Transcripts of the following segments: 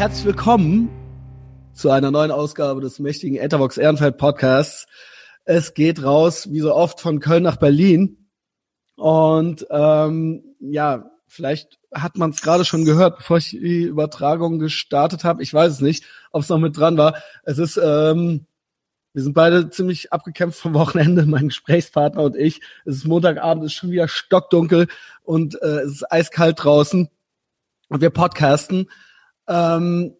herzlich willkommen zu einer neuen Ausgabe des mächtigen Etherbox Ehrenfeld Podcasts. Es geht raus, wie so oft, von Köln nach Berlin. Und ähm, ja, vielleicht hat man es gerade schon gehört, bevor ich die Übertragung gestartet habe. Ich weiß es nicht, ob es noch mit dran war. Es ist, ähm, wir sind beide ziemlich abgekämpft vom Wochenende, mein Gesprächspartner und ich. Es ist Montagabend, es ist schon wieder stockdunkel und äh, es ist eiskalt draußen. Und wir podcasten. Ähm,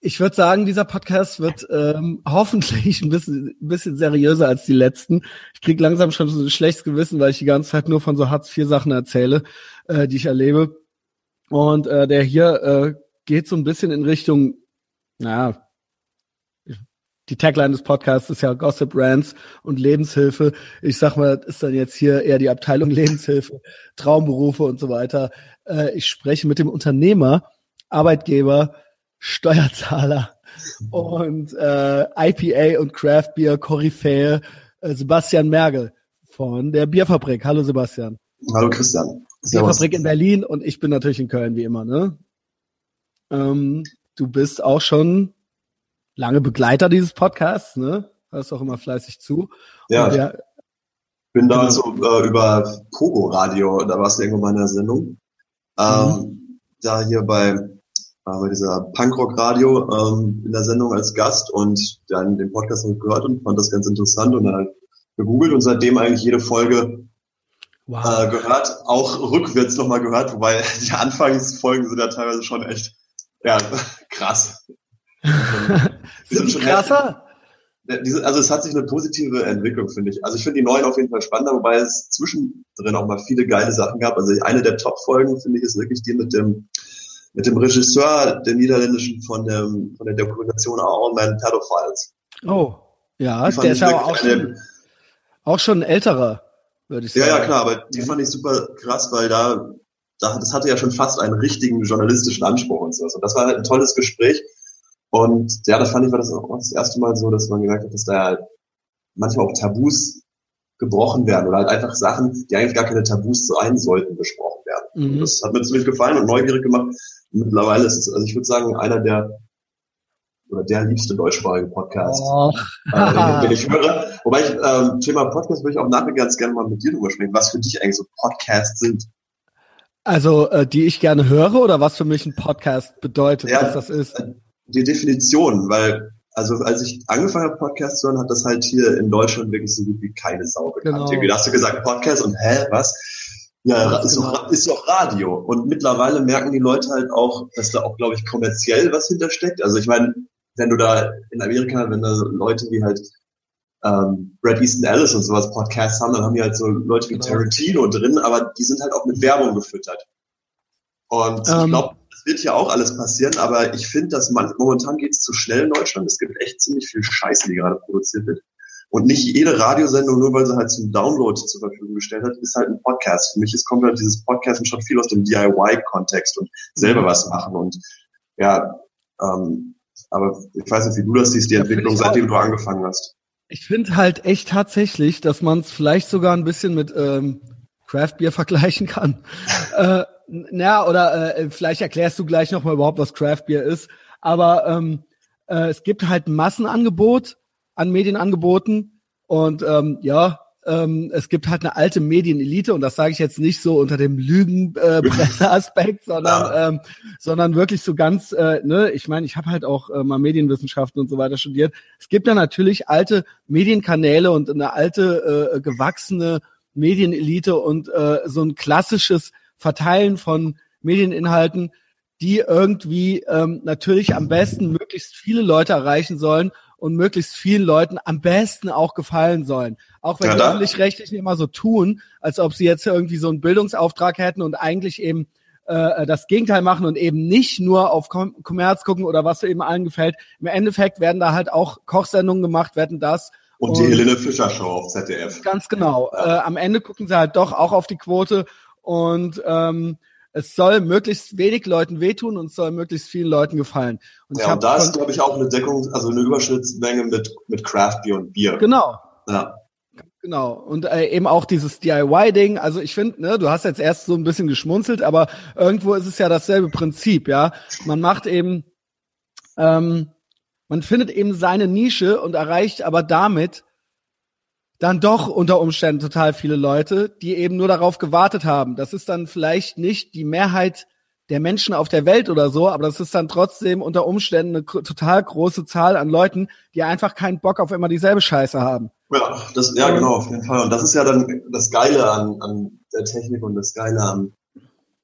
ich würde sagen, dieser Podcast wird ähm, hoffentlich ein bisschen, ein bisschen seriöser als die letzten. Ich krieg langsam schon so ein schlechtes Gewissen, weil ich die ganze Zeit nur von so Hartz-IV-Sachen erzähle, äh, die ich erlebe. Und äh, der hier äh, geht so ein bisschen in Richtung, naja, die Tagline des Podcasts ist ja Gossip Rants und Lebenshilfe. Ich sag mal, ist dann jetzt hier eher die Abteilung Lebenshilfe, Traumberufe und so weiter. Äh, ich spreche mit dem Unternehmer, Arbeitgeber, Steuerzahler und äh, IPA und Craft Beer Koryphäe äh, Sebastian Mergel von der Bierfabrik. Hallo Sebastian. Hallo Christian. Bierfabrik in Berlin und ich bin natürlich in Köln wie immer. Ne? Ähm, du bist auch schon lange Begleiter dieses Podcasts, ne? Hörst auch immer fleißig zu. Ja. Der, bin da so äh, über Pogo Radio, da warst du irgendwo in meiner Sendung. Ähm, mhm. Da hier bei bei dieser Punkrock-Radio ähm, in der Sendung als Gast und dann den Podcast gehört und fand das ganz interessant und dann halt gegoogelt und seitdem eigentlich jede Folge wow. äh, gehört, auch rückwärts nochmal gehört, wobei die Anfangsfolgen sind ja teilweise schon echt ja, krass. sind schon krasser? also es hat sich eine positive Entwicklung, finde ich. Also ich finde die neuen auf jeden Fall spannender, wobei es zwischendrin auch mal viele geile Sachen gab. Also eine der Top-Folgen, finde ich, ist wirklich die mit dem mit dem Regisseur der niederländischen von, dem, von der Dokumentation All Man Pedophiles. Oh, ja, der ist ja auch schon, auch schon älterer, würde ich sagen. Ja, ja, klar, aber die fand ich super krass, weil da, da das hatte ja schon fast einen richtigen journalistischen Anspruch und so. Und das war halt ein tolles Gespräch. Und ja, das fand ich war das auch das erste Mal so, dass man gemerkt hat, dass da halt manchmal auch Tabus gebrochen werden oder halt einfach Sachen, die eigentlich gar keine Tabus sein sollten, besprochen werden. Mhm. Das hat mir ziemlich gefallen und neugierig gemacht, mittlerweile ist es, also ich würde sagen, einer der oder der liebste deutschsprachige Podcast, oh. äh, den, ich höre. Wobei ich ähm, Thema Podcast würde ich auch nachher ganz gerne mal mit dir drüber sprechen, was für dich eigentlich so Podcasts sind. Also äh, die ich gerne höre oder was für mich ein Podcast bedeutet, ja, was das ist? Äh, die Definition, weil also als ich angefangen habe, Podcast zu hören, hat das halt hier in Deutschland wirklich so gut wie keine Sau gekannt. Genau. hast du gesagt Podcast und hä, was? Ja, ist, genau. auch, ist auch Radio. Und mittlerweile merken die Leute halt auch, dass da auch, glaube ich, kommerziell was hintersteckt. Also ich meine, wenn du da in Amerika, wenn da Leute wie halt ähm, Brad Easton Ellis und sowas Podcasts haben, dann haben die halt so Leute wie genau. Tarantino drin, aber die sind halt auch mit Werbung gefüttert. Und ähm, ich glaube, das wird hier auch alles passieren, aber ich finde, dass man, momentan geht es zu schnell in Deutschland. Es gibt echt ziemlich viel Scheiße, die gerade produziert wird. Und nicht jede Radiosendung, nur weil sie halt zum Download zur Verfügung gestellt hat, ist halt ein Podcast. Für mich ist kommt halt dieses Podcast schon viel aus dem DIY-Kontext und selber was machen. Und ja, ähm, aber ich weiß nicht, wie du das siehst, die Entwicklung, seitdem du angefangen hast. Ich finde halt echt tatsächlich, dass man es vielleicht sogar ein bisschen mit ähm, Craft Beer vergleichen kann. äh, na, oder äh, vielleicht erklärst du gleich nochmal überhaupt, was Craft Beer ist. Aber ähm, äh, es gibt halt ein Massenangebot an Medienangeboten. Und ähm, ja, ähm, es gibt halt eine alte Medienelite und das sage ich jetzt nicht so unter dem Lügenpresseaspekt, äh, sondern ähm, sondern wirklich so ganz, äh, ne, ich meine, ich habe halt auch äh, mal Medienwissenschaften und so weiter studiert. Es gibt da natürlich alte Medienkanäle und eine alte äh, gewachsene Medienelite und äh, so ein klassisches Verteilen von Medieninhalten, die irgendwie ähm, natürlich am besten möglichst viele Leute erreichen sollen und möglichst vielen Leuten am besten auch gefallen sollen. Auch wenn ja, die öffentlich-rechtlichen immer so tun, als ob sie jetzt irgendwie so einen Bildungsauftrag hätten und eigentlich eben äh, das Gegenteil machen und eben nicht nur auf Kom Kommerz gucken oder was so eben allen gefällt. Im Endeffekt werden da halt auch Kochsendungen gemacht, werden das. Und, und die Helene Fischer Show auf ZDF. Ganz genau. Ja. Äh, am Ende gucken sie halt doch auch auf die Quote und ähm, es soll möglichst wenig Leuten wehtun und es soll möglichst vielen Leuten gefallen. Und ja, und da ist, glaube ich, auch eine Deckung, also eine Überschnittsmenge mit, mit Craft Beer und Bier. Genau. Ja. Genau. Und äh, eben auch dieses DIY-Ding. Also ich finde, ne, du hast jetzt erst so ein bisschen geschmunzelt, aber irgendwo ist es ja dasselbe Prinzip, ja. Man macht eben ähm, man findet eben seine Nische und erreicht aber damit dann doch unter Umständen total viele Leute, die eben nur darauf gewartet haben. Das ist dann vielleicht nicht die Mehrheit der Menschen auf der Welt oder so, aber das ist dann trotzdem unter Umständen eine total große Zahl an Leuten, die einfach keinen Bock auf immer dieselbe Scheiße haben. Ja, das, ja, genau, auf jeden Fall. Und das ist ja dann das Geile an, an der Technik und das Geile an,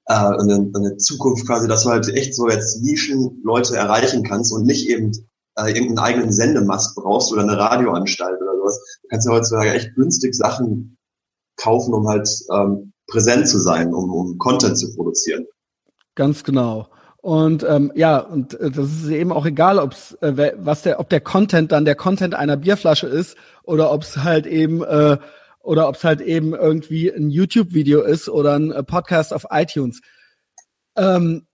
äh, an, der, an der Zukunft quasi, dass du halt echt so jetzt Nischen Leute erreichen kannst und nicht eben äh, irgendeinen eigenen Sendemast brauchst oder eine Radioanstalt oder sowas. Du kannst ja heutzutage echt günstig Sachen kaufen, um halt ähm, präsent zu sein, um, um Content zu produzieren. Ganz genau. Und ähm, ja, und äh, das ist eben auch egal, ob's, äh, was der, ob der Content dann der Content einer Bierflasche ist oder ob es halt eben äh, oder ob es halt eben irgendwie ein YouTube-Video ist oder ein äh, Podcast auf iTunes. Ähm,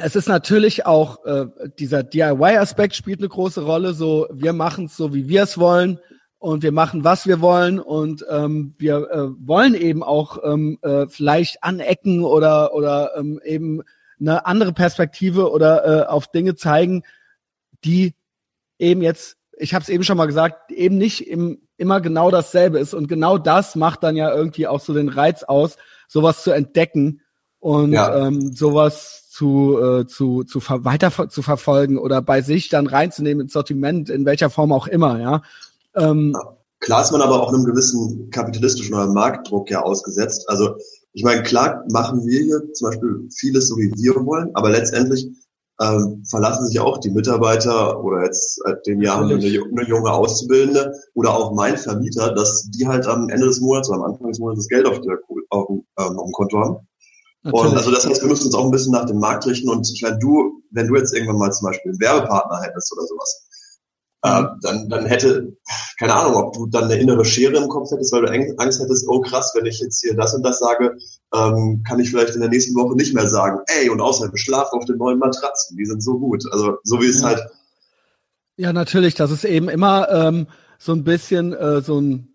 es ist natürlich auch äh, dieser DIY-Aspekt spielt eine große Rolle. So, wir machen es so, wie wir es wollen und wir machen, was wir wollen und ähm, wir äh, wollen eben auch ähm, äh, vielleicht anecken oder oder ähm, eben eine andere Perspektive oder äh, auf Dinge zeigen, die eben jetzt, ich habe es eben schon mal gesagt, eben nicht im, immer genau dasselbe ist und genau das macht dann ja irgendwie auch so den Reiz aus, sowas zu entdecken und ja. ähm, sowas zu, äh, zu, zu ver weiter zu verfolgen oder bei sich dann reinzunehmen ins Sortiment, in welcher Form auch immer, ja. Ähm, Klar ist man aber auch einem gewissen kapitalistischen oder Marktdruck ja ausgesetzt. Also ich meine, klar machen wir hier zum Beispiel vieles so, wie wir wollen, aber letztendlich ähm, verlassen sich auch die Mitarbeiter oder jetzt seit dem Jahr eine, eine, junge Auszubildende oder auch mein Vermieter, dass die halt am Ende des Monats oder am Anfang des Monats das Geld auf, der, auf, ähm, auf dem Konto haben. Natürlich. Und also das heißt, wir müssen uns auch ein bisschen nach dem Markt richten. Und ich meine, du, wenn du jetzt irgendwann mal zum Beispiel einen Werbepartner hättest oder sowas, äh, dann, dann hätte, keine Ahnung, ob du dann eine innere Schere im Kopf hättest, weil du Angst hättest, oh krass, wenn ich jetzt hier das und das sage, ähm, kann ich vielleicht in der nächsten Woche nicht mehr sagen, ey, und außerdem schlaf auf den neuen Matratzen, die sind so gut. Also so wie es ja. halt. Ja, natürlich, das ist eben immer ähm, so ein bisschen äh, so ein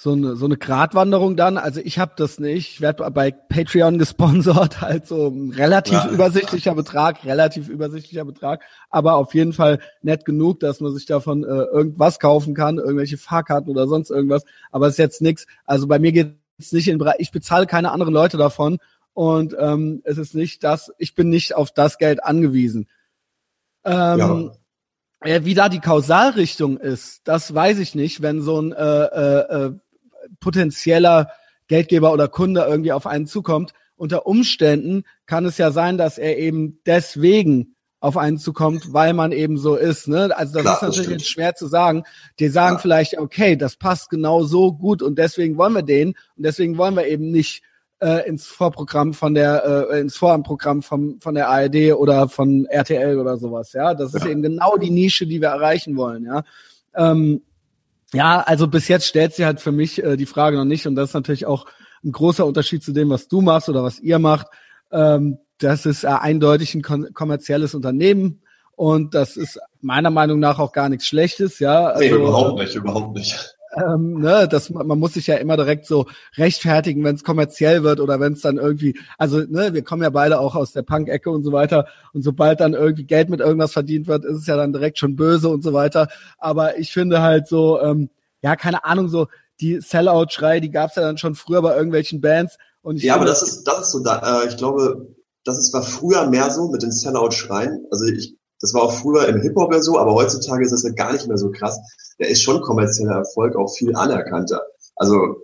so eine, so eine Gratwanderung dann. Also ich habe das nicht. Ich werde bei Patreon gesponsert, halt so ein relativ ja. übersichtlicher Betrag, relativ übersichtlicher Betrag, aber auf jeden Fall nett genug, dass man sich davon äh, irgendwas kaufen kann, irgendwelche Fahrkarten oder sonst irgendwas. Aber es ist jetzt nichts. Also bei mir geht es nicht in Bereich, ich bezahle keine anderen Leute davon und ähm, es ist nicht das, ich bin nicht auf das Geld angewiesen. Ähm, ja. Wie da die Kausalrichtung ist, das weiß ich nicht, wenn so ein äh, äh, äh potenzieller Geldgeber oder Kunde irgendwie auf einen zukommt. Unter Umständen kann es ja sein, dass er eben deswegen auf einen zukommt, weil man eben so ist. Ne? Also das Klar, ist natürlich jetzt schwer zu sagen. Die sagen ja. vielleicht, okay, das passt genau so gut und deswegen wollen wir den und deswegen wollen wir eben nicht äh, ins Vorprogramm von der äh, ins Vorprogramm vom von der ARD oder von RTL oder sowas. Ja, das ja. ist eben genau die Nische, die wir erreichen wollen. Ja. Ähm, ja, also bis jetzt stellt sie halt für mich äh, die Frage noch nicht und das ist natürlich auch ein großer Unterschied zu dem, was du machst oder was ihr macht. Ähm, das ist äh, eindeutig ein kommerzielles Unternehmen und das ist meiner Meinung nach auch gar nichts Schlechtes, ja. Also, nee, überhaupt nicht, überhaupt nicht ähm, ne, das, man muss sich ja immer direkt so rechtfertigen, wenn es kommerziell wird oder wenn es dann irgendwie, also ne, wir kommen ja beide auch aus der Punk-Ecke und so weiter und sobald dann irgendwie Geld mit irgendwas verdient wird, ist es ja dann direkt schon böse und so weiter. Aber ich finde halt so, ähm, ja, keine Ahnung, so die Sellout-Schrei, die gab's ja dann schon früher bei irgendwelchen Bands. Und ich ja, aber das ist, das ist so da, äh, ich glaube, das ist, war früher mehr so mit den Sellout-Schreien. Also ich das war auch früher im Hip-Hop ja so, aber heutzutage ist das ja gar nicht mehr so krass. Der ist schon kommerzieller Erfolg auch viel anerkannter. Also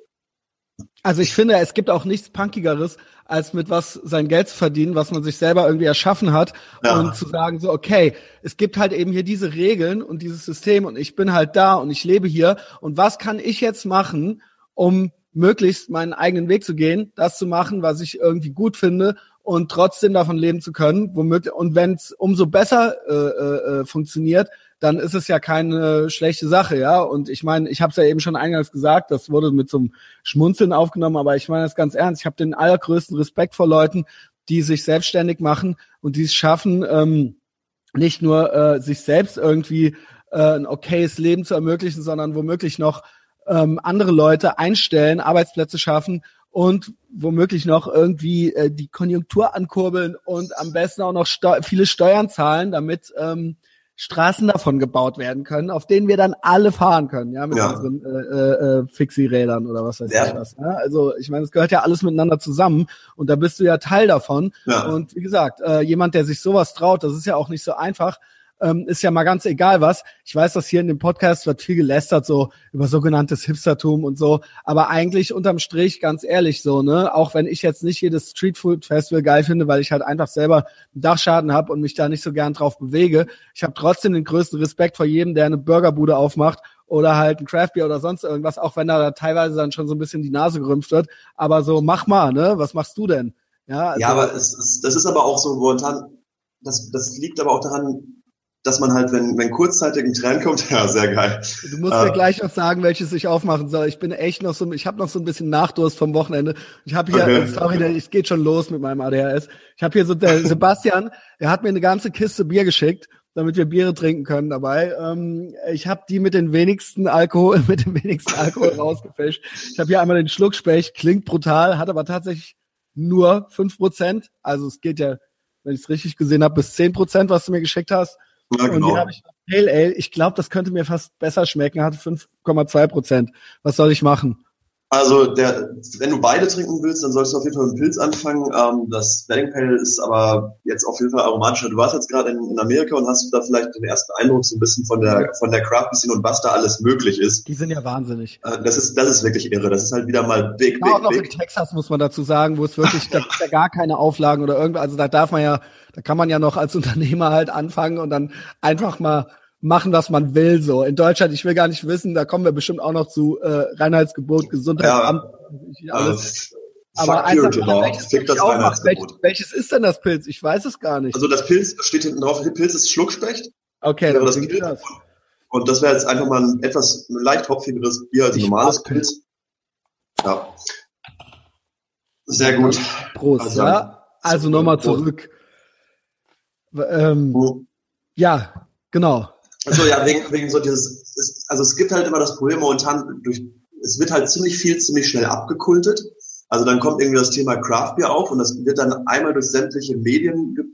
also ich finde, es gibt auch nichts Punkigeres, als mit was sein Geld zu verdienen, was man sich selber irgendwie erschaffen hat ja. und zu sagen so, okay, es gibt halt eben hier diese Regeln und dieses System und ich bin halt da und ich lebe hier und was kann ich jetzt machen, um möglichst meinen eigenen Weg zu gehen, das zu machen, was ich irgendwie gut finde und trotzdem davon leben zu können. Womöglich, und wenn es umso besser äh, äh, äh, funktioniert, dann ist es ja keine schlechte Sache, ja. Und ich meine, ich habe es ja eben schon eingangs gesagt, das wurde mit so einem Schmunzeln aufgenommen, aber ich meine das ganz ernst. Ich habe den allergrößten Respekt vor Leuten, die sich selbstständig machen und die es schaffen, ähm, nicht nur äh, sich selbst irgendwie äh, ein okayes Leben zu ermöglichen, sondern womöglich noch ähm, andere Leute einstellen, Arbeitsplätze schaffen und womöglich noch irgendwie äh, die Konjunktur ankurbeln und am besten auch noch Steu viele Steuern zahlen, damit ähm, Straßen davon gebaut werden können, auf denen wir dann alle fahren können, ja, mit ja. unseren äh, äh, Fixie-Rädern oder was weiß ja. ich was. Ja? Also ich meine, es gehört ja alles miteinander zusammen und da bist du ja Teil davon. Ja. Und wie gesagt, äh, jemand, der sich sowas traut, das ist ja auch nicht so einfach, ähm, ist ja mal ganz egal was. Ich weiß, dass hier in dem Podcast wird viel gelästert, so über sogenanntes Hipstertum und so. Aber eigentlich unterm Strich, ganz ehrlich, so, ne, auch wenn ich jetzt nicht jedes Streetfood Festival geil finde, weil ich halt einfach selber einen Dachschaden habe und mich da nicht so gern drauf bewege, ich habe trotzdem den größten Respekt vor jedem, der eine Burgerbude aufmacht oder halt ein Craftbeer oder sonst irgendwas, auch wenn da teilweise dann schon so ein bisschen die Nase gerümpft wird. Aber so, mach mal, ne? Was machst du denn? Ja, also, ja aber es, es, das ist aber auch so momentan, das, das liegt aber auch daran, dass man halt, wenn, wenn kurzzeitig ein Trend kommt, ja, sehr geil. Du musst äh, mir gleich noch sagen, welches ich aufmachen soll. Ich bin echt noch so, ich habe noch so ein bisschen Nachdurst vom Wochenende. Ich habe hier, okay. sorry, es geht schon los mit meinem ADHS. Ich habe hier so, der Sebastian, der hat mir eine ganze Kiste Bier geschickt, damit wir Biere trinken können dabei. Ähm, ich habe die mit den wenigsten Alkohol, mit dem wenigsten Alkohol rausgefischt. Ich habe hier einmal den Schluckspecht, klingt brutal, hat aber tatsächlich nur fünf Prozent. Also es geht ja, wenn ich es richtig gesehen habe, bis zehn Prozent, was du mir geschickt hast. Ja, genau. Und hier habe ich Pale Ale. Ich glaube, das könnte mir fast besser schmecken. Hat 5,2 Prozent. Was soll ich machen? Also der, wenn du beide trinken willst, dann solltest du auf jeden Fall mit Pilz anfangen. Ähm, das Wedding Pale ist aber jetzt auf jeden Fall aromatischer. Du warst jetzt gerade in, in, Amerika und hast da vielleicht den ersten Eindruck so ein bisschen von der von der Craft Scene und was da alles möglich ist. Die sind ja wahnsinnig. Äh, das ist das ist wirklich irre. Das ist halt wieder mal big, big, auch noch big. in Texas muss man dazu sagen, wo es wirklich da, da gar keine Auflagen oder irgendwas. Also da darf man ja, da kann man ja noch als Unternehmer halt anfangen und dann einfach mal machen, was man will. So in Deutschland, ich will gar nicht wissen, da kommen wir bestimmt auch noch zu äh, Reinheitsgebot, Gesundheitsamt, ja, alles. Äh, aber einfach, genau. welches, welches, welches ist denn das Pilz? Ich weiß es gar nicht. Also das Pilz steht hinten drauf. Pilz ist Schluckspecht. Okay, das, das Pilz. Das. Und das wäre jetzt einfach mal ein etwas leicht hopfigeres Bier als ein normales Pilz. Ja. Sehr gut. Prost, also, ja. Also nochmal zurück. Ähm, ja, genau. Also ja, wegen, wegen so dieses, also es gibt halt immer das Problem momentan durch, es wird halt ziemlich viel, ziemlich schnell abgekultet. Also dann kommt irgendwie das Thema Craft Beer auf und das wird dann einmal durch sämtliche Medien ge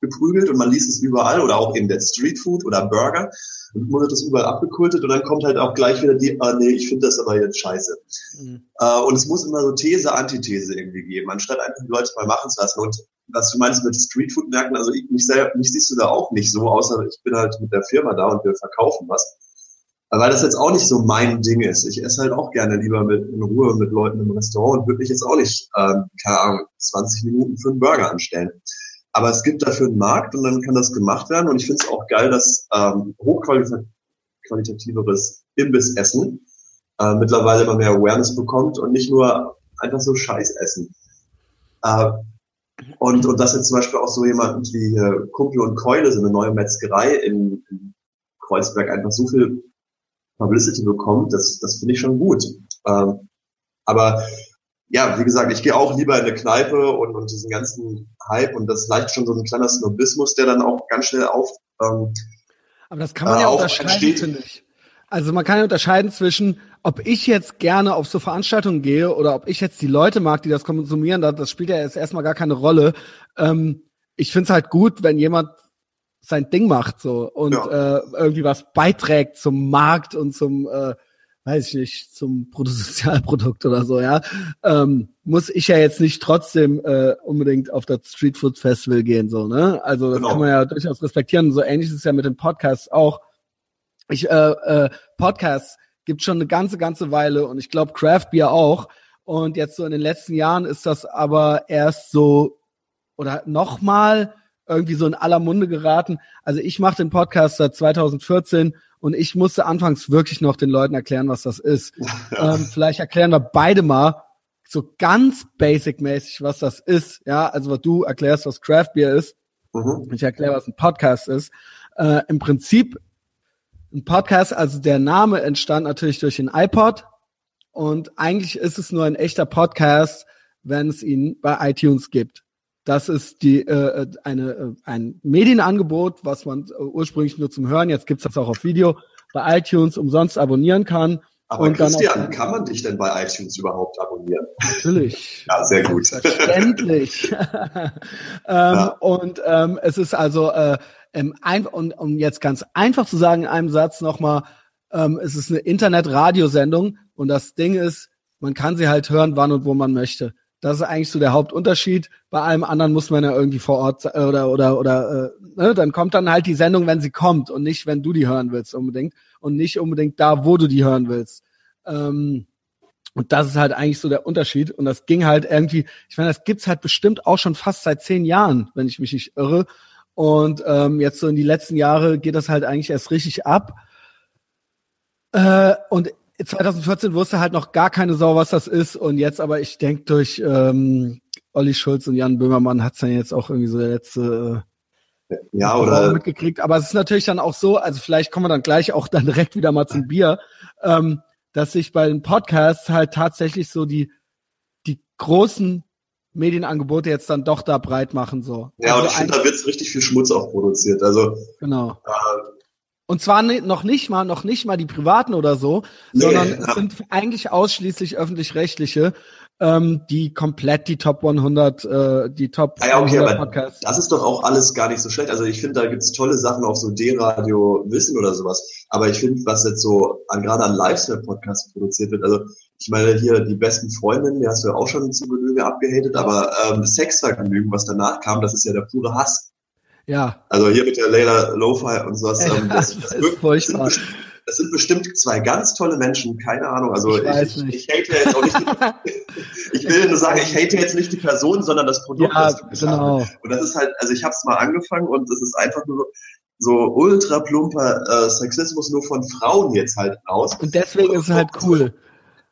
geprügelt und man liest es überall oder auch in der Street Food oder Burger und man wird das überall abgekultet und dann kommt halt auch gleich wieder die, ah nee, ich finde das aber jetzt scheiße. Mhm. Äh, und es muss immer so These, Antithese irgendwie geben, anstatt einfach die Leute mal machen zu lassen. Und was du meinst mit Streetfood-Märkten, also ich, mich, selber, mich siehst du da auch nicht so, außer ich bin halt mit der Firma da und wir verkaufen was. Weil das jetzt auch nicht so mein Ding ist. Ich esse halt auch gerne lieber mit in Ruhe mit Leuten im Restaurant und würde mich jetzt auch nicht, ähm, keine Ahnung, 20 Minuten für einen Burger anstellen. Aber es gibt dafür einen Markt und dann kann das gemacht werden. Und ich finde es auch geil, dass ähm, hochqualitativeres Imbissessen äh, mittlerweile immer mehr Awareness bekommt und nicht nur einfach so Scheißessen. Äh, und, und dass jetzt zum Beispiel auch so jemand wie äh, Kumpel und Keule, so eine neue Metzgerei in, in Kreuzberg einfach so viel Publicity bekommt, das, das finde ich schon gut. Ähm, aber ja, wie gesagt, ich gehe auch lieber in eine Kneipe und, und diesen ganzen Hype und das leicht schon so ein kleiner Snobismus, der dann auch ganz schnell auf. Ähm, aber das kann man äh, ja unterscheiden, finde ich. Also man kann ja unterscheiden zwischen, ob ich jetzt gerne auf so Veranstaltungen gehe oder ob ich jetzt die Leute mag, die das konsumieren, das spielt ja jetzt erstmal gar keine Rolle. Ähm, ich finde es halt gut, wenn jemand sein Ding macht so und ja. äh, irgendwie was beiträgt zum Markt und zum, äh, weiß ich nicht, zum Bruttosozialprodukt oder so, ja. Ähm, muss ich ja jetzt nicht trotzdem äh, unbedingt auf das Street Food Festival gehen, so, ne? Also das genau. kann man ja durchaus respektieren. So ähnlich ist es ja mit den Podcasts auch ich, äh, äh, Podcasts gibt schon eine ganze, ganze Weile und ich glaube Craft Beer auch. Und jetzt so in den letzten Jahren ist das aber erst so oder nochmal irgendwie so in aller Munde geraten. Also ich mache den Podcast seit 2014 und ich musste anfangs wirklich noch den Leuten erklären, was das ist. Ja. Ähm, vielleicht erklären wir beide mal so ganz basic-mäßig, was das ist. Ja, also was du erklärst, was Craft Beer ist. Mhm. Ich erkläre, was ein Podcast ist. Äh, Im Prinzip ein Podcast, also der Name entstand natürlich durch den iPod und eigentlich ist es nur ein echter Podcast, wenn es ihn bei iTunes gibt. Das ist die äh, eine äh, ein Medienangebot, was man äh, ursprünglich nur zum Hören, jetzt gibt's das auch auf Video, bei iTunes umsonst abonnieren kann. Aber und Christian, kann man dich denn bei iTunes überhaupt abonnieren? Natürlich. ja, sehr gut. Verständlich. ähm, ja. Und ähm, es ist also äh, ähm, ein, und, um jetzt ganz einfach zu sagen in einem Satz nochmal, ähm, es ist eine Internet-Radiosendung und das Ding ist, man kann sie halt hören, wann und wo man möchte. Das ist eigentlich so der Hauptunterschied. Bei allem anderen muss man ja irgendwie vor Ort äh, oder oder oder äh, ne? dann kommt dann halt die Sendung, wenn sie kommt und nicht, wenn du die hören willst unbedingt und nicht unbedingt da, wo du die hören willst. Ähm, und das ist halt eigentlich so der Unterschied. Und das ging halt irgendwie, ich meine, das gibt's halt bestimmt auch schon fast seit zehn Jahren, wenn ich mich nicht irre. Und ähm, jetzt so in die letzten Jahre geht das halt eigentlich erst richtig ab. Äh, und 2014 wusste halt noch gar keine Sau, was das ist. Und jetzt aber, ich denke, durch ähm, Olli Schulz und Jan Böhmermann hat's dann jetzt auch irgendwie so der letzte äh, ja, oder mitgekriegt. Aber es ist natürlich dann auch so, also vielleicht kommen wir dann gleich auch dann direkt wieder mal zum Bier, ähm, dass sich bei den Podcasts halt tatsächlich so die, die großen Medienangebote jetzt dann doch da breit machen so. Ja, also und ich finde, da wird richtig viel Schmutz auch produziert. Also genau. Äh, und zwar noch nicht mal, noch nicht mal die privaten oder so, nee, sondern ja. es sind eigentlich ausschließlich öffentlich-rechtliche, ähm, die komplett die Top 100, äh, die Top ah ja, okay, 100 Podcasts. Das ist doch auch alles gar nicht so schlecht. Also ich finde, da gibt's tolle Sachen auf so D-Radio Wissen oder sowas. Aber ich finde, was jetzt so an, gerade an Lifestyle-Podcasts produziert wird, also ich meine hier die besten Freundinnen, die hast du ja auch schon zu Genüge abgehatet, aber ähm, Sexvergnügen, was danach kam, das ist ja der pure Hass. Ja. Also hier mit der Layla Lo-Fi und sowas. Ähm, das, das, das, ist furchtbar. Sind, das sind bestimmt zwei ganz tolle Menschen, keine Ahnung. Also ich, ich, ich, ich hate jetzt auch nicht. Die, ich will nur sagen, ich hate jetzt nicht die Person, sondern das Produkt, ja, das du genau. Hast. Und das ist halt, also ich habe es mal angefangen und es ist einfach nur so ultra plumper äh, Sexismus nur von Frauen jetzt halt aus. Und deswegen ist es halt cool.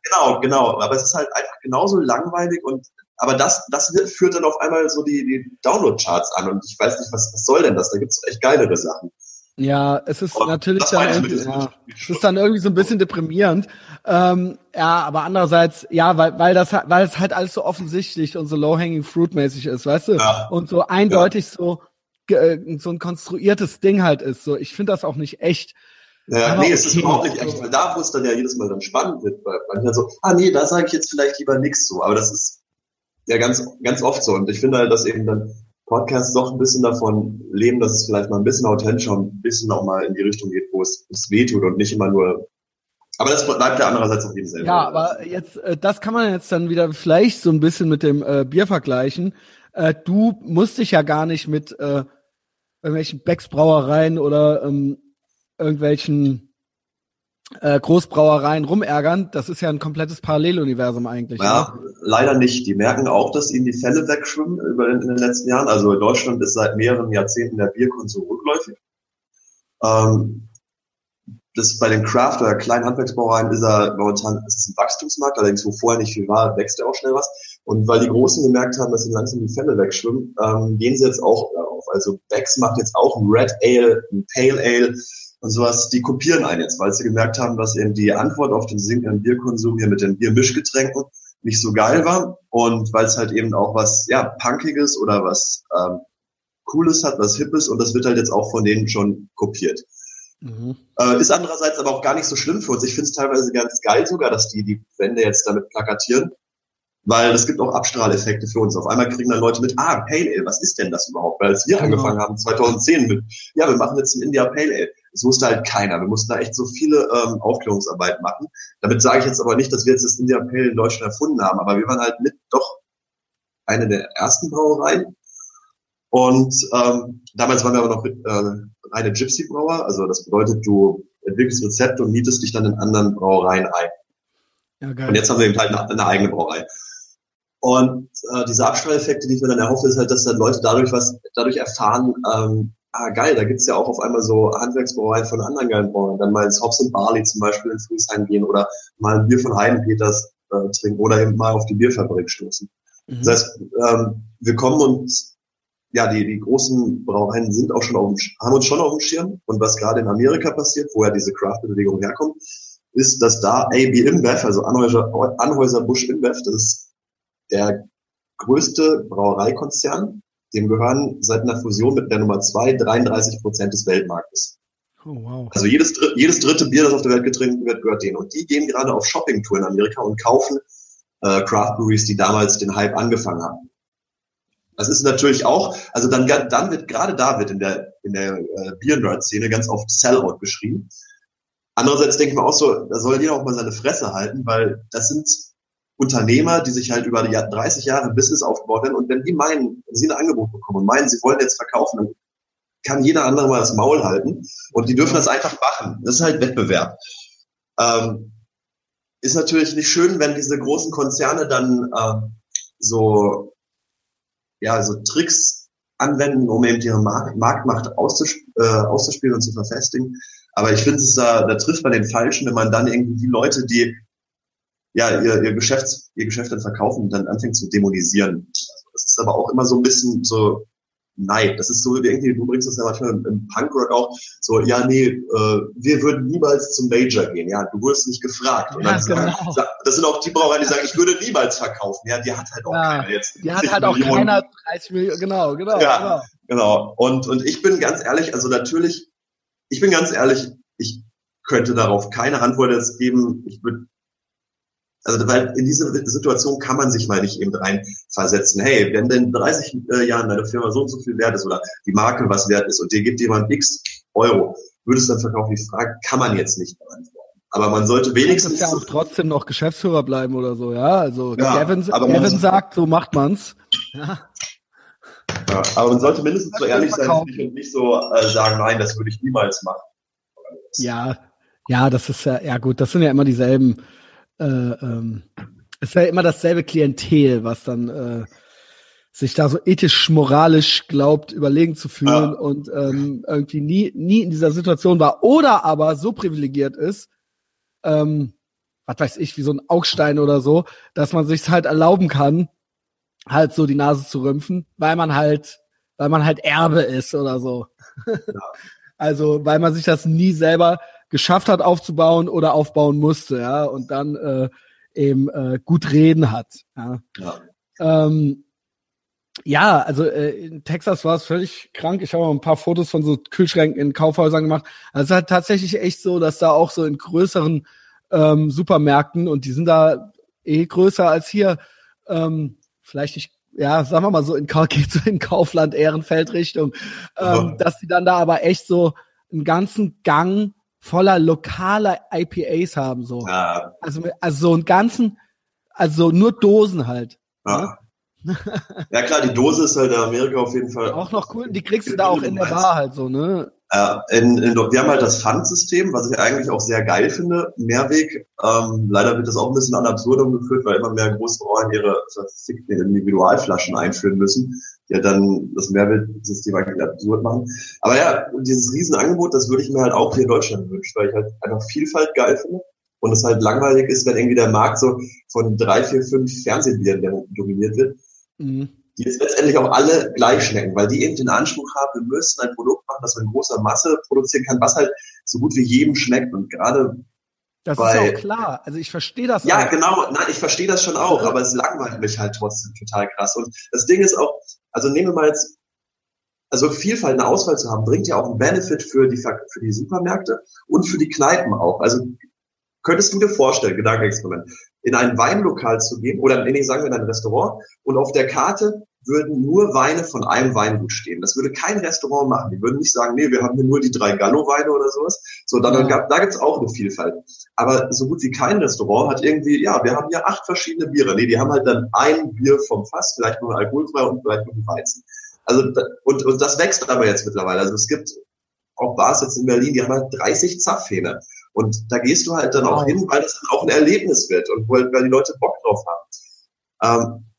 Genau, genau. Aber es ist halt einfach genauso langweilig und aber das, das führt dann auf einmal so die, die Download-Charts an und ich weiß nicht, was, was soll denn das? Da gibt's echt geilere Sachen. Ja, es ist und natürlich dann irgendwie, ja, es ist dann irgendwie so ein bisschen deprimierend. Ähm, ja, aber andererseits, ja, weil, weil das weil es halt alles so offensichtlich und so low-hanging fruit-mäßig ist, weißt du? Ja. Und so eindeutig ja. so, äh, so ein konstruiertes Ding halt ist. So, ich finde das auch nicht echt. Ja, aber nee, okay. es ist überhaupt nicht echt, weil da, wo es dann ja jedes Mal dann spannend wird, weil man dann so, ah nee, da sage ich jetzt vielleicht lieber nichts so, aber das ist ja ganz, ganz oft so. Und ich finde halt, dass eben dann Podcasts doch ein bisschen davon leben, dass es vielleicht mal ein bisschen authentischer und ein bisschen auch mal in die Richtung geht, wo es, es weh tut und nicht immer nur aber das bleibt ja andererseits auf jeden Fall. Ja, aber jetzt, äh, das kann man jetzt dann wieder vielleicht so ein bisschen mit dem äh, Bier vergleichen. Äh, du musst dich ja gar nicht mit äh, irgendwelchen Becks Brauereien oder ähm, irgendwelchen äh, Großbrauereien rumärgern. Das ist ja ein komplettes Paralleluniversum eigentlich. Ja, ne? leider nicht. Die merken auch, dass ihnen die Fälle wegschwimmen über in den letzten Jahren. Also in Deutschland ist seit mehreren Jahrzehnten der Bierkonsum rückläufig. Ähm, das bei den Craft- oder kleinen Handwerksbrauereien ist er momentan ist es ein Wachstumsmarkt, allerdings wo vorher nicht viel war, wächst er auch schnell was. Und weil die Großen gemerkt haben, dass sie langsam die Fälle wegschwimmen, ähm, gehen sie jetzt auch darauf. Also Becks macht jetzt auch ein Red Ale, ein Pale Ale, und sowas, die kopieren einen jetzt, weil sie gemerkt haben, dass eben die Antwort auf den sinkenden Bierkonsum hier mit den Biermischgetränken nicht so geil war und weil es halt eben auch was ja punkiges oder was ähm, cooles hat, was hippes und das wird halt jetzt auch von denen schon kopiert. Mhm. Äh, ist andererseits aber auch gar nicht so schlimm für uns. Ich finde es teilweise ganz geil sogar, dass die die Wände jetzt damit plakatieren, weil es gibt auch Abstrahleffekte für uns. Auf einmal kriegen dann Leute mit, ah, Pale Ale, was ist denn das überhaupt? Weil als wir genau. angefangen haben, 2010 mit, ja, wir machen jetzt ein India Pale Ale. Das wusste halt keiner. Wir mussten da echt so viele ähm, Aufklärungsarbeit machen. Damit sage ich jetzt aber nicht, dass wir jetzt das India Pale in Deutschland erfunden haben, aber wir waren halt mit doch eine der ersten Brauereien. Und ähm, damals waren wir aber noch äh, reine Gypsy-Brauer. Also das bedeutet, du entwickelst Rezepte und mietest dich dann in anderen Brauereien ein. Ja, geil. Und jetzt haben wir eben halt eine, eine eigene Brauerei. Und äh, diese Abstrahleffekte, die ich mir dann erhoffe, ist halt, dass dann Leute dadurch was dadurch erfahren, ähm, ah geil, da gibt's ja auch auf einmal so Handwerksbrauereien von anderen geilen Brauern. Dann mal ins Hobbs Barley zum Beispiel in Friesheim gehen oder mal ein Bier von Heidenpeters äh, trinken oder eben mal auf die Bierfabrik stoßen. Mhm. Das heißt, ähm, wir kommen und ja, die, die großen Brauereien sind auch schon auf dem, haben uns schon auf dem Schirm. Und was gerade in Amerika passiert, wo ja diese Craft-Bewegung herkommt, ist, dass da AB InBev, also Anhäuser, Anhäuser Busch InBev, das ist der größte Brauereikonzern dem gehören seit einer Fusion mit der Nummer zwei 33 Prozent des Weltmarktes. Oh, wow. Also jedes, jedes dritte Bier, das auf der Welt getrunken wird, gehört denen. Und die gehen gerade auf Shoppingtour in Amerika und kaufen äh, Craft Breweries, die damals den Hype angefangen haben. Das ist natürlich auch, also dann, dann wird gerade da wird in der, in der äh, Bier-Nerd-Szene ganz oft Sellout beschrieben. Andererseits denke ich mir auch so, da soll jeder auch mal seine Fresse halten, weil das sind Unternehmer, die sich halt über die 30 Jahre Business aufgebaut haben und wenn die meinen, wenn sie ein Angebot bekommen und meinen, sie wollen jetzt verkaufen, dann kann jeder andere mal das Maul halten und die dürfen das einfach machen. Das ist halt Wettbewerb. Ähm, ist natürlich nicht schön, wenn diese großen Konzerne dann äh, so ja so Tricks anwenden, um eben ihre Mark Marktmacht auszusp äh, auszuspielen und zu verfestigen. Aber ich finde da, da trifft man den Falschen, wenn man dann irgendwie die Leute, die ja ihr, ihr Geschäft, ihr Geschäft dann verkaufen, dann anfängt zu dämonisieren. Also das ist aber auch immer so ein bisschen so Neid. Das ist so irgendwie, du bringst das ja manchmal im, im Punkrock auch so, ja, nee, äh, wir würden niemals zum Major gehen. Ja, du wurdest nicht gefragt. Und ja, dann genau. sagen, das sind auch die Brauereien, die sagen, ich würde niemals verkaufen. Ja, die hat halt auch ja, keiner jetzt. Die hat halt auch Millionen. keiner 30 Millionen, genau, genau. Ja, genau. genau. Und, und ich bin ganz ehrlich, also natürlich, ich bin ganz ehrlich, ich könnte darauf keine Antwort jetzt geben. Ich würde also weil in diese Situation kann man sich mal nicht eben reinversetzen. Hey, wenn denn 30 äh, Jahren deine Firma so und so viel wert ist oder die Marke was wert ist und dir gibt jemand x Euro, würdest du dann verkaufen? Die Frage kann man jetzt nicht beantworten. Aber man sollte wenigstens. ja auch trotzdem noch Geschäftsführer bleiben oder so, ja. Also ja, Gavin, Gavin sagt, so macht man's. Ja. ja aber man sollte mindestens so ehrlich sein und nicht so äh, sagen, nein, das würde ich niemals machen. Ja, ja, das ist ja, ja gut, das sind ja immer dieselben äh, ähm, es wäre immer dasselbe Klientel, was dann äh, sich da so ethisch, moralisch glaubt, überlegen zu fühlen ja. und ähm, irgendwie nie, nie in dieser Situation war oder aber so privilegiert ist, ähm, was weiß ich, wie so ein Augstein oder so, dass man sich halt erlauben kann, halt so die Nase zu rümpfen, weil man halt, weil man halt Erbe ist oder so. Ja. also, weil man sich das nie selber geschafft hat aufzubauen oder aufbauen musste, ja, und dann äh, eben äh, gut reden hat. Ja, ja. Ähm, ja also äh, in Texas war es völlig krank. Ich habe mal ein paar Fotos von so Kühlschränken in Kaufhäusern gemacht. Also es ist halt tatsächlich echt so, dass da auch so in größeren ähm, Supermärkten und die sind da eh größer als hier, ähm, vielleicht nicht ja, sagen wir mal so in, geht so in Kaufland Ehrenfeld Richtung, ähm, dass die dann da aber echt so einen ganzen Gang voller lokaler IPAs haben, so. Ja. Also, also so einen ganzen, also nur Dosen halt. Ja. Ne? ja klar, die Dose ist halt in Amerika auf jeden Fall. Auch noch cool, die kriegst du da auch in der Bar halt so, ne? Ja, in, in, wir haben halt das Pfandsystem, was ich eigentlich auch sehr geil finde, Mehrweg. Ähm, leider wird das auch ein bisschen an Absurdum geführt, weil immer mehr große Bauern ihre Individualflaschen einführen müssen ja dann das Mehrwertsystem eigentlich absurd machen. Aber ja, dieses Riesenangebot, das würde ich mir halt auch hier in Deutschland wünschen, weil ich halt einfach Vielfalt geil finde und es halt langweilig ist, wenn irgendwie der Markt so von drei, vier, fünf Fernsehbieren dominiert wird, mhm. die jetzt letztendlich auch alle gleich schmecken, weil die eben den Anspruch haben, wir müssen ein Produkt machen, das man in großer Masse produzieren kann, was halt so gut wie jedem schmeckt und gerade das Weil, ist auch klar. Also ich verstehe das Ja, auch. genau. Nein, ich verstehe das schon auch, aber es langweilt mich halt trotzdem total krass. Und das Ding ist auch, also nehmen wir mal jetzt, also Vielfalt, eine Auswahl zu haben, bringt ja auch einen Benefit für die, für die Supermärkte und für die Kneipen auch. Also könntest du dir vorstellen, Gedankenexperiment, in ein Weinlokal zu gehen oder nee, sagen wir in ein Restaurant und auf der Karte würden nur Weine von einem Weingut stehen. Das würde kein Restaurant machen. Die würden nicht sagen, nee, wir haben hier nur die drei Gallo-Weine oder sowas. So, dann, ja. gab, da gibt's auch eine Vielfalt. Aber so gut wie kein Restaurant hat irgendwie, ja, wir haben hier acht verschiedene Biere. Nee, die haben halt dann ein Bier vom Fass, vielleicht nur alkoholfrei und vielleicht noch ein Weizen. Also, und, und das wächst aber jetzt mittlerweile. Also es gibt auch Bars jetzt in Berlin, die haben halt 30 Zapfhähne. Und da gehst du halt dann auch hin, weil das dann auch ein Erlebnis wird und weil, weil die Leute Bock drauf haben. Ähm,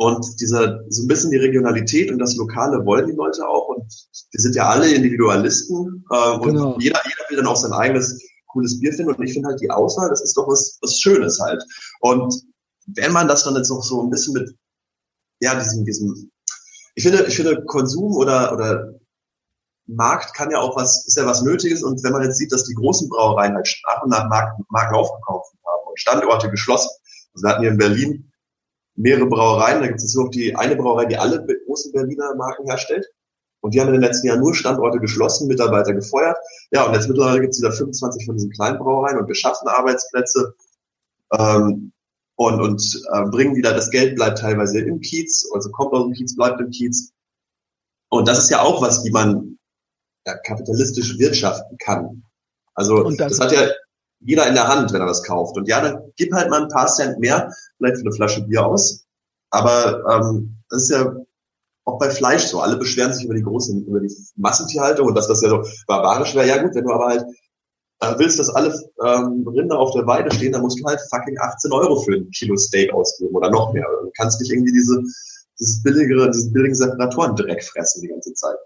und dieser, so ein bisschen die Regionalität und das Lokale wollen die Leute auch. Und wir sind ja alle Individualisten. Äh, genau. Und jeder, jeder will dann auch sein eigenes cooles Bier finden. Und ich finde halt die Auswahl, das ist doch was, was Schönes halt. Und wenn man das dann jetzt noch so ein bisschen mit, ja, diesem, diesem, ich finde, ich finde Konsum oder, oder Markt kann ja auch was, ist ja was Nötiges. Und wenn man jetzt sieht, dass die großen Brauereien halt nach und nach Marken, Marken aufgekauft haben und Standorte geschlossen. Also wir hatten hier in Berlin mehrere Brauereien. Da gibt es nur noch die eine Brauerei, die alle großen Berliner Marken herstellt. Und die haben in den letzten Jahren nur Standorte geschlossen, Mitarbeiter gefeuert. Ja, und jetzt mittlerweile gibt es wieder 25 von diesen kleinen Brauereien und geschaffene Arbeitsplätze. Ähm, und, und äh, bringen wieder, das Geld bleibt teilweise im Kiez, also kommt aus dem Kiez, bleibt im Kiez. Und das ist ja auch was, wie man ja, kapitalistisch wirtschaften kann. Also das hat ja jeder in der Hand, wenn er das kauft. Und ja, dann gib halt mal ein paar Cent mehr, vielleicht für eine Flasche Bier aus. Aber ähm, das ist ja auch bei Fleisch so. Alle beschweren sich über die große, über die Massentierhaltung und das, was ja so barbarisch wäre. Ja gut, wenn du aber halt äh, willst, dass alle ähm, Rinder auf der Weide stehen, dann musst du halt fucking 18 Euro für ein Kilo Steak ausgeben oder noch mehr. Du kannst nicht irgendwie diese, dieses billigere, diesen billigen Separatoren Dreck fressen die ganze Zeit.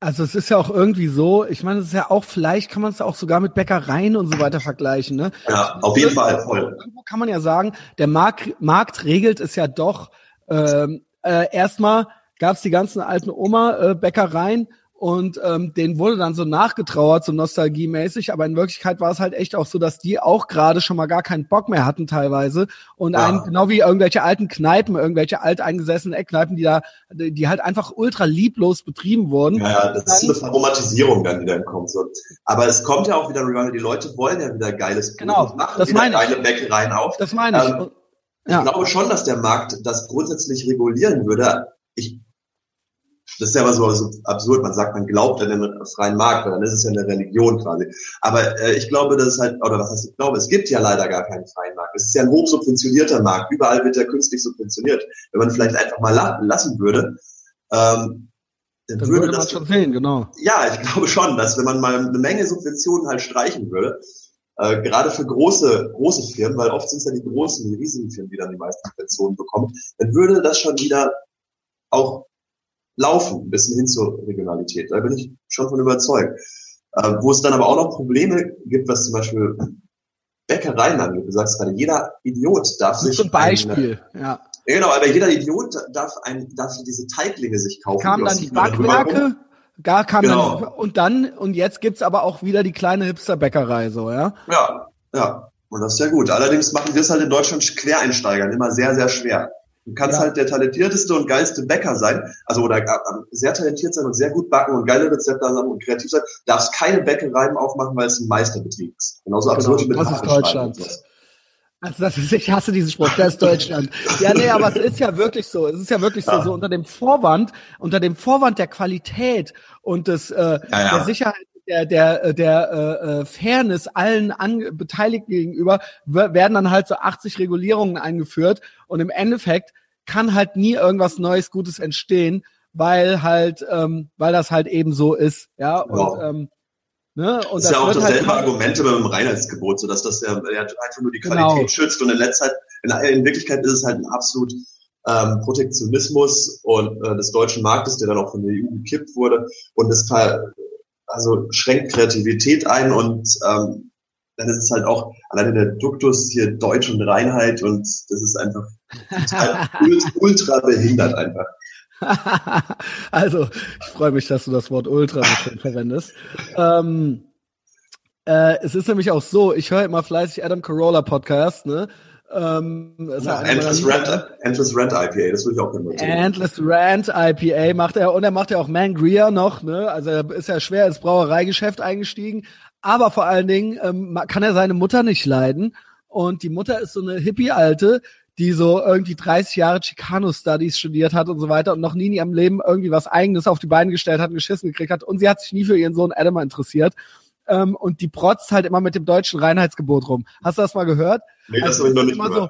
Also es ist ja auch irgendwie so, ich meine, es ist ja auch, vielleicht kann man es auch sogar mit Bäckereien und so weiter vergleichen. Ne? Ja, auf jeden Fall, voll. Irgendwo kann man ja sagen, der Markt, Markt regelt es ja doch. Ähm, äh, erstmal gab es die ganzen alten Oma-Bäckereien und ähm, denen wurde dann so nachgetrauert, so nostalgiemäßig, aber in Wirklichkeit war es halt echt auch so, dass die auch gerade schon mal gar keinen Bock mehr hatten teilweise. Und ja. ein, genau wie irgendwelche alten Kneipen, irgendwelche alteingesessenen Eckkneipen, die da, die halt einfach ultra lieblos betrieben wurden. Ja, das ist eine Aromatisierung dann, die dann kommt. So. Aber es kommt ja auch wieder, die Leute wollen ja wieder geiles Brot genau, machen das meine ich. geile Bäckereien auf. Das meine ich. Ähm, ja. Ich glaube schon, dass der Markt das grundsätzlich regulieren würde. Ich das ist ja immer so, so absurd. Man sagt, man glaubt an den freien Markt, dann ist es ja eine Religion quasi. Aber äh, ich glaube, dass es halt, oder was heißt ich glaube, es gibt ja leider gar keinen freien Markt. Es ist ja ein hochsubventionierter Markt. Überall wird er künstlich subventioniert. Wenn man vielleicht einfach mal la lassen würde, ähm, dann, dann würde, würde das schon sehen, genau. Ja, ich glaube schon, dass wenn man mal eine Menge Subventionen halt streichen würde, äh, gerade für große, große Firmen, weil oft sind es ja die großen, die riesigen Firmen, die dann die meisten Subventionen bekommen, dann würde das schon wieder auch laufen, ein bisschen hin zur Regionalität. Da bin ich schon von überzeugt. Äh, wo es dann aber auch noch Probleme gibt, was zum Beispiel Bäckereien angeht. Du sagst gerade, jeder Idiot darf sich. Zum Beispiel, eine, ja. ja. Genau, aber jeder Idiot darf ein, darf diese Teiglinge sich kaufen. Kamen dann die Backwerke, gar kam genau. dann, und dann, und jetzt gibt's aber auch wieder die kleine Hipster-Bäckerei, so, ja? Ja, ja. Und das ist ja gut. Allerdings machen wir es halt in Deutschland Quereinsteigern immer sehr, sehr schwer. Du kannst ja. halt der talentierteste und geilste Bäcker sein, also oder äh, sehr talentiert sein und sehr gut backen und geile Rezepte haben und kreativ sein, darfst keine Bäckereien aufmachen, weil es ein Meisterbetrieb ist. Genauso genau, absurd mit Das ist Deutschland. Also das ist, ich hasse diesen Spruch, das ist Deutschland. ja, nee, aber es ist ja wirklich so. Es ist ja wirklich ja. so, so unter dem Vorwand, unter dem Vorwand der Qualität und des äh, ja, ja. der Sicherheit der der der äh, äh Fairness allen An Beteiligten gegenüber werden dann halt so 80 Regulierungen eingeführt und im Endeffekt kann halt nie irgendwas Neues Gutes entstehen, weil halt ähm, weil das halt eben so ist, ja und wow. ähm, Ne? Und das ist ja auch dasselbe halt Argumente beim Reinheitsgebot, so dass das ja, ja einfach nur die Qualität genau. schützt und in letzter Zeit, in, in, Wirklichkeit ist es halt ein absolut ähm, Protektionismus und äh, des deutschen Marktes, der dann auch von der EU gekippt wurde und das also schränkt Kreativität ein und ähm, dann ist es halt auch alleine der Duktus hier Deutsch und Reinheit und das ist einfach ultra behindert einfach. also, ich freue mich, dass du das Wort ultra verwendest. Ähm, äh, es ist nämlich auch so, ich höre immer fleißig Adam Carolla Podcast, ne? Ähm, ja, Endless, Rant, Endless Rant IPA, das würde ich auch notieren. Endless Rant IPA macht er und er macht ja auch Mangria noch, ne? Also er ist ja schwer ins Brauereigeschäft eingestiegen, aber vor allen Dingen ähm, kann er seine Mutter nicht leiden und die Mutter ist so eine Hippie-Alte, die so irgendwie 30 Jahre Chicano Studies studiert hat und so weiter und noch nie in ihrem Leben irgendwie was Eigenes auf die Beine gestellt hat, geschissen gekriegt hat und sie hat sich nie für ihren Sohn Adam interessiert ähm, und die protzt halt immer mit dem deutschen Reinheitsgebot rum. Hast du das mal gehört? Nee, das also, ich noch nicht gehört. So,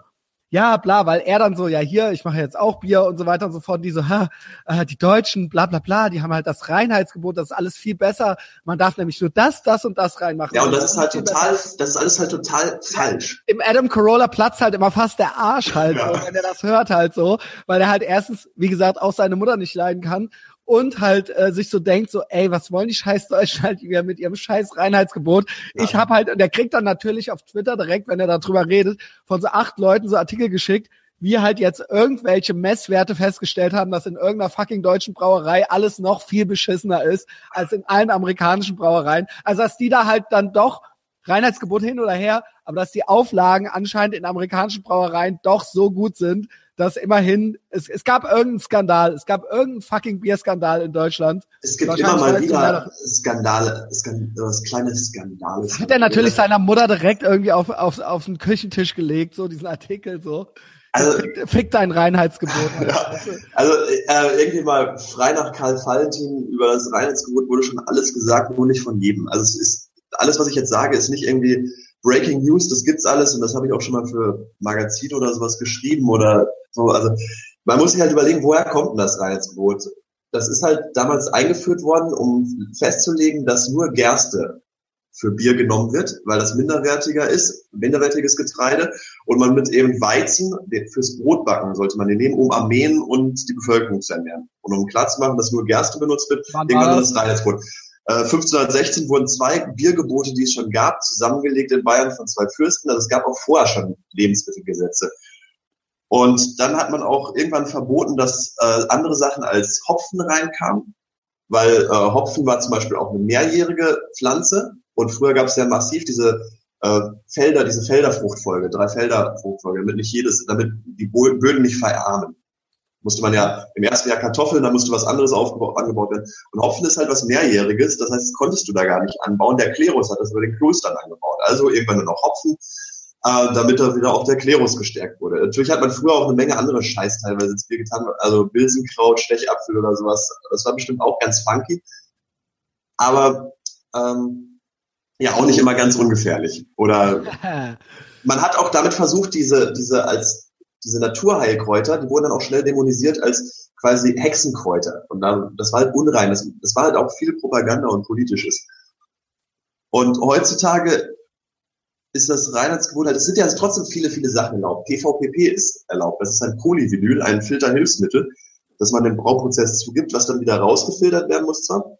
ja, bla, weil er dann so, ja, hier, ich mache jetzt auch Bier und so weiter und so fort. Und die so, ha, äh, die Deutschen, bla, bla, bla, die haben halt das Reinheitsgebot, das ist alles viel besser. Man darf nämlich nur das, das und das reinmachen. Ja, und das, das ist halt total, besser. das ist alles halt total falsch. Im Adam Corolla platzt halt immer fast der Arsch halt, ja. so, wenn er das hört halt so, weil er halt erstens, wie gesagt, auch seine Mutter nicht leiden kann und halt äh, sich so denkt, so, ey, was wollen die scheiß Deutschen halt wieder mit ihrem scheiß Reinheitsgebot? Ja. Ich habe halt, und der kriegt dann natürlich auf Twitter direkt, wenn er darüber redet, von so acht Leuten so Artikel geschickt, wie halt jetzt irgendwelche Messwerte festgestellt haben, dass in irgendeiner fucking deutschen Brauerei alles noch viel beschissener ist als in allen amerikanischen Brauereien. Also dass die da halt dann doch Reinheitsgebot hin oder her, aber dass die Auflagen anscheinend in amerikanischen Brauereien doch so gut sind, dass immerhin, es, es gab irgendeinen Skandal, es gab irgendeinen fucking Bierskandal in Deutschland. Es gibt immer mal wieder Skandale, Skandale, kleine Skandale. Hat er natürlich seiner Mutter direkt irgendwie auf, auf, auf den Küchentisch gelegt, so diesen Artikel so. Also, fick, fick dein Reinheitsgebot. ja, also äh, irgendwie mal frei nach Karl Valentin über das Reinheitsgebot wurde schon alles gesagt, nur nicht von jedem. Also es ist alles, was ich jetzt sage, ist nicht irgendwie Breaking News, das gibt's alles und das habe ich auch schon mal für Magazine oder sowas geschrieben oder so. Also man muss sich halt überlegen, woher kommt denn das Reinheitsgebot? Das ist halt damals eingeführt worden, um festzulegen, dass nur Gerste für Bier genommen wird, weil das minderwertiger ist, minderwertiges Getreide und man mit eben Weizen fürs Brotbacken sollte man den nehmen, um Armeen und die Bevölkerung zu ernähren. Und um klarzumachen, dass nur Gerste benutzt wird, irgendwann das Reinheitsgebot. 1516 äh, wurden zwei Biergebote, die es schon gab, zusammengelegt in Bayern von zwei Fürsten. Also es gab auch vorher schon Lebensmittelgesetze. Und dann hat man auch irgendwann verboten, dass äh, andere Sachen als Hopfen reinkamen, weil äh, Hopfen war zum Beispiel auch eine mehrjährige Pflanze. Und früher gab es ja massiv diese äh, Felder, diese Felderfruchtfolge, drei Felderfruchtfolge, damit nicht jedes, damit die Böden nicht verarmen musste man ja im ersten Jahr Kartoffeln, da musste was anderes angebaut werden. Und Hopfen ist halt was Mehrjähriges, das heißt, das konntest du da gar nicht anbauen. Der Klerus hat das über den Klostern angebaut. Also irgendwann nur noch Hopfen, äh, damit da wieder auch der Klerus gestärkt wurde. Natürlich hat man früher auch eine Menge andere Scheiß teilweise ins Bier getan, also Bilsenkraut, Stechapfel oder sowas. Das war bestimmt auch ganz funky. Aber ähm, ja, auch nicht immer ganz ungefährlich. Oder man hat auch damit versucht, diese, diese als diese Naturheilkräuter, die wurden dann auch schnell dämonisiert als quasi Hexenkräuter. Und dann, das war halt unrein. Das, das war halt auch viel Propaganda und Politisches. Und heutzutage ist das Reinheitsgebot halt, es sind ja trotzdem viele, viele Sachen erlaubt. PVPP ist erlaubt. Das ist ein Polyvinyl, ein Filterhilfsmittel, das man dem Brauprozess zugibt, was dann wieder rausgefiltert werden muss zwar.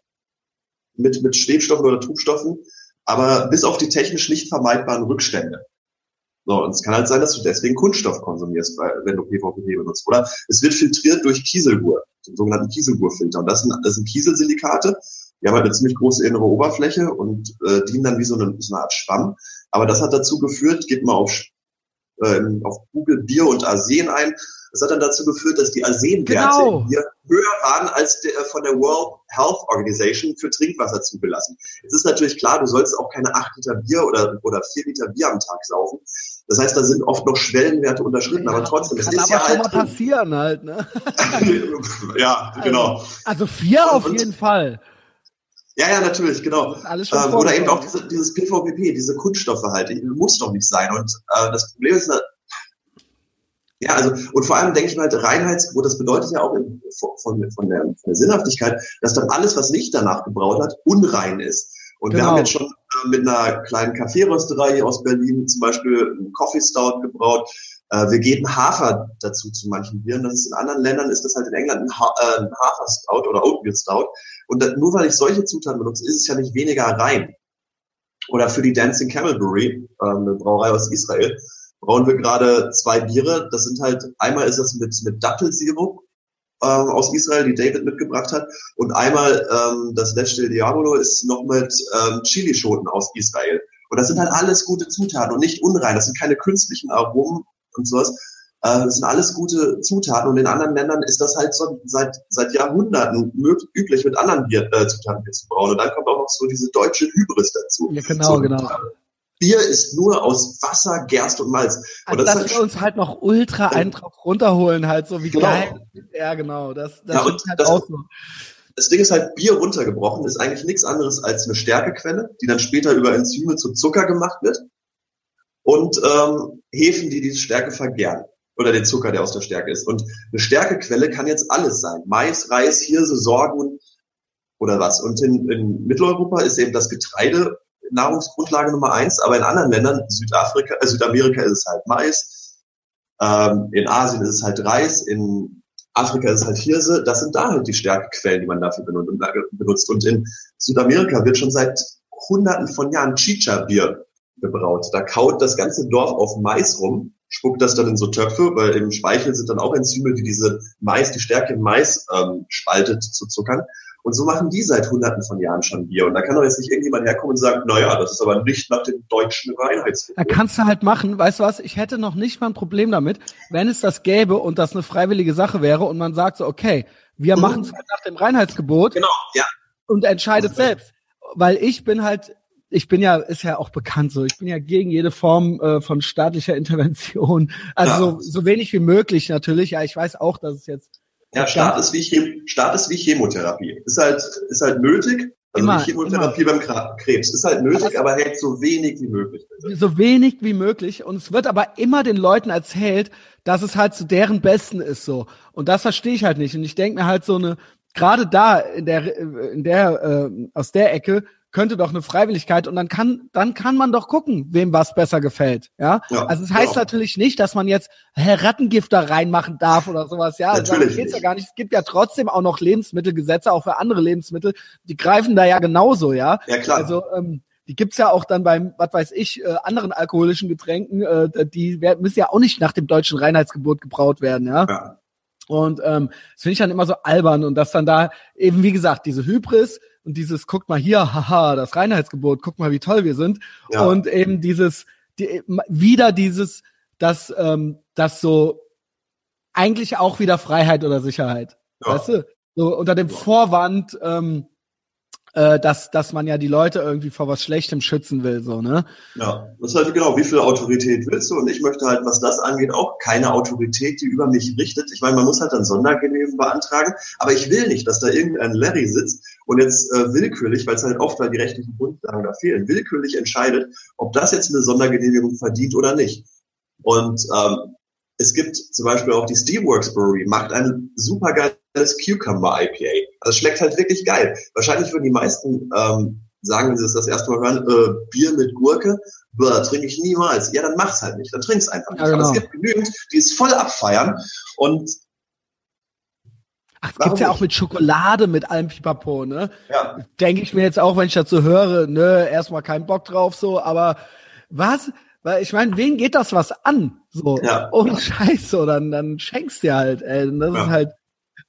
Mit, mit Schwebstoffen oder Trubstoffen, aber bis auf die technisch nicht vermeidbaren Rückstände. So, und es kann halt sein, dass du deswegen Kunststoff konsumierst, wenn du PVPP benutzt. Oder es wird filtriert durch Kieselgur, den sogenannten Kieselgurfilter. Und das sind, das sind Kieselsilikate. Die haben halt eine ziemlich große innere Oberfläche und äh, dienen dann wie so eine, so eine Art Schwamm. Aber das hat dazu geführt, geht mal auf, äh, auf Google Bier und Arsen ein, das hat dann dazu geführt, dass die Arsenwerte genau. hier höher waren als der, von der World Health Organization für Trinkwasser zugelassen. Es ist natürlich klar, du sollst auch keine acht Liter Bier oder, oder vier Liter Bier am Tag saufen. Das heißt, da sind oft noch Schwellenwerte unterschritten, ja, aber trotzdem, kann es ist aber ja schon halt mal passieren halt, ne? ja, genau. Also, also vier und, auf jeden Fall. Ja, ja, natürlich, genau. Ähm, oder eben auch diese, dieses PVPP, diese Kunststoffe halt, die muss doch nicht sein. Und äh, das Problem ist, ja, also, und vor allem denke ich mal, halt, Reinheitsgebot, das bedeutet ja auch in, von, von, der, von der Sinnhaftigkeit, dass dann alles, was nicht danach gebraut hat, unrein ist. Und genau. wir haben jetzt schon äh, mit einer kleinen Kaffeerösterei hier aus Berlin zum Beispiel einen Coffee Stout gebraut. Äh, wir geben Hafer dazu zu manchen Bieren. Das ist in anderen Ländern ist das halt in England ein, ha äh, ein Hafer Stout oder Oatmeal Stout. Und das, nur weil ich solche Zutaten benutze, ist es ja nicht weniger rein. Oder für die Dancing Camel Brewery, äh, eine Brauerei aus Israel, brauen wir gerade zwei Biere. Das sind halt, einmal ist das mit, mit Dattelsirup ähm, aus Israel, die David mitgebracht hat. Und einmal ähm, das Leche Diabolo ist noch mit ähm, Chilischoten aus Israel. Und das sind halt alles gute Zutaten und nicht unrein. Das sind keine künstlichen Aromen und sowas. Äh, das sind alles gute Zutaten und in anderen Ländern ist das halt so seit, seit Jahrhunderten üblich, mit anderen Bier, äh, Zutaten Bier zu brauen. Und dann kommt auch noch so diese deutsche Hybris dazu. Ja, genau, so, genau. Bier ist nur aus Wasser, Gerst und Malz. Also, das dass halt wir uns halt noch ultra einen drauf runterholen, halt so wie genau. geil. Ja, genau. Das, das ja, und halt das, auch so. Das Ding ist halt, Bier runtergebrochen ist eigentlich nichts anderes als eine Stärkequelle, die dann später über Enzyme zu Zucker gemacht wird. Und ähm, Hefen, die diese Stärke vergären. Oder den Zucker, der aus der Stärke ist. Und eine Stärkequelle kann jetzt alles sein. Mais, Reis, Hirse, Sorgen oder was. Und in, in Mitteleuropa ist eben das Getreide Nahrungsgrundlage Nummer eins, aber in anderen Ländern, Südafrika, äh, Südamerika ist es halt Mais, ähm, in Asien ist es halt Reis, in Afrika ist es halt Hirse, das sind da halt die Stärkequellen, die man dafür benutzt. Und in Südamerika wird schon seit hunderten von Jahren Chicha-Bier gebraut. Da kaut das ganze Dorf auf Mais rum, spuckt das dann in so Töpfe, weil im Speichel sind dann auch Enzyme, die diese Mais, die Stärke im Mais ähm, spaltet zu Zuckern. Und so machen die seit hunderten von Jahren schon Bier. Und da kann doch jetzt nicht irgendjemand herkommen und sagen, naja, das ist aber nicht nach dem deutschen Reinheitsgebot. Da kannst du halt machen, weißt du was, ich hätte noch nicht mal ein Problem damit, wenn es das gäbe und das eine freiwillige Sache wäre und man sagt so, okay, wir mhm. machen es halt nach dem Reinheitsgebot. Genau, ja. Und entscheidet selbst. Weil ich bin halt ich bin ja, ist ja auch bekannt so, ich bin ja gegen jede Form äh, von staatlicher Intervention. Also ja. so, so wenig wie möglich natürlich. Ja, ich weiß auch, dass es jetzt. Ja, Staat ist wie Chem Staat ist wie Chemotherapie. Ist halt, ist halt nötig. Also immer, Chemotherapie immer. beim Krebs. Ist halt nötig, aber, aber hält so wenig wie möglich. Bitte. So wenig wie möglich. Und es wird aber immer den Leuten erzählt, dass es halt zu deren Besten ist so. Und das verstehe ich halt nicht. Und ich denke mir halt so eine, gerade da in der, in der, äh, aus der Ecke, könnte doch eine Freiwilligkeit und dann kann dann kann man doch gucken, wem was besser gefällt, ja. ja also es das heißt ja. natürlich nicht, dass man jetzt Herr Rattengift da reinmachen darf oder sowas, ja. Also natürlich geht's ja gar nicht. Es gibt ja trotzdem auch noch Lebensmittelgesetze, auch für andere Lebensmittel, die greifen da ja genauso, ja. Ja klar. Also ähm, die gibt's ja auch dann beim, was weiß ich, äh, anderen alkoholischen Getränken, äh, die werden, müssen ja auch nicht nach dem deutschen Reinheitsgebot gebraut werden, ja. ja. Und ähm, das finde ich dann immer so albern und dass dann da eben, wie gesagt, diese Hybris, und dieses, guckt mal hier, haha, das Reinheitsgebot, guck mal, wie toll wir sind. Ja. Und eben dieses, die, wieder dieses, das, ähm, das so eigentlich auch wieder Freiheit oder Sicherheit. Ja. Weißt du? So unter dem Vorwand, ähm, äh, dass, dass man ja die Leute irgendwie vor was Schlechtem schützen will, so, ne? Ja, das ist halt genau, wie viel Autorität willst du? Und ich möchte halt, was das angeht, auch keine Autorität, die über mich richtet. Ich meine, man muss halt dann Sondergenehmigung beantragen, aber ich will nicht, dass da irgendein Larry sitzt und jetzt äh, willkürlich, weil es halt oft, weil die rechtlichen Grundlagen da fehlen, willkürlich entscheidet, ob das jetzt eine Sondergenehmigung verdient oder nicht. Und ähm, es gibt zum Beispiel auch die Steamworks Brewery, macht ein super geiles Cucumber IPA. Also es schmeckt halt wirklich geil. Wahrscheinlich würden die meisten ähm, sagen, wenn sie das das erste Mal hören, äh, Bier mit Gurke, bäh, trinke ich niemals. Ja, dann mach's halt nicht, dann trink's einfach nicht. Ja, genau. Aber es gibt genügend, die es voll abfeiern und Ach, es gibt's ja auch mit Schokolade, mit allem Pipapo, ne? Ja. Denke ich mir jetzt auch, wenn ich dazu höre, ne, erstmal keinen Bock drauf, so, aber was? Weil ich meine, wen geht das was an? So, ja. ohne Scheiß, so, dann, dann schenkst dir halt, ey. Und das ja. ist halt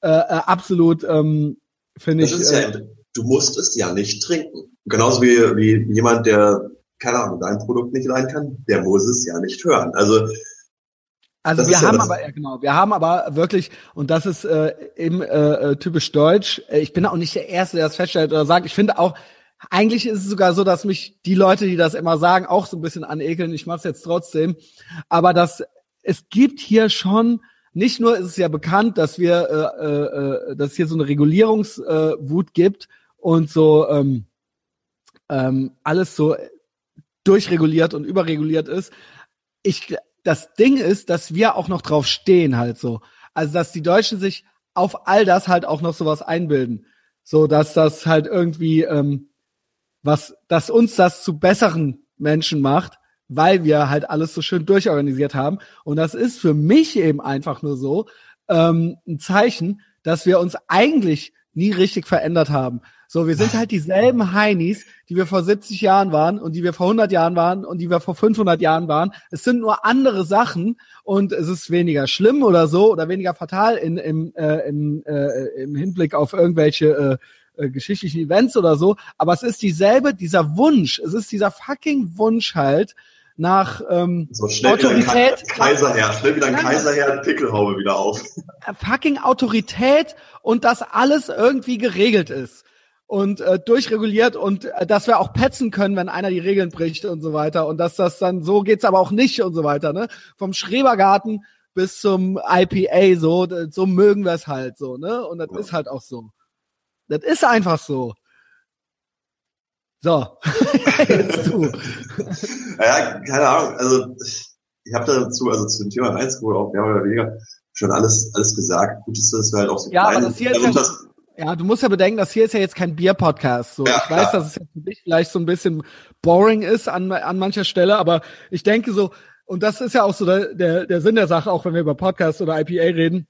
äh, äh, absolut, ähm, finde ich. Ist äh, ja, du musst es ja nicht trinken. Genauso wie, wie jemand, der, keine Ahnung, dein Produkt nicht leiden kann, der muss es ja nicht hören. Also also wir haben ja aber, ja genau, wir haben aber wirklich, und das ist äh, eben äh, äh typisch deutsch, äh, ich bin auch nicht der Erste, der das feststellt oder sagt, ich finde auch, eigentlich ist es sogar so, dass mich die Leute, die das immer sagen, auch so ein bisschen anekeln. Ich mache es jetzt trotzdem. Aber dass es gibt hier schon, nicht nur ist es ja bekannt, dass wir, äh, äh, äh dass hier so eine Regulierungswut äh, gibt und so ähm, ähm, alles so durchreguliert und überreguliert ist. Ich, das Ding ist, dass wir auch noch drauf stehen halt so. Also dass die Deutschen sich auf all das halt auch noch sowas einbilden. So dass das halt irgendwie ähm, was, dass uns das zu besseren Menschen macht, weil wir halt alles so schön durchorganisiert haben. Und das ist für mich eben einfach nur so ähm, ein Zeichen, dass wir uns eigentlich nie richtig verändert haben. So, wir sind halt dieselben Heinis, die wir vor 70 Jahren waren und die wir vor 100 Jahren waren und die wir vor 500 Jahren waren. Es sind nur andere Sachen und es ist weniger schlimm oder so oder weniger fatal in, im, äh, im, äh, im Hinblick auf irgendwelche äh, äh, geschichtlichen Events oder so, aber es ist dieselbe, dieser Wunsch, es ist dieser fucking Wunsch halt nach ähm, so, schnell Autorität. Wieder Kaiser her, schnell wieder ein Kaiser her, Pickelhaube wieder auf. Äh, fucking Autorität und dass alles irgendwie geregelt ist und äh, durchreguliert und äh, dass wir auch petzen können, wenn einer die Regeln bricht und so weiter und dass das dann so geht's aber auch nicht und so weiter, ne? Vom Schrebergarten bis zum IPA so, so mögen wir es halt so, ne? Und das ja. ist halt auch so. Das ist einfach so. So, jetzt du. naja, keine Ahnung. Also ich habe dazu, also zu dem Thema Reinheitsgebot auch mehr oder weniger schon alles, alles gesagt. Gut ist, dass wir halt auch so ja, klein, aber das hier ist ja, das, ja, du musst ja bedenken, das hier ist ja jetzt kein Bier-Podcast. So. Ja, ich weiß, ja. dass es jetzt für dich vielleicht so ein bisschen boring ist an, an mancher Stelle, aber ich denke so, und das ist ja auch so der, der, der Sinn der Sache, auch wenn wir über Podcast oder IPA reden,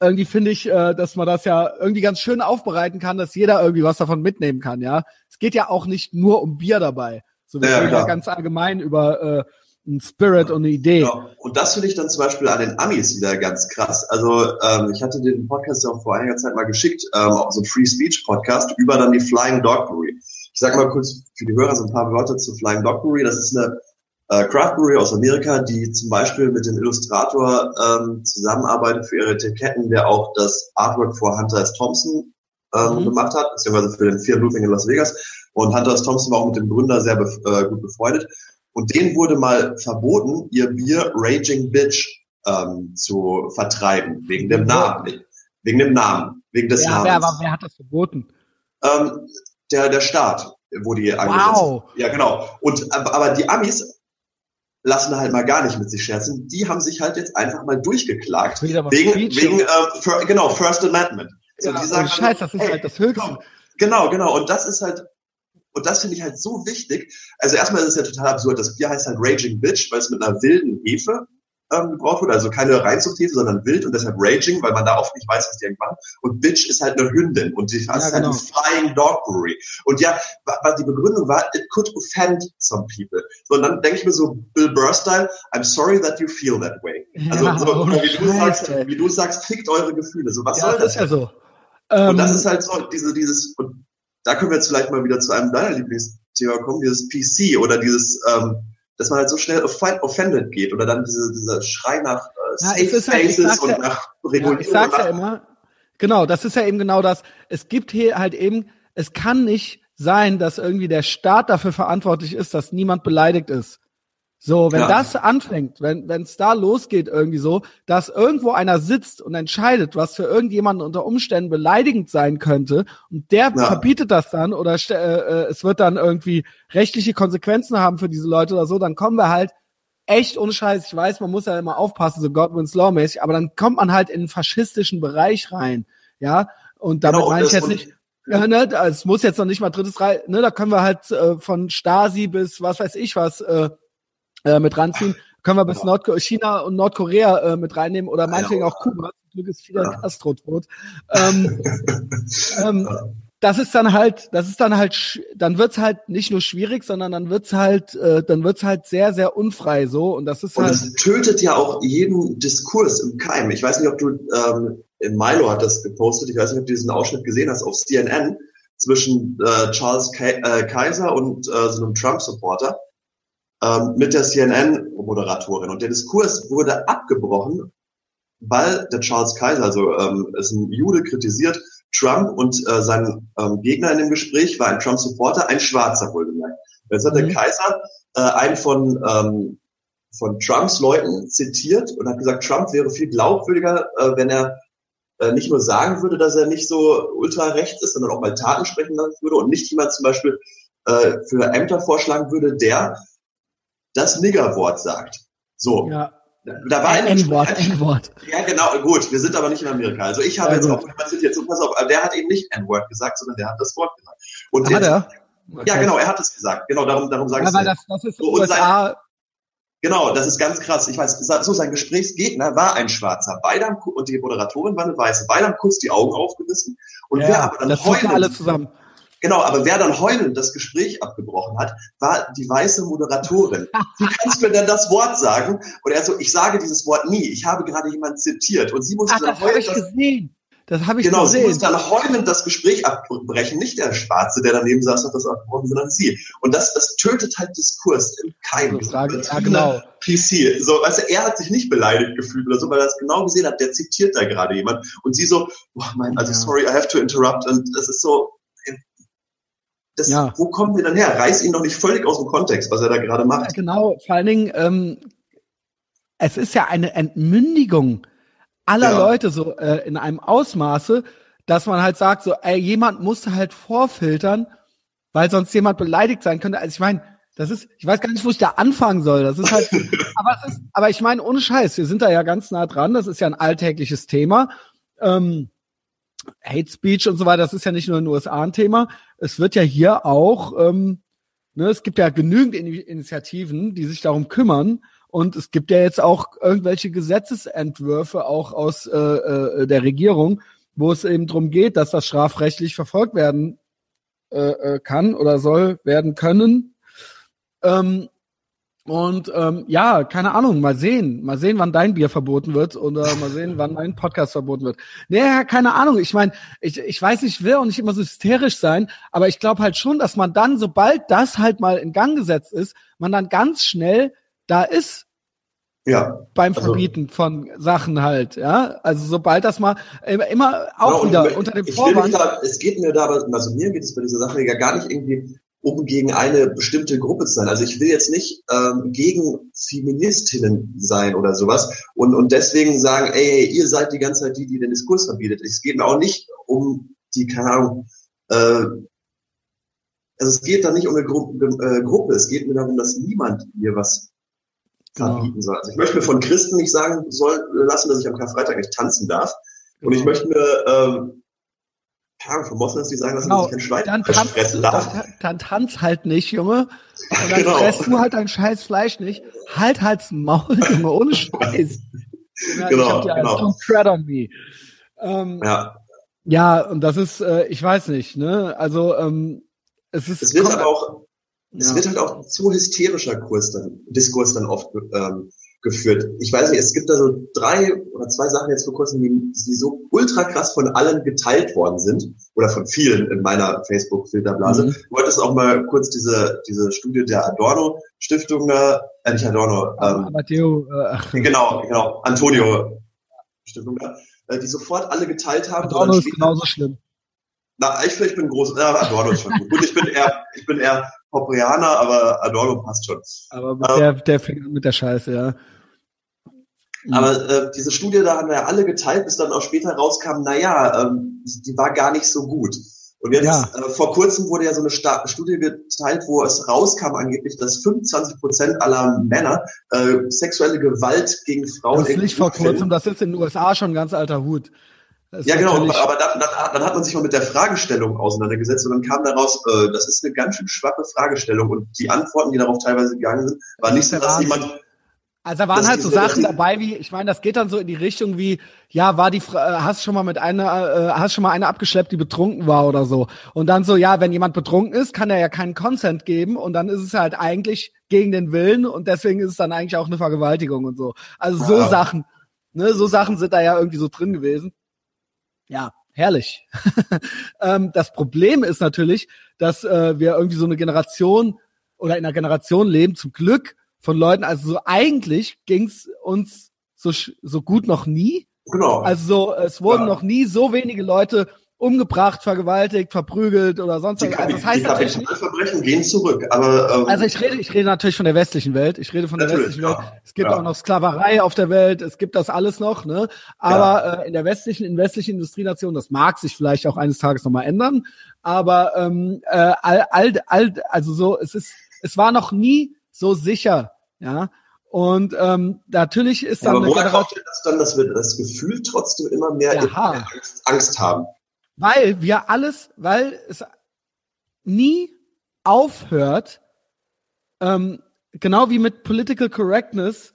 irgendwie finde ich, äh, dass man das ja irgendwie ganz schön aufbereiten kann, dass jeder irgendwie was davon mitnehmen kann, ja. Es geht ja auch nicht nur um Bier dabei. So wir ja, reden ja ganz allgemein über, äh, ein Spirit und eine Idee. Genau. Und das finde ich dann zum Beispiel an den Amis wieder ganz krass. Also ähm, ich hatte den Podcast ja auch vor einiger Zeit mal geschickt, ähm, auch so ein Free Speech Podcast über dann die Flying Dog Brewery. Ich sage mal kurz für die Hörer so ein paar Wörter zu Flying Dog Brewery. Das ist eine äh, Craft Brewery aus Amerika, die zum Beispiel mit dem Illustrator ähm, zusammenarbeitet für ihre Etiketten, der auch das Artwork vor Hunter S. Thompson ähm, mhm. gemacht hat, beziehungsweise für den Fear Roofing in Las Vegas. Und Hunter S. Thompson war auch mit dem Gründer sehr bef äh, gut befreundet. Und denen wurde mal verboten, ihr Bier Raging Bitch ähm, zu vertreiben, wegen dem Namen. Wegen dem Namen, wegen des ja, Namens. Wer, wer hat das verboten? Ähm, der, der Staat, wo die wow. Sind. Ja, genau. Und aber die Amis lassen halt mal gar nicht mit sich scherzen. Die haben sich halt jetzt einfach mal durchgeklagt. Wegen, wegen äh, für, genau, First Amendment. So, ja, die sagen, Scheiß, das ist ey, halt das Höchste. Genau, genau. Und das ist halt und das finde ich halt so wichtig. Also erstmal ist es ja total absurd. Das Bier heißt halt Raging Bitch, weil es mit einer wilden Hefe ähm, gebraucht wurde. Also keine Reinzuchthefe, sondern wild und deshalb Raging, weil man da oft nicht weiß, was die irgendwann. Und Bitch ist halt eine Hündin und die heißt ja, genau. halt Flying Dog Brewery. Und ja, was die Begründung war, it could offend some people. So, und dann denke ich mir so, Bill Burr-Style, I'm sorry that you feel that way. Also ja, so, oh, wie, du sagst, wie du sagst, fickt eure Gefühle. So, was ja, soll das? das ist ja so. Und das ähm, ist halt so, diese, dieses, und da können wir jetzt vielleicht mal wieder zu einem deiner Lieblingsthema kommen, dieses PC oder dieses, ähm, dass man halt so schnell offended geht oder dann diese, dieser Schrei nach äh, ja, Safe Spaces halt, und ja, nach Regulierung. Ja, ich sag's ja immer, genau, das ist ja eben genau das. Es gibt hier halt eben, es kann nicht sein, dass irgendwie der Staat dafür verantwortlich ist, dass niemand beleidigt ist. So, wenn ja. das anfängt, wenn es da losgeht irgendwie so, dass irgendwo einer sitzt und entscheidet, was für irgendjemanden unter Umständen beleidigend sein könnte und der ja. verbietet das dann oder äh, äh, es wird dann irgendwie rechtliche Konsequenzen haben für diese Leute oder so, dann kommen wir halt echt ohne Scheiß. Ich weiß, man muss ja immer aufpassen, so Godwin's Law mäßig, aber dann kommt man halt in den faschistischen Bereich rein, ja. Und damit genau, meine ich jetzt nicht, ja, ne, es muss jetzt noch nicht mal drittes Reich, ne, da können wir halt äh, von Stasi bis was weiß ich was, äh, äh, mit ranziehen. Können wir bis Nord China und Nordkorea äh, mit reinnehmen oder meinetwegen auch Kuba. Zum Glück ist Fidel ja. Castro tot. Ähm, ähm, das ist dann halt, das ist dann halt, dann wird's halt nicht nur schwierig, sondern dann wird's halt, äh, dann wird's halt sehr, sehr unfrei so und das ist und halt. das tötet ja auch jeden Diskurs im Keim. Ich weiß nicht, ob du ähm, in Milo hat das gepostet. Ich weiß nicht, ob du diesen Ausschnitt gesehen hast auf CNN zwischen äh, Charles Ka äh, Kaiser und äh, so einem Trump-Supporter ähm, mit der CNN-Moderatorin. Und der Diskurs wurde abgebrochen, weil der Charles Kaiser, also ähm, ist ein Jude, kritisiert Trump und äh, sein ähm, Gegner in dem Gespräch war ein Trump-Supporter, ein Schwarzer wohlgemerkt. Jetzt hat mhm. der Kaiser äh, einen von, ähm, von Trumps Leuten zitiert und hat gesagt, Trump wäre viel glaubwürdiger, äh, wenn er äh, nicht nur sagen würde, dass er nicht so ultra rechts ist, sondern auch mal Taten sprechen lassen würde und nicht jemand zum Beispiel äh, für Ämter vorschlagen würde, der das Niggerwort sagt. So. Ja. Da war ein N-Wort, N-Wort. Ja, genau, gut. Wir sind aber nicht in Amerika. Also ich habe ja, jetzt gut. auch jemand zitiert, so pass auf, der hat eben nicht N-Wort gesagt, sondern der hat das Wort gesagt. Und hat er? Okay. Ja, genau, er hat es gesagt. Genau, darum, darum sage ich ja, das, das ist so, USA. Sein, genau, das ist ganz krass. Ich weiß, so sein Gesprächsgegner war ein Schwarzer. Beide haben, und die Moderatorin war eine Weiße. Beide haben kurz die Augen aufgerissen. Und ja, wer aber dann das heulen, alle zusammen. Genau, aber wer dann heulend das Gespräch abgebrochen hat, war die weiße Moderatorin. Wie kannst du mir denn das Wort sagen? Und er so, ich sage dieses Wort nie. Ich habe gerade jemanden zitiert. Und sie musste Ach, dann das heulend. Das, gesehen. Das habe ich genau, gesehen. Genau, sie musste dann heulend das Gespräch abbrechen. Nicht der Schwarze, der daneben saß, hat das abgebrochen, sondern sie. Und das, das tötet halt Diskurs im Keim. Frage, ja, genau. PC. So, weißt du, er hat sich nicht beleidigt gefühlt oder so, weil er es genau gesehen hat. Der zitiert da gerade jemand. Und sie so, oh mein, also ja. sorry, I have to interrupt. Und das ist so, das, ja. wo kommen wir dann her? Reiß ihn doch nicht völlig aus dem Kontext, was er da gerade macht. Ja, genau, vor allen Dingen, ähm, es ist ja eine Entmündigung aller ja. Leute so äh, in einem Ausmaße, dass man halt sagt, so, ey, jemand muss halt vorfiltern, weil sonst jemand beleidigt sein könnte. Also ich meine, das ist, ich weiß gar nicht, wo ich da anfangen soll. Das ist halt, aber es ist, aber ich meine, ohne Scheiß, wir sind da ja ganz nah dran. Das ist ja ein alltägliches Thema. Ähm, Hate Speech und so weiter, das ist ja nicht nur in den USA ein Thema. Es wird ja hier auch, ähm, ne, es gibt ja genügend In Initiativen, die sich darum kümmern. Und es gibt ja jetzt auch irgendwelche Gesetzesentwürfe auch aus äh, äh, der Regierung, wo es eben darum geht, dass das strafrechtlich verfolgt werden äh, äh, kann oder soll werden können. Ähm, Und ähm, ja, keine Ahnung, mal sehen, mal sehen, wann dein Bier verboten wird oder mal sehen, wann mein Podcast verboten wird. Naja, keine Ahnung. Ich meine, ich, ich weiß, ich will auch nicht immer so hysterisch sein, aber ich glaube halt schon, dass man dann, sobald das halt mal in Gang gesetzt ist, man dann ganz schnell da ist. Ja. Beim also Verbieten also, von Sachen halt, ja. Also sobald das mal immer auch genau, wieder unter dem Vorwand. Da, es geht mir da, also mir geht es bei dieser Sache ja gar nicht irgendwie um gegen eine bestimmte Gruppe zu sein. Also ich will jetzt nicht ähm, gegen Feministinnen sein oder sowas und, und deswegen sagen, ey, ey, ihr seid die ganze Zeit die, die den Diskurs verbietet. Es geht mir auch nicht um die, keine Ahnung, äh, also es geht da nicht um eine Gru äh, Gruppe, es geht mir darum, dass niemand mir was verbieten genau. soll. Also ich möchte mir von Christen nicht sagen soll lassen, dass ich am Karfreitag nicht tanzen darf. Genau. Und ich genau. möchte mir ähm, Ahnung, von Moslems, die sagen, dass genau. sich kein Schwein dann tanz. Dann, dann tanz halt nicht, Junge. Und dann genau. fresst du halt dein scheiß Fleisch nicht. Halt halt's Maul, Junge, ohne Scheiß. Ja, genau, ich hab dir genau. Don't tread on me. Ähm, ja. Ja, und das ist, äh, ich weiß nicht, ne? Also, ähm, es ist. Es wird aber auch, ja. es wird halt auch zu hysterischer Kurs dann, Diskurs dann oft ähm, geführt. Ich weiß nicht, es gibt da so drei oder zwei Sachen jetzt vor kurzem, die, die so ultra krass von allen geteilt worden sind oder von vielen in meiner Facebook-Filterblase. Mhm. Du wolltest auch mal kurz diese, diese Studie der Adorno-Stiftung, äh, nicht Adorno, ähm, Matteo, äh, genau, genau, Antonio Stiftung, äh, die sofort alle geteilt haben. Adorno ist genauso schlimm. Na, ich, ich bin groß, ja, Adorno ist schon gut. Gut, ich bin eher, ich bin eher Poprianer, aber Adorno passt schon. Aber mit, ähm, der, der fängt mit der Scheiße, ja. Aber äh, diese Studie, da haben wir ja alle geteilt, bis dann auch später rauskam, naja, ähm, die war gar nicht so gut. Und jetzt, ja. äh, vor kurzem wurde ja so eine Sta Studie geteilt, wo es rauskam angeblich, dass 25 Prozent aller Männer äh, sexuelle Gewalt gegen Frauen... Das ist nicht vor kurzem, das ist in den USA schon ein ganz alter Hut. Ja, genau, aber dann, dann, dann, hat man sich mal mit der Fragestellung auseinandergesetzt und dann kam daraus, äh, das ist eine ganz schön schwache Fragestellung und die Antworten, die darauf teilweise gegangen sind, war nicht so, dass jemand also da waren das halt so Sachen dabei wie, ich meine, das geht dann so in die Richtung wie, ja, war die, äh, hast schon mal mit einer, äh, hast schon mal eine abgeschleppt, die betrunken war oder so. Und dann so, ja, wenn jemand betrunken ist, kann er ja keinen Consent geben und dann ist es halt eigentlich gegen den Willen und deswegen ist es dann eigentlich auch eine Vergewaltigung und so. Also so ja. Sachen, ne, so Sachen sind da ja irgendwie so drin gewesen. Ja, herrlich. ähm, das Problem ist natürlich, dass äh, wir irgendwie so eine Generation oder in einer Generation leben, zum Glück, von Leuten. Also so eigentlich ging's uns so, so gut noch nie. Genau. Also so, es wurden ja. noch nie so wenige Leute umgebracht, vergewaltigt, verprügelt oder sonst was. Also das heißt die natürlich nicht, Verbrechen gehen zurück, aber ähm, also ich rede, ich rede natürlich von der westlichen Welt. Ich rede von der westlichen Welt. Es gibt ja. auch noch Sklaverei auf der Welt. Es gibt das alles noch, ne? Aber ja. äh, in der westlichen, in westlichen Industrienation, das mag sich vielleicht auch eines Tages nochmal ändern. Aber ähm, äh, all, all, all, also so, es ist, es war noch nie so sicher ja, und ähm, natürlich ist dann. Aber woher kommt das dann, dass wir das Gefühl trotzdem immer mehr, ja. Angst, Angst haben? Weil wir alles, weil es nie aufhört, ähm, genau wie mit Political Correctness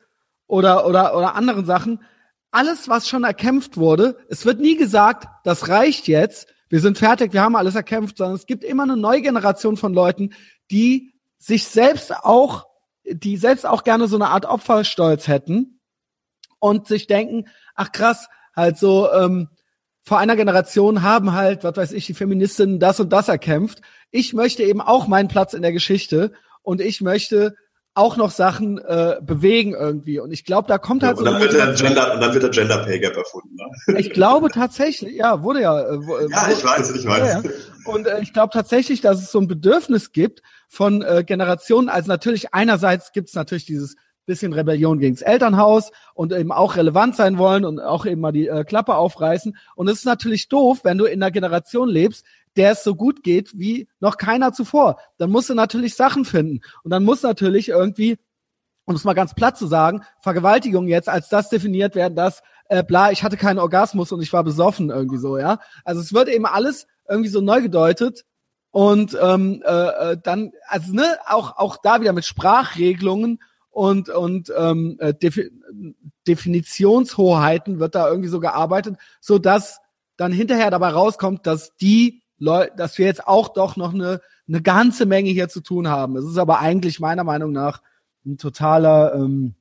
oder, oder, oder anderen Sachen, alles, was schon erkämpft wurde, es wird nie gesagt, das reicht jetzt, wir sind fertig, wir haben alles erkämpft, sondern es gibt immer eine neue Generation von Leuten, die sich selbst auch die selbst auch gerne so eine Art Opferstolz hätten und sich denken, ach krass, halt so, ähm, vor einer Generation haben halt, was weiß ich, die Feministinnen das und das erkämpft. Ich möchte eben auch meinen Platz in der Geschichte und ich möchte auch noch Sachen äh, bewegen irgendwie. Und ich glaube, da kommt halt ja, und so. Dann wird der Gender, und dann wird der Gender Pay Gap erfunden. Ne? Ich glaube tatsächlich, ja, wurde ja. Äh, ja, ich weiß, ich weiß. Ja, und äh, ich glaube tatsächlich, dass es so ein Bedürfnis gibt von äh, Generationen. Also natürlich einerseits gibt es natürlich dieses bisschen Rebellion gegen das Elternhaus und eben auch relevant sein wollen und auch eben mal die äh, Klappe aufreißen. Und es ist natürlich doof, wenn du in einer Generation lebst, der es so gut geht wie noch keiner zuvor. Dann musst du natürlich Sachen finden. Und dann muss natürlich irgendwie, um es mal ganz platt zu sagen, Vergewaltigung jetzt als das definiert werden, dass äh, bla, ich hatte keinen Orgasmus und ich war besoffen irgendwie so, ja. Also es wird eben alles irgendwie so neu gedeutet und ähm, äh, äh dann, also ne, auch auch da wieder mit Sprachregelungen und und ähm, äh, Defi Definitionshoheiten wird da irgendwie so gearbeitet, so dass dann hinterher dabei rauskommt, dass die Leute, dass wir jetzt auch doch noch eine eine ganze Menge hier zu tun haben. Es ist aber eigentlich meiner Meinung nach ein totaler, ähm,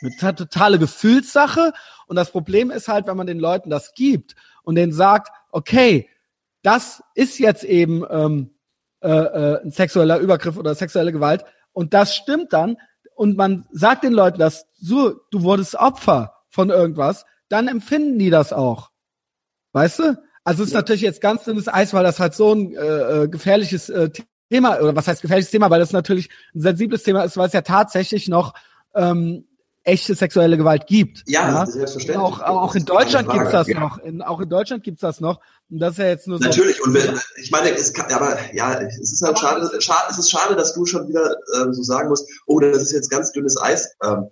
eine totale Gefühlssache. Und das Problem ist halt, wenn man den Leuten das gibt und denen sagt, okay, das ist jetzt eben ähm, äh, äh, ein sexueller Übergriff oder sexuelle Gewalt und das stimmt dann und man sagt den Leuten das, so, du wurdest Opfer von irgendwas, dann empfinden die das auch. Weißt du? Also es ist ja. natürlich jetzt ganz dünnes Eis, weil das halt so ein äh, äh gefährliches äh, Thema, oder was heißt gefährliches Thema, weil das natürlich ein sensibles Thema ist, weil es ja tatsächlich noch ähm, echte sexuelle Gewalt gibt. Ja, ja? selbstverständlich. Auch, auch in Deutschland gibt's das ja. noch. In, auch in Deutschland gibt's das noch. Und das ist ja jetzt nur so. Natürlich. Und wenn, ich meine, es kann, aber ja, es ist halt schade, schade, es ist schade, dass du schon wieder ähm, so sagen musst, oh, das ist jetzt ganz dünnes Eis. Ähm,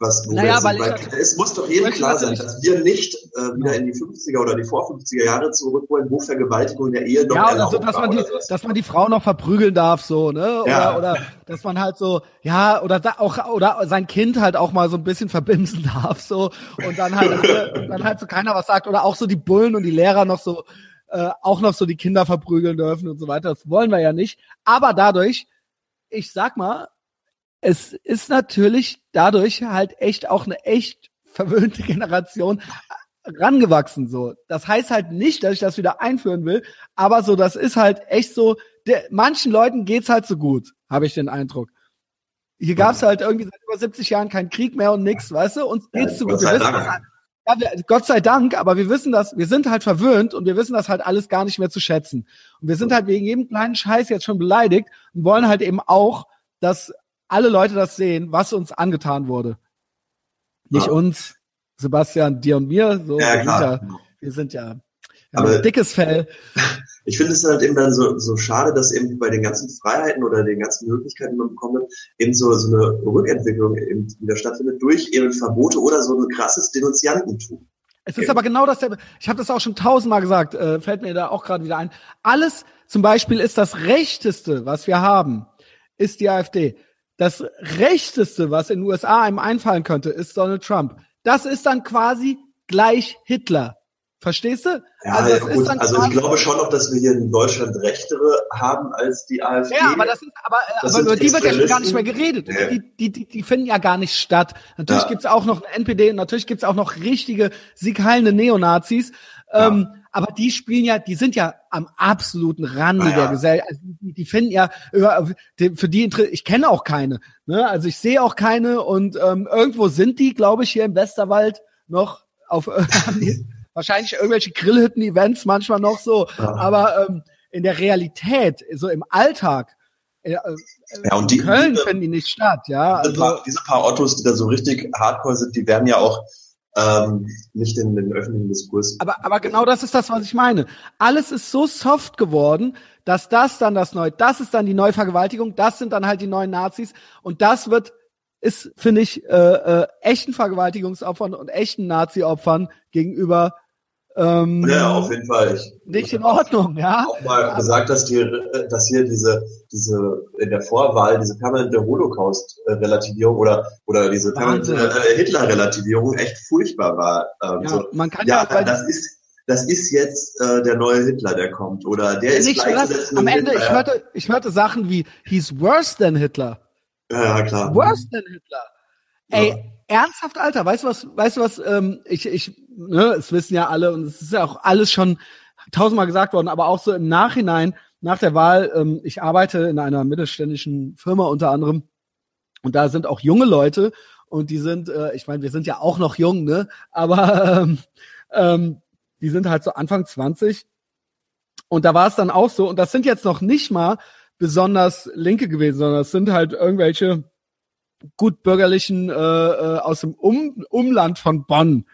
was wo naja, weil, weil es muss doch jedem klar sein, dass wir nicht äh, wieder in die 50er oder die vor 50er Jahre zurück wollen, wo Vergewaltigung in der Ehe noch ja, erlaubt so, dass man die, dass man die Frau noch verprügeln darf, so, ne? Oder, ja. oder dass man halt so, ja, oder da auch oder sein Kind halt auch mal so ein bisschen verbimsen darf, so und dann halt dann halt so keiner was sagt oder auch so die Bullen und die Lehrer noch so äh, auch noch so die Kinder verprügeln dürfen und so weiter. Das wollen wir ja nicht. Aber dadurch, ich sag mal, es ist natürlich dadurch halt echt auch eine echt verwöhnte Generation rangewachsen so. Das heißt halt nicht, dass ich das wieder einführen will, aber so das ist halt echt so, der, manchen Leuten geht's halt so gut, habe ich den Eindruck. Hier gab's halt irgendwie seit über 70 Jahren keinen Krieg mehr und nix, weißt du? Uns geht's ja, so gut. Wir wissen, das, ja, wir, Gott sei Dank, aber wir wissen das, wir sind halt verwöhnt und wir wissen das halt alles gar nicht mehr zu schätzen. Und wir sind halt wegen jedem kleinen Scheiß jetzt schon beleidigt und wollen halt eben auch, dass alle Leute das sehen, was uns angetan wurde. Nicht ja. uns, Sebastian, dir und mir. So, ja. Wir sind ja, wir sind ja ein dickes Fell. Ich finde es halt eben dann so, so schade, dass eben bei den ganzen Freiheiten oder den ganzen Möglichkeiten, die man bekommt, eben so, so eine Rückentwicklung eben wieder stattfindet durch eben Verbote oder so ein krasses Denunziantentum. Es ist aber genau dasselbe. Ich habe das auch schon tausendmal gesagt, äh, fällt mir da auch gerade wieder ein. Alles zum Beispiel ist das Rechteste, was wir haben, ist die AfD das Rechteste, was in den USA einem einfallen könnte, ist Donald Trump. Das ist dann quasi gleich Hitler. Verstehst du? Ja, also, ja, gut. also ich glaube schon noch, dass wir hier in Deutschland rechtere haben als die AfD. Ja, aber das ist, aber, das aber über die wird ja schon gar nicht mehr geredet. Nee. Die, die, die, finden ja gar nicht statt. Natürlich ja. gibt's auch noch ein NPD und natürlich gibt's auch noch richtige siegheilende Neonazis. Ja. Ähm, aber die spielen ja, die sind ja am absoluten Rande ja. der Gesellschaft. Also die, die, finden ja, für die, ich kenne auch keine. Ne? Also ich sehe auch keine und ähm, irgendwo sind die, glaube ich, hier im Westerwald noch auf wahrscheinlich irgendwelche Grillhütten-Events manchmal noch so. Ja. Aber ähm, in der Realität, so im Alltag, äh, äh ja, und die, Köln diese, finden die nicht statt, ja. Diese, also, paar, diese paar Ottos, die da so richtig hardcore sind, die werden ja auch ähm, nicht in den öffentlichen Diskurs. Aber, aber genau das ist das, was ich meine. Alles ist so soft geworden, dass das dann das neue, das ist dann die Neuvergewaltigung, das sind dann halt die neuen Nazis und das wird ist, finde ich, äh, äh, echten Vergewaltigungsopfern und echten Nazi-Opfern gegenüber ähm, ja, auf jeden Fall. Ich nicht in Ordnung, ja. Auch mal gesagt, dass, die, dass hier diese, diese in der Vorwahl diese permanente Holocaust-Relativierung oder oder diese permanente äh, Hitler-Relativierung echt furchtbar war. Ähm, ja, so. man kann ja, ja das ist das ist jetzt äh, der neue Hitler, der kommt oder der ist nicht gleichzusetzen Am Ende, Hitler, ich hörte, ich hörte Sachen wie he's worse than Hitler. Ja, ja klar. Worse than Hitler. Ey, ernsthaft, Alter, weißt du was, weißt du was, ähm, ich, ich, ne, es wissen ja alle und es ist ja auch alles schon tausendmal gesagt worden, aber auch so im Nachhinein, nach der Wahl, ähm, ich arbeite in einer mittelständischen Firma unter anderem und da sind auch junge Leute und die sind, äh, ich meine, wir sind ja auch noch jung, ne, aber ähm, ähm, die sind halt so Anfang 20 und da war es dann auch so und das sind jetzt noch nicht mal besonders Linke gewesen, sondern es sind halt irgendwelche gut bürgerlichen äh, äh, aus dem um Umland von Bonn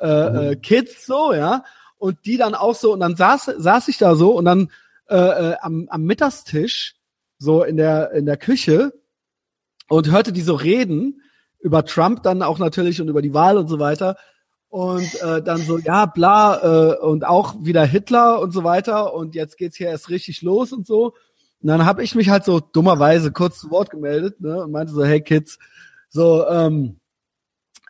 äh, äh, mhm. Kids so, ja, und die dann auch so und dann saß saß ich da so und dann äh, äh, am, am Mittagstisch so in der in der Küche und hörte die so reden über Trump dann auch natürlich und über die Wahl und so weiter. Und äh, dann so ja bla äh, und auch wieder Hitler und so weiter. Und jetzt geht's hier erst richtig los und so und dann habe ich mich halt so dummerweise kurz zu Wort gemeldet ne, und meinte so, hey Kids, so, ähm,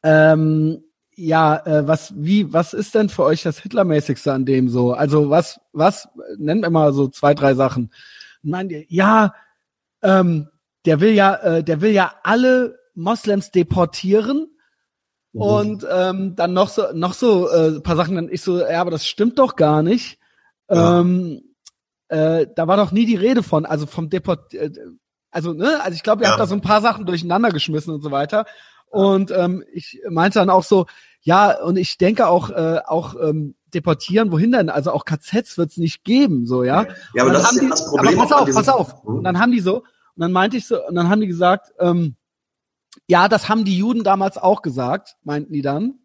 ähm, ja, äh, was, wie, was ist denn für euch das Hitlermäßigste an dem so? Also was, was, nennt mir mal so zwei, drei Sachen. Und meint ihr, ja, ähm, der will ja, äh, der will ja alle Moslems deportieren. Mhm. Und ähm, dann noch so, noch so äh, paar Sachen, dann ich so, ja, aber das stimmt doch gar nicht. Ja. Ähm, äh, da war doch nie die Rede von, also vom Deport, äh, also ne, also ich glaube, ihr ja. habt da so ein paar Sachen durcheinander geschmissen und so weiter. Und ähm, ich meinte dann auch so, ja, und ich denke auch, äh, auch ähm, deportieren, wohin denn? Also auch KZs wird's nicht geben, so, ja. Ja, aber das ist ja das Problem. Aber pass auf, pass auf. Und dann haben die so, und dann meinte ich so, und dann haben die gesagt, ähm, ja, das haben die Juden damals auch gesagt, meinten die dann.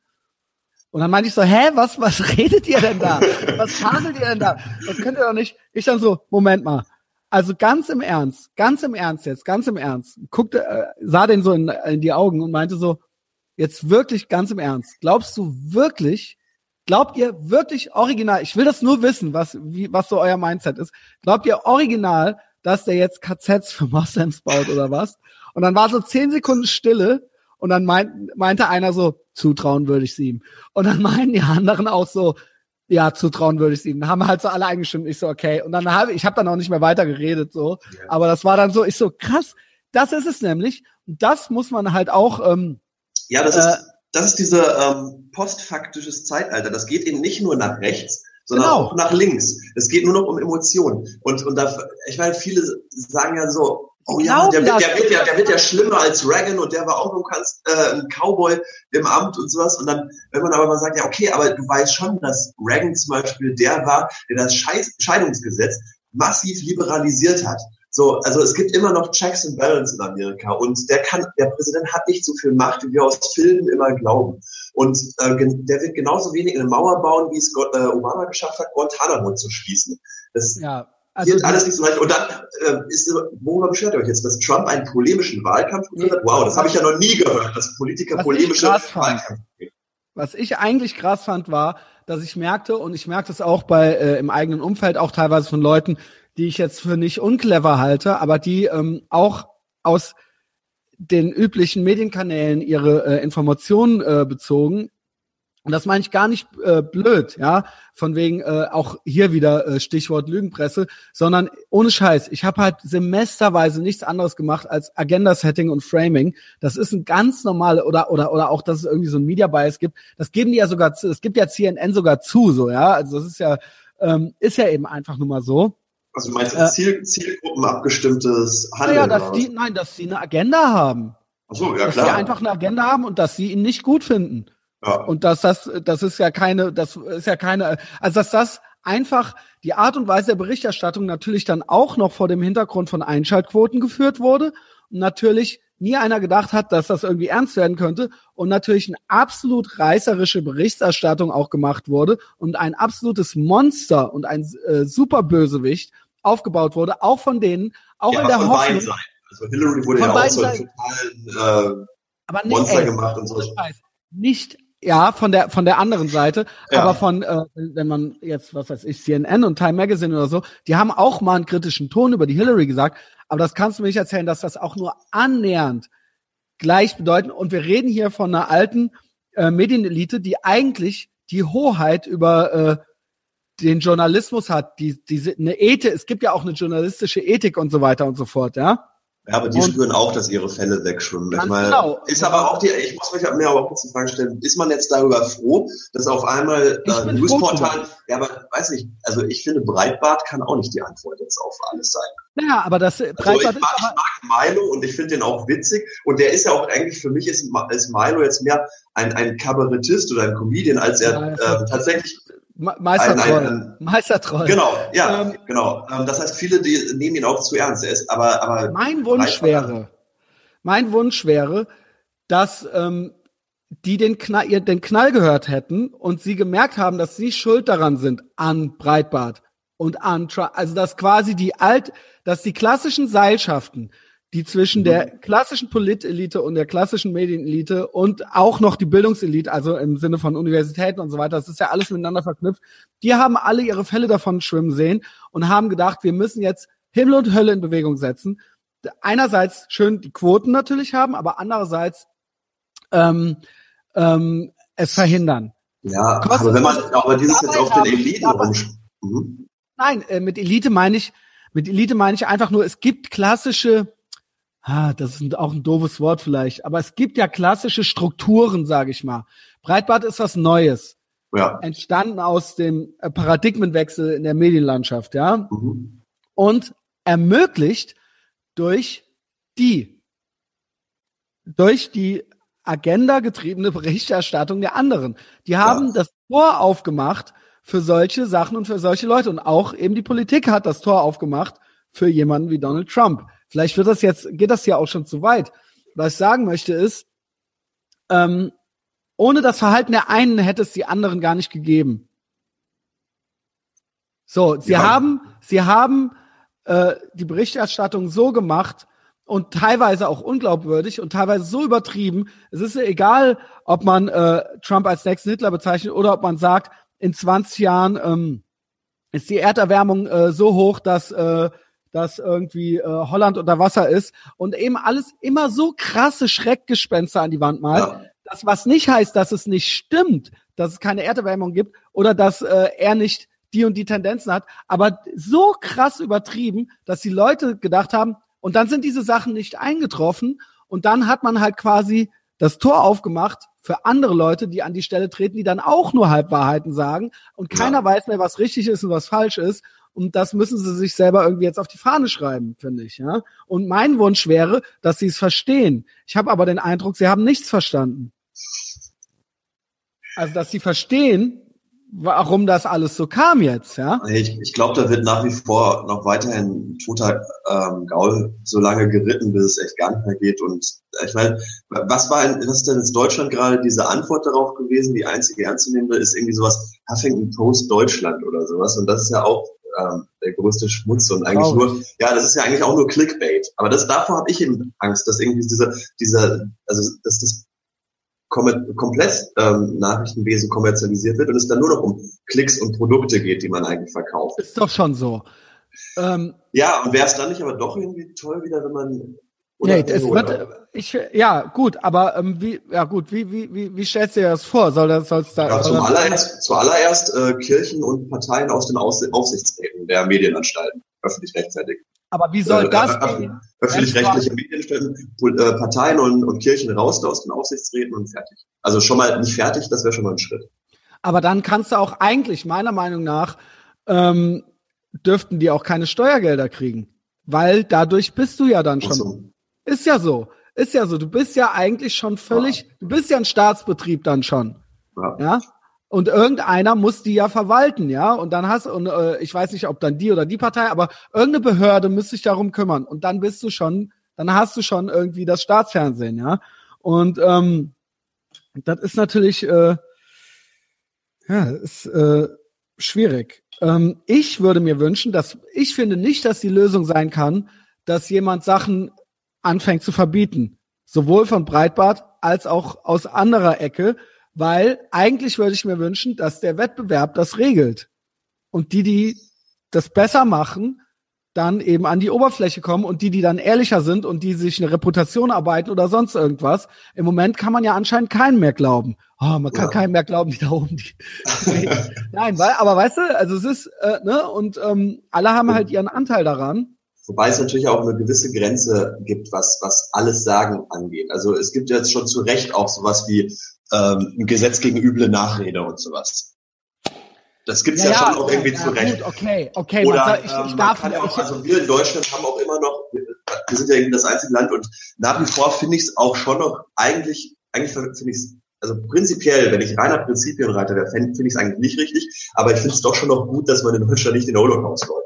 Und dann meinte ich so, hä, was, was redet ihr denn da? Was faselt ihr denn da? Das könnt ihr doch nicht. Ich dann so, Moment mal. Also ganz im Ernst, ganz im Ernst jetzt, ganz im Ernst. Guckte, äh, sah den so in, in die Augen und meinte so, jetzt wirklich ganz im Ernst. Glaubst du wirklich, glaubt ihr wirklich original, ich will das nur wissen, was, wie, was so euer Mindset ist. Glaubt ihr original, dass der jetzt KZs für Moslems baut oder was? Und dann war so zehn Sekunden Stille und dann meint, meinte einer so, zutrauen würde ich sie ihm. Und dann meinen die anderen auch so, ja, zutrauen würde ich es ihm. Dann haben halt so alle eingestimmt. Ich so, okay. Und dann habe ich habe dann auch nicht mehr weiter geredet so. Ja. Aber das war dann so, ich so, krass, das ist es nämlich. Und das muss man halt auch. Ähm, ja, das äh, ist das ist diese ähm, postfaktisches Zeitalter. Das geht eben nicht nur nach rechts, sondern genau. auch nach links. Es geht nur noch um Emotionen. Und und da, ich meine, viele sagen ja so, Oh ja, der wird, der, wird ja, der wird ja schlimmer als Reagan und der war auch nur ganz, äh, ein Cowboy im Amt und sowas. Und dann, wenn man aber mal sagt, ja, okay, aber du weißt schon, dass Reagan zum Beispiel der war, der das Scheidungsgesetz massiv liberalisiert hat. So, also es gibt immer noch Checks and Balance in Amerika und der kann, der Präsident hat nicht so viel Macht, wie wir aus Filmen immer glauben. Und äh, der wird genauso wenig eine Mauer bauen, wie es Gott, äh, Obama geschafft hat, Guantanamo zu schließen. Das, ja. Also Hier alles nicht so leicht. Und dann äh, ist, worüber beschwert ihr euch jetzt, dass Trump einen polemischen Wahlkampf geführt hat? Wow, das habe ich ja noch nie gehört, dass Politiker polemische Wahlkämpfe Was ich eigentlich krass fand, war, dass ich merkte, und ich merke das auch bei äh, im eigenen Umfeld, auch teilweise von Leuten, die ich jetzt für nicht unclever halte, aber die ähm, auch aus den üblichen Medienkanälen ihre äh, Informationen äh, bezogen und das meine ich gar nicht äh, blöd, ja, von wegen äh, auch hier wieder äh, Stichwort Lügenpresse, sondern ohne Scheiß. Ich habe halt semesterweise nichts anderes gemacht als Agenda-Setting und Framing. Das ist ein ganz normale oder oder oder auch, dass es irgendwie so ein Media Bias gibt. Das geben die ja sogar, zu, es gibt ja CNN sogar zu, so ja. Also das ist ja ähm, ist ja eben einfach nur mal so. Also du meinst äh, Ziel, Zielgruppen abgestimmtes Handeln? Ja, dass die, nein, dass sie eine Agenda haben. Ach so, ja dass klar. Dass sie einfach eine Agenda haben und dass sie ihn nicht gut finden. Ja. Und dass das, das ist ja keine, das ist ja keine, also dass das einfach die Art und Weise der Berichterstattung natürlich dann auch noch vor dem Hintergrund von Einschaltquoten geführt wurde und natürlich nie einer gedacht hat, dass das irgendwie ernst werden könnte und natürlich eine absolut reißerische Berichterstattung auch gemacht wurde und ein absolutes Monster und ein äh, Superbösewicht aufgebaut wurde, auch von denen, auch ja, in der von Hoffnung. Beiden Seiten. Also Hillary wurde ja auch so total äh, aber nee, Monster ey, gemacht und so. Nicht ja, von der von der anderen Seite, ja. aber von äh, wenn man jetzt was weiß ich CNN und Time Magazine oder so, die haben auch mal einen kritischen Ton über die Hillary gesagt, aber das kannst du mir nicht erzählen, dass das auch nur annähernd gleich bedeuten und wir reden hier von einer alten äh, Medienelite, die eigentlich die Hoheit über äh, den Journalismus hat, die diese eine Ethik, es gibt ja auch eine journalistische Ethik und so weiter und so fort, ja? Ja, aber die und spüren auch, dass ihre Fälle wegschwimmen. Ich meine, genau. Ist aber auch die, ich muss mich mir aber auch kurz die Frage stellen, ist man jetzt darüber froh, dass auf einmal äh, Newsportal, ja, aber weiß nicht, also ich finde, Breitbart kann auch nicht die Antwort jetzt auf alles sein. Naja, aber das äh, Breitbart also ich, mag, ich mag Milo und ich finde den auch witzig und der ist ja auch eigentlich, für mich ist, ist Milo jetzt mehr ein, ein Kabarettist oder ein Comedian, als er ja, äh, tatsächlich Meistertroll. Meistertroll. Genau, ja, ähm, genau. Ähm, das heißt, viele die nehmen ihn auch zu ernst. Er ist, aber, aber mein Wunsch wäre, mein Wunsch wäre, dass ähm, die den Knall, ihr den Knall gehört hätten und sie gemerkt haben, dass sie schuld daran sind an Breitbart und an, also dass quasi die alt, dass die klassischen Seilschaften, die zwischen mhm. der klassischen Politelite und der klassischen Medienelite und auch noch die Bildungselite, also im Sinne von Universitäten und so weiter, das ist ja alles miteinander verknüpft, die haben alle ihre Fälle davon schwimmen sehen und haben gedacht, wir müssen jetzt Himmel und Hölle in Bewegung setzen. Einerseits schön die Quoten natürlich haben, aber andererseits ähm, ähm, es verhindern. Ja, Kostet aber wenn man aber dieses jetzt auf den Eliten mhm. Nein, äh, mit Elite meine ich, mit Elite meine ich einfach nur, es gibt klassische ah, das ist auch ein doofes Wort vielleicht, aber es gibt ja klassische Strukturen, sage ich mal. Breitbart ist was Neues. Ja. Entstanden aus dem äh, Paradigmenwechsel in der Medienlandschaft, ja. Mhm. Und ermöglicht durch die, durch die Agenda getriebene Berichterstattung der anderen. Die haben ja. das Tor aufgemacht für solche Sachen und für solche Leute. Und auch eben die Politik hat das Tor aufgemacht für jemanden wie Donald Trump. Vielleicht wird das jetzt, geht das ja auch schon zu weit. Was ich sagen möchte ist, ähm, ohne das Verhalten der einen hätte es die anderen gar nicht gegeben. So, sie ja. haben, sie haben äh, die Berichterstattung so gemacht und teilweise auch unglaubwürdig und teilweise so übertrieben. Es ist ja egal, ob man äh, Trump als nächsten Hitler bezeichnet oder ob man sagt, in 20 Jahren ähm, ist die Erderwärmung äh, so hoch, dass äh, dass irgendwie äh, Holland unter Wasser ist und eben alles immer so krasse Schreckgespenster an die Wand malt. Ja. Das was nicht heißt, dass es nicht stimmt, dass es keine Erderwärmung gibt oder dass äh, er nicht die und die Tendenzen hat, aber so krass übertrieben, dass die Leute gedacht haben, und dann sind diese Sachen nicht eingetroffen und dann hat man halt quasi das Tor aufgemacht für andere Leute, die an die Stelle treten, die dann auch nur Halbwahrheiten sagen und keiner ja. weiß mehr, was richtig ist und was falsch ist. Und das müssen sie sich selber irgendwie jetzt auf die Fahne schreiben, finde ich. Ja? Und mein Wunsch wäre, dass sie es verstehen. Ich habe aber den Eindruck, sie haben nichts verstanden. Also, dass sie verstehen, warum das alles so kam jetzt, ja? Ich, ich glaube, da wird nach wie vor noch weiterhin toter ähm, Gaul so lange geritten, bis es echt gar nicht mehr geht. Und äh, ich meine, was war in, was ist denn in Deutschland gerade diese Antwort darauf gewesen? Die einzige ernstzunehmende ist irgendwie sowas Huffington Post Deutschland oder sowas. Und das ist ja auch ähm, der größte Schmutz und eigentlich oh. nur, ja, das ist ja eigentlich auch nur Clickbait. Aber das davor habe ich eben Angst, dass irgendwie dieser, dieser, also dass das komplett ähm, Nachrichtenwesen kommerzialisiert wird und es dann nur noch um Klicks und Produkte geht, die man eigentlich verkauft. Ist doch schon so. Ähm, ja, und wäre es dann nicht aber doch irgendwie toll wieder, wenn man oder nee, es wird, ich, ja, gut, aber ähm, wie, ja gut, wie, wie, wie, wie stellst du dir das vor? Soll das, soll's da? Ja, zuallererst, zuallererst äh, Kirchen und Parteien aus den Aus Aufsichtsräten der Medienanstalten, öffentlich rechtzeitig. Aber wie soll äh, das äh, Öffentlich-rechtliche Medien äh, Parteien und, und Kirchen raus aus den Aufsichtsräten und fertig. Also schon mal nicht fertig, das wäre schon mal ein Schritt. Aber dann kannst du auch eigentlich, meiner Meinung nach, ähm, dürften die auch keine Steuergelder kriegen. Weil dadurch bist du ja dann schon. So. Ist ja so. Ist ja so. Du bist ja eigentlich schon völlig, du bist ja ein Staatsbetrieb dann schon. Ja. ja? und irgendeiner muss die ja verwalten, ja. Und dann hast und äh, ich weiß nicht, ob dann die oder die Partei, aber irgendeine Behörde müsste sich darum kümmern. Und dann bist du schon, dann hast du schon irgendwie das Staatsfernsehen, ja. Und ähm, das ist natürlich äh, ja, ist äh, schwierig. Ähm, ich würde mir wünschen, dass ich finde nicht, dass die Lösung sein kann, dass jemand Sachen anfängt zu verbieten, sowohl von Breitbart als auch aus anderer Ecke weil eigentlich würde ich mir wünschen, dass der Wettbewerb das regelt. Und die, die das besser machen, dann eben an die Oberfläche kommen und die, die dann ehrlicher sind und die sich eine Reputation arbeiten oder sonst irgendwas. Im Moment kann man ja anscheinend keinen mehr glauben. Oh, man kann ja. keinen mehr glauben, die da oben. Die, Nein, weil, aber weißt du, also es ist, äh, ne, und ähm, alle haben halt ihren Anteil daran. Wobei es natürlich auch eine gewisse Grenze gibt, was, was alles Sagen angeht. Also es gibt jetzt schon zu Recht auch sowas wie ähm, ein Gesetz gegen üble Nachrede und sowas. Das gibt's ja, ja schon auch irgendwie ja, zu Recht. Gut, okay, okay. Oder soll, ich, ich ähm, darf kann auch, also wir in Deutschland haben auch immer noch, wir sind ja irgendwie das einzige Land und nach wie vor finde ich es auch schon noch eigentlich, eigentlich finde ich es also prinzipiell, wenn ich reiner Prinzipienreiter wäre, finde ich es eigentlich nicht richtig, aber ich finde es doch schon noch gut, dass man in Deutschland nicht den Holocaust darf.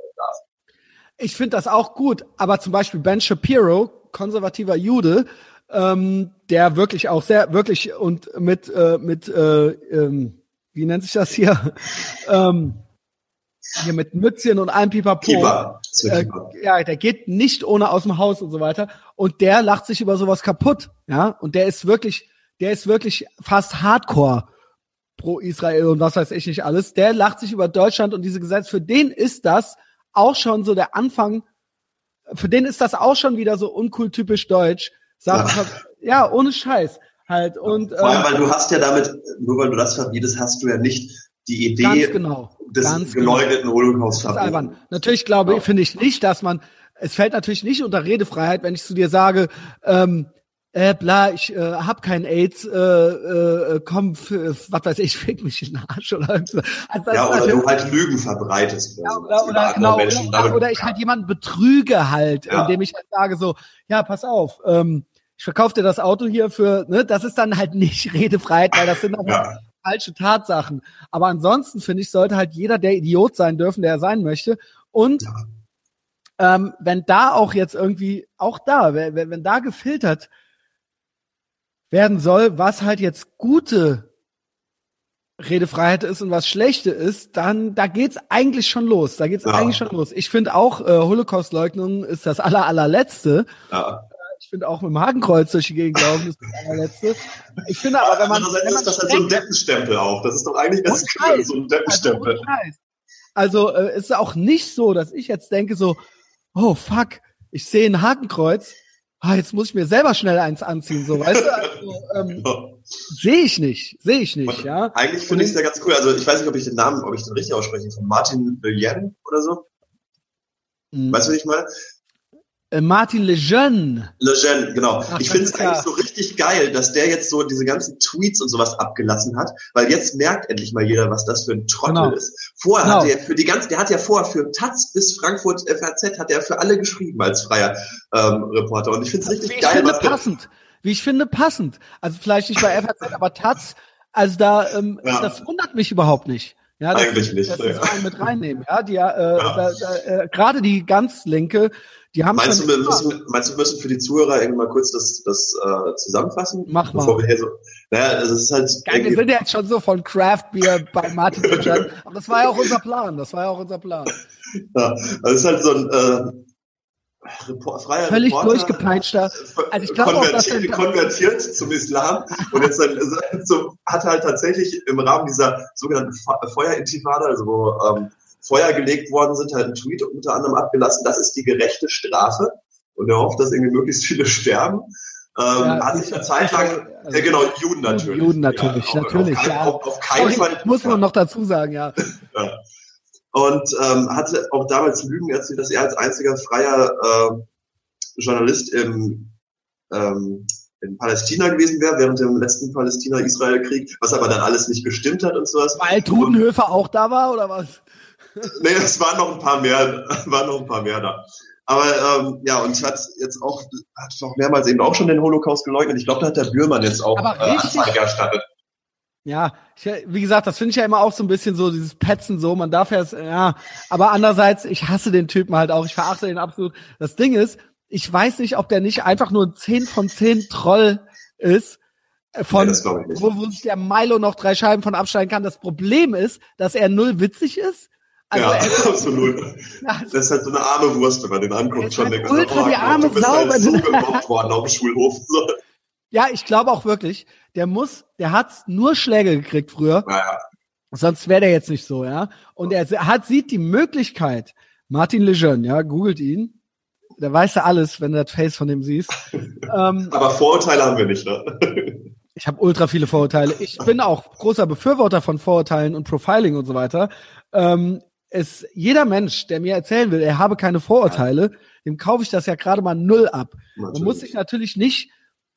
Ich finde das auch gut, aber zum Beispiel Ben Shapiro, konservativer Jude, ähm, der wirklich auch sehr, wirklich und mit, äh, mit äh, ähm, wie nennt sich das hier? ähm, hier mit Mützchen und allem Pipapo. Äh, ja, der geht nicht ohne aus dem Haus und so weiter. Und der lacht sich über sowas kaputt. Ja, und der ist wirklich, der ist wirklich fast Hardcore pro Israel und was weiß ich nicht alles. Der lacht sich über Deutschland und diese Gesetze. Für den ist das auch schon so der Anfang. Für den ist das auch schon wieder so unkultypisch deutsch. Sachen, ja. ja, ohne Scheiß halt. Und, Vor allem, ähm, weil du hast ja damit, nur weil du das verbietest, hast du ja nicht die Idee genau, des genau. geleugneten. Holocaust verbieten. Natürlich glaube ich, finde ich nicht, dass man es fällt natürlich nicht unter Redefreiheit, wenn ich zu dir sage, ähm, äh, bla, ich äh, hab kein AIDS, äh, äh, komm, für, was weiß ich, fick mich in den Arsch oder also, Ja, oder du halt Lügen verbreitest. Ja, oder, oder, genau, Menschen, oder, oder ich halt jemanden betrüge halt, ja. indem ich halt sage so, ja, pass auf, ähm, ich verkaufe dir das Auto hier für, ne, das ist dann halt nicht Redefreiheit, weil das sind auch ja. falsche Tatsachen. Aber ansonsten finde ich, sollte halt jeder der Idiot sein dürfen, der er sein möchte. Und ja. ähm, wenn da auch jetzt irgendwie, auch da, wenn, wenn da gefiltert werden soll, was halt jetzt gute Redefreiheit ist und was schlechte ist, dann da geht's eigentlich schon los. Da geht's ja. eigentlich schon los. Ich finde auch äh, Holocaust-Leugnung ist das aller allerletzte. Ja. Ich finde auch mit dem Hakenkreuz durch die Gegend laufen ist das allerletzte. Ich finde aber, wenn man andererseits ist das halt so ein Deppenstempel auch. Das ist doch eigentlich ganz cool, so ein Deppenstempel. Also, also äh, ist auch nicht so, dass ich jetzt denke so, oh fuck, ich sehe ein Hakenkreuz ah, jetzt muss ich mir selber schnell eins anziehen, so, weißt du? Also, ähm, genau. Sehe ich nicht, sehe ich nicht, ja. Eigentlich finde ich es ja ganz cool. Also ich weiß nicht, ob ich den Namen, ob ich den richtig ausspreche, von Martin Villiers oder so. Mhm. Weißt du, wie ich meine? Äh, Martin Lejeune. Lejeune, genau. Ach, ich finde es eigentlich so richtig geil, dass der jetzt so diese ganzen Tweets und sowas abgelassen hat, weil jetzt merkt endlich mal jeder, was das für ein Trottel genau. ist. Vorher genau. hat er für die ganze, der hat ja vorher für Taz bis Frankfurt FAZ hat er für alle geschrieben als freier ähm, Reporter und ich finde es richtig Wie geil. Ich finde passend. Wie ich finde passend. Also vielleicht nicht bei FAZ, aber Taz, also da, ähm, ja. das wundert mich überhaupt nicht. Ja, das, Eigentlich nicht. Das ja. mit reinnehmen. Ja, die, äh, ja. Da, da, äh, gerade die ganz linke, die haben meinst. Du, müssen, meinst du, wir müssen für die Zuhörer irgendwie mal kurz das, das äh, zusammenfassen? Mach mal. Bevor wir hier so, naja, es ist halt. Geil, wir sind ja jetzt schon so von Craft Beer bei Martin Richard, aber das war ja auch unser Plan. Das war ja auch unser Plan. Ja, das ist halt so ein äh, Report, freier Völlig Reporter, durchgepeitschter. Also ich glaube auch, dass er konvertiert zum Islam und jetzt dann, so, hat halt tatsächlich im Rahmen dieser sogenannten Feuerintifada, also wo ähm, Feuer gelegt worden sind, halt einen Tweet unter anderem abgelassen, das ist die gerechte Strafe und er hofft, dass irgendwie möglichst viele sterben. Ähm, ja, hat sich eine Zeit lang, also, äh, genau, Juden natürlich. Juden natürlich, ja, natürlich, auf, ja. Auf, auf keinen Fall. Muss man noch dazu sagen, ja. ja. Und ähm, hatte auch damals Lügen erzählt, dass er als einziger freier äh, Journalist im, ähm, in Palästina gewesen wäre, während dem letzten Palästina-Israel-Krieg, was aber dann alles nicht gestimmt hat und sowas. Weil Trudenhöfer auch da war, oder was? Nee, es waren noch ein paar mehr, waren noch ein paar mehr da. Aber ähm, ja, und hat jetzt auch, hat auch mehrmals eben auch schon den Holocaust geleugnet. Ich glaube, da hat der Bührmann jetzt auch Aber äh, Anzeige erstattet. Ja, ich, wie gesagt, das finde ich ja immer auch so ein bisschen so, dieses Petzen so, man darf ja, ja, aber andererseits, ich hasse den Typen halt auch, ich verachte den absolut. Das Ding ist, ich weiß nicht, ob der nicht einfach nur ein 10 von 10 Troll ist, äh, von, ja, wo, wo sich der Milo noch drei Scheiben von abschneiden kann. Das Problem ist, dass er null witzig ist also ja, absolut. Das ist halt so eine arme Wurst, wenn man den anguckt. Schon denkt, ultra oh, die arme Sau. Halt so gemobbt worden auf dem Schulhof. So. Ja, ich glaube auch wirklich, der muss, der hat nur Schläge gekriegt früher. Naja. Sonst wäre der jetzt nicht so, ja. Und er hat, sieht die Möglichkeit, Martin Lejeune, ja, googelt ihn. Der weiß ja alles, wenn du das Face von dem siehst. ähm, Aber Vorurteile haben wir nicht, ne? ich habe ultra viele Vorurteile. Ich bin auch großer Befürworter von Vorurteilen und Profiling und so weiter. Ähm, es, jeder Mensch, der mir erzählen will, er habe keine Vorurteile, dem kaufe ich das ja gerade mal null ab. Natürlich. Man muss sich natürlich nicht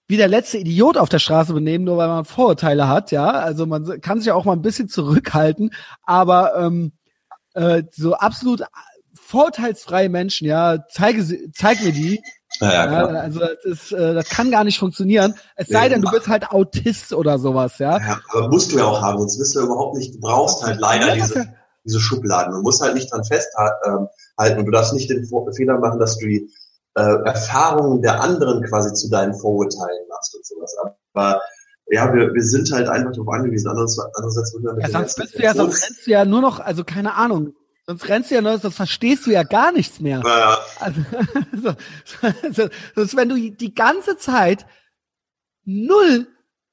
wie der letzte Idiot auf der Straße benehmen, nur weil man Vorurteile hat, ja. Also man kann sich ja auch mal ein bisschen zurückhalten, aber ähm, äh, so absolut vorurteilsfreie Menschen, ja, zeige, zeig mir die. Ja, ja, klar. Ja, also das, ist, äh, das kann gar nicht funktionieren. Es sei denn, du bist halt Autist oder sowas, ja. ja aber musst du ja auch haben, sonst bist du überhaupt nicht, du brauchst halt leider diese diese Schubladen. Du musst halt nicht dran festhalten und du darfst nicht den Fehler machen, dass du die äh, Erfahrungen der anderen quasi zu deinen Vorurteilen machst und sowas. Aber ja, wir, wir sind halt einfach darauf angewiesen. Andererseits würden wir mit ja, sonst bist du ja, sonst rennst du ja nur noch, also keine Ahnung, sonst rennst du ja nur, sonst verstehst du ja gar nichts mehr. Ja. Also, so, so, sonst wenn du die ganze Zeit null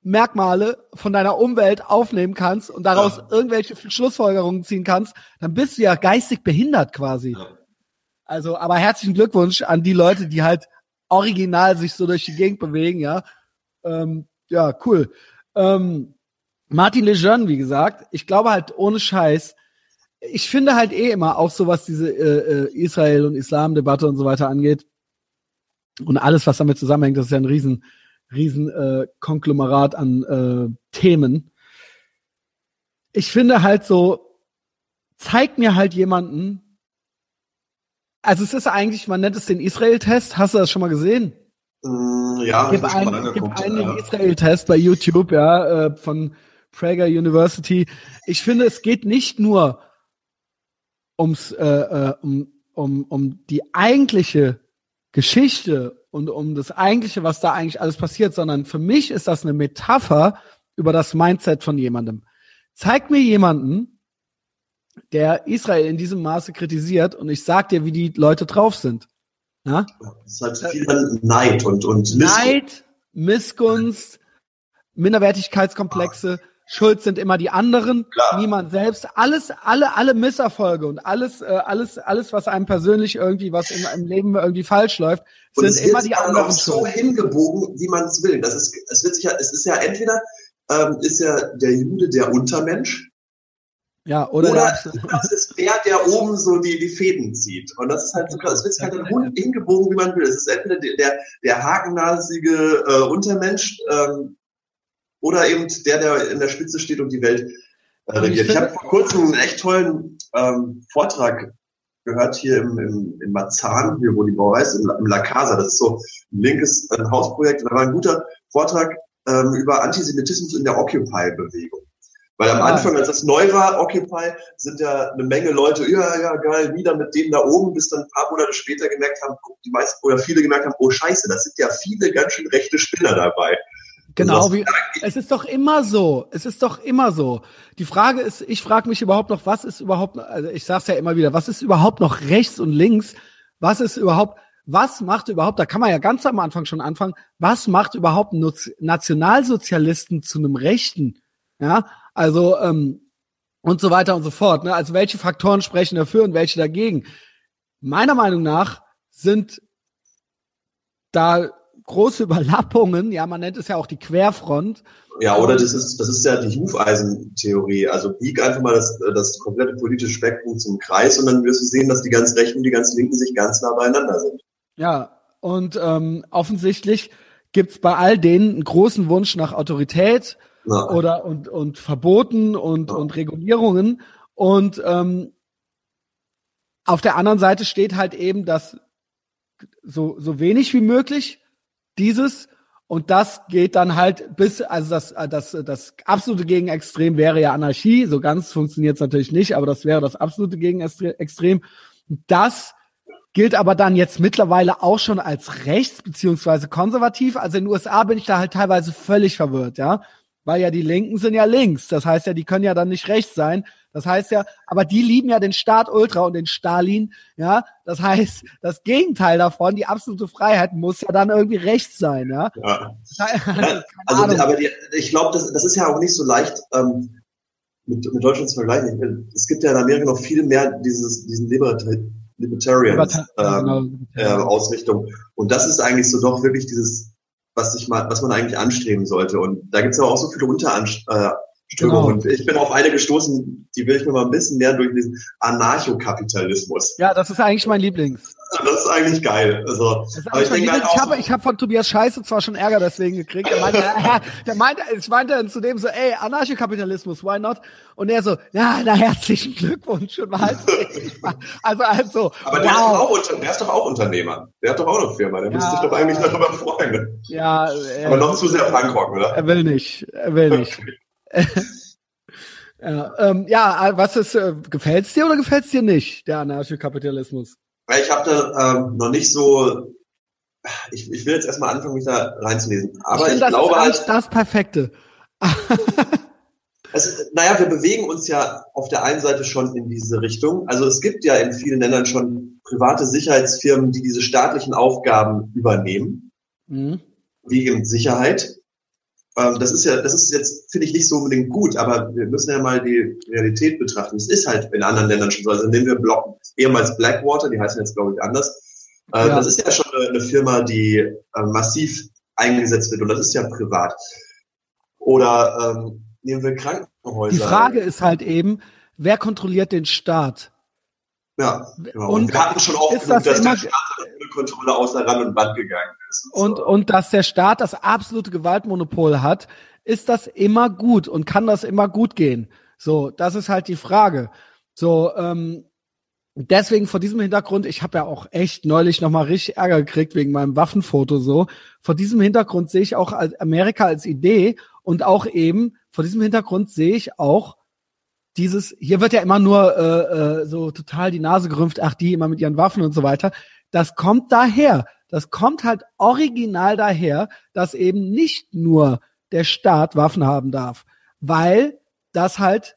Merkmale von deiner Umwelt aufnehmen kannst und daraus ja. irgendwelche Schlussfolgerungen ziehen kannst, dann bist du ja geistig behindert quasi. Ja. Also, aber herzlichen Glückwunsch an die Leute, die halt original sich so durch die Gegend bewegen, ja. Ähm, ja, cool. Ähm, Martin Lejeune, wie gesagt, ich glaube halt ohne Scheiß, ich finde halt eh immer auch so, was diese äh, äh, Israel- und Islam-Debatte und so weiter angeht und alles, was damit zusammenhängt, das ist ja ein riesen, riesen äh, Konglomerat an äh, Themen. Ich finde halt so, zeig mir halt jemanden, also es ist eigentlich, man nennt es den Israel-Test, hast du das schon mal gesehen? Mm, ja, gib einen, gib einen ja. Israel-Test bei YouTube, ja, äh, von Prager University. Ich finde, es geht nicht nur ums, äh, äh, um, um, um die eigentliche Geschichte und um das eigentliche, was da eigentlich alles passiert, sondern für mich ist das eine Metapher über das Mindset von jemandem. Zeig mir jemanden, der Israel in diesem Maße kritisiert und ich sag dir, wie die Leute drauf sind. Ja? Das halt viel Neid und, und Missgunst. Neid, Missgunst, Minderwertigkeitskomplexe. Schuld sind immer die anderen, Klar. niemand selbst. Alles, alle, alle Misserfolge und alles, äh, alles, alles, was einem persönlich irgendwie, was im, im Leben irgendwie falsch läuft, und sind immer die anderen. Es so hingebogen, wie man es will. Das ist, es wird sich ja, es ist ja entweder ähm, ist ja der Jude der Untermensch. Ja, oder, oder das ist der, der oben so die, die Fäden zieht. Und das ist halt so, es wird sich halt dann hingebogen, wie man will. Es ist entweder der, der hakennasige äh, Untermensch, ähm, oder eben der, der in der Spitze steht und die Welt äh, regiert. Ich, ich habe vor kurzem einen echt tollen ähm, Vortrag gehört hier im, im, in Marzahn, hier wo die Bauer ist, im, im La Casa. Das ist so ein linkes ein Hausprojekt. Da war ein guter Vortrag ähm, über Antisemitismus in der Occupy-Bewegung. Weil am ah. Anfang, als das neu war, Occupy, sind ja eine Menge Leute, ja, ja, geil, wieder mit denen da oben, bis dann ein paar Monate später gemerkt haben, die meisten oder viele gemerkt haben, oh scheiße, das sind ja viele ganz schön rechte Spinner dabei. Genau, wie, es ist doch immer so. Es ist doch immer so. Die Frage ist, ich frage mich überhaupt noch, was ist überhaupt, also ich sag's ja immer wieder, was ist überhaupt noch rechts und links? Was ist überhaupt, was macht überhaupt, da kann man ja ganz am Anfang schon anfangen, was macht überhaupt Nationalsozialisten zu einem Rechten? Ja, also, ähm, und so weiter und so fort. Ne? Also welche Faktoren sprechen dafür und welche dagegen? Meiner Meinung nach sind da große Überlappungen, ja, man nennt es ja auch die Querfront. Ja, oder das ist, das ist ja die Hufeisentheorie. Also bieg einfach mal das, das komplette politische Spektrum zum Kreis und dann wirst du sehen, dass die ganz Rechten und die ganz Linken sich ganz nah beieinander sind. Ja, und ähm, offensichtlich gibt's bei all denen einen großen Wunsch nach Autorität ja. oder und, und Verboten und, ja. und Regulierungen. Und ähm, auf der anderen Seite steht halt eben, dass so, so wenig wie möglich dieses und das geht dann halt bis, also das, das, das absolute Gegenextrem wäre ja Anarchie. So ganz funktioniert es natürlich nicht, aber das wäre das absolute Gegenextrem. Das gilt aber dann jetzt mittlerweile auch schon als rechts beziehungsweise konservativ. Also in den USA bin ich da halt teilweise völlig verwirrt, ja. Weil ja die Linken sind ja links. Das heißt ja, die können ja dann nicht rechts sein. Das heißt ja, aber die lieben ja den Staat Ultra und den Stalin, ja. Das heißt, das Gegenteil davon, die absolute Freiheit, muss ja dann irgendwie rechts sein, ja. ja. also, aber die, ich glaube, das, das ist ja auch nicht so leicht ähm, mit, mit Deutschland zu vergleichen. Es gibt ja in Amerika noch viel mehr dieses, diesen Libertarian Libertarian ähm, äh, Ausrichtung. Und das ist eigentlich so doch wirklich dieses, was sich mal, was man eigentlich anstreben sollte. Und da gibt es aber auch so viele Unteranst äh, Strömung. Genau. Und ich bin auf eine gestoßen, die will ich mir mal ein bisschen mehr durchlesen. Anarchokapitalismus. Ja, das ist eigentlich mein Lieblings. Das ist eigentlich geil. Also, aber ich, denke halt ich habe ich hab von Tobias Scheiße zwar schon Ärger deswegen gekriegt. Der meinte, der meinte, ich meinte dann zu dem so, ey, Anarchokapitalismus, why not? Und er so, ja, na herzlichen Glückwunsch. Und war halt, also also. Aber der, wow. ist auch, der ist doch auch Unternehmer. Der hat doch auch eine Firma. Der ja, müsste sich doch eigentlich darüber freuen. Ja. Äh, aber noch zu sehr Punkrock, oder? Er will nicht. Er will nicht. Ja, ähm, ja, was ist, äh, gefällt's dir oder gefällt's dir nicht, der Anarchokapitalismus? Ich habe da ähm, noch nicht so, ich, ich will jetzt erstmal anfangen, mich da reinzulesen. Aber ich, ich das glaube ist halt, das Perfekte. also, naja, wir bewegen uns ja auf der einen Seite schon in diese Richtung. Also es gibt ja in vielen Ländern schon private Sicherheitsfirmen, die diese staatlichen Aufgaben übernehmen, mhm. wie eben Sicherheit. Ähm, das ist ja, das ist jetzt, finde ich, nicht so unbedingt gut, aber wir müssen ja mal die Realität betrachten. Es ist halt in anderen Ländern schon so. Also nehmen wir Block, ehemals Blackwater, die heißen jetzt, glaube ich, anders. Äh, ja. Das ist ja schon eine, Firma, die äh, massiv eingesetzt wird und das ist ja privat. Oder ähm, nehmen wir Krankenhäuser. Die Frage ist halt eben, wer kontrolliert den Staat? Ja, genau. Und, und wir hatten schon auch genug, das dass der Staat ohne Kontrolle außer Rand und Band gegangen ist. Und, so. und dass der Staat das absolute Gewaltmonopol hat, ist das immer gut und kann das immer gut gehen? So, das ist halt die Frage. So, ähm, deswegen vor diesem Hintergrund, ich habe ja auch echt neulich nochmal richtig Ärger gekriegt wegen meinem Waffenfoto so. Vor diesem Hintergrund sehe ich auch Amerika als Idee und auch eben vor diesem Hintergrund sehe ich auch dieses, hier wird ja immer nur äh, äh, so total die Nase gerümpft, ach, die immer mit ihren Waffen und so weiter. Das kommt daher. Das kommt halt original daher, dass eben nicht nur der Staat Waffen haben darf, weil das halt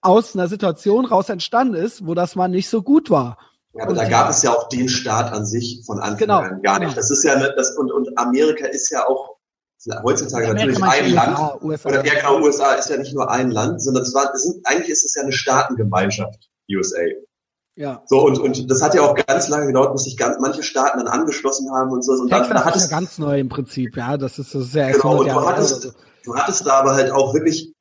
aus einer Situation raus entstanden ist, wo das mal nicht so gut war. Ja, aber und da gab es ja auch den Staat an sich von Anfang genau, an gar nicht. Genau. Das ist ja das und, und Amerika ist ja auch heutzutage natürlich ein Land. USA. Oder ja, genau, USA ist ja nicht nur ein Land, sondern es war, es sind, eigentlich ist es ja eine Staatengemeinschaft, USA. Ja. So, und, und das hat ja auch ganz lange gedauert, bis sich ganz, manche Staaten dann angeschlossen haben und so. Und Texas dann, da ist ja ganz neu im Prinzip, ja, das ist, das ist ja genau, und du hattest, du hattest da aber halt auch wirklich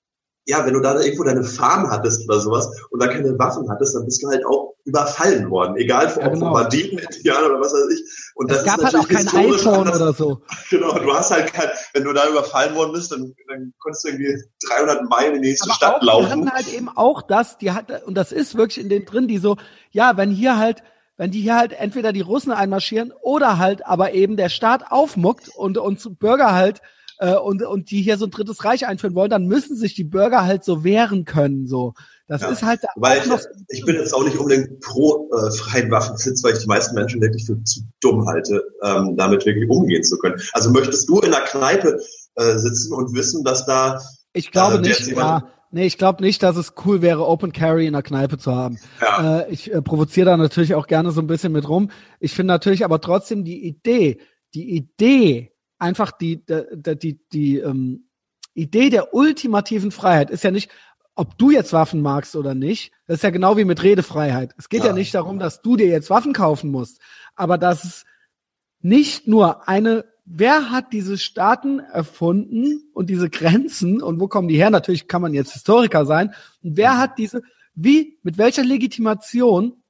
ja, wenn du da irgendwo deine Farm hattest oder sowas und da keine Waffen hattest, dann bist du halt auch überfallen worden, egal von, ja, genau. von Banditen, Indianern oder was weiß ich. Und das es gab ist halt auch kein iPhone anders. oder so. Genau, du hast halt kein, wenn du da überfallen worden bist, dann, dann konntest du irgendwie 300 Meilen in die nächste Aber Stadt auch, laufen. Die hatten halt eben auch das, die hat, und das ist wirklich in denen drin, die so, ja, wenn hier halt, wenn die hier halt entweder die Russen einmarschieren oder halt aber eben der Staat aufmuckt und uns Bürger halt äh, und, und die hier so ein drittes Reich einführen wollen, dann müssen sich die Bürger halt so wehren können. So. Das ja, ist halt weil ich, ich bin jetzt auch nicht unbedingt pro äh, freien Waffensitz, weil ich die meisten Menschen wirklich für zu dumm halte, ähm, damit wirklich umgehen zu können. Also möchtest du in der Kneipe äh, sitzen und wissen, dass da ich glaube äh, nicht, ja. Nee, ich glaube nicht, dass es cool wäre, Open Carry in der Kneipe zu haben. Ja. Äh, ich äh, provoziere da natürlich auch gerne so ein bisschen mit rum. Ich finde natürlich aber trotzdem die Idee, die Idee einfach die, die, die, die ähm, Idee der ultimativen Freiheit ist ja nicht, ob du jetzt Waffen magst oder nicht. Das ist ja genau wie mit Redefreiheit. Es geht ja, ja nicht darum, dass du dir jetzt Waffen kaufen musst, aber dass es nicht nur eine wer hat diese Staaten erfunden und diese Grenzen und wo kommen die her? Natürlich kann man jetzt Historiker sein. Und wer hat diese, wie, mit welcher Legitimation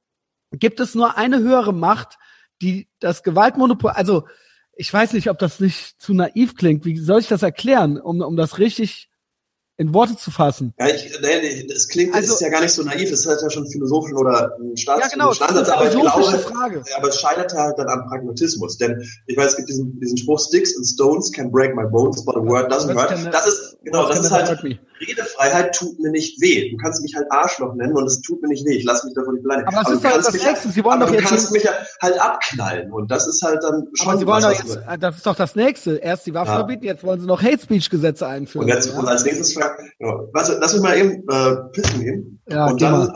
gibt es nur eine höhere Macht, die das Gewaltmonopol, also ich weiß nicht, ob das nicht zu naiv klingt. Wie soll ich das erklären, um, um das richtig in Worte zu fassen. Ja, ich, nee, das klingt, also, ist ja gar nicht so naiv, es hat ja schon philosophisch oder ein Staats ja, genau, Standard, aber ich glaube, Frage. aber es scheitert halt dann am Pragmatismus, denn ich weiß, es gibt diesen, diesen Spruch, Sticks and Stones can break my bones, but a word doesn't hurt. Das ist, genau, das ist halt, Redefreiheit tut mir nicht weh. Du kannst mich halt Arschloch nennen und es tut mir nicht weh. Ich lasse mich davon nicht beleidigen. Aber, aber das ist halt das Nächste. Sie wollen doch jetzt du kannst mich halt abknallen und das ist halt dann schon. Aber Sie wollen doch jetzt, das ist doch das Nächste. Erst die Waffen verbieten, jetzt wollen Sie noch Hate Speech Gesetze einführen. Und jetzt als nächstes ja. Warte, lass mich mal eben äh, pissen gehen. Ja, und dann, äh,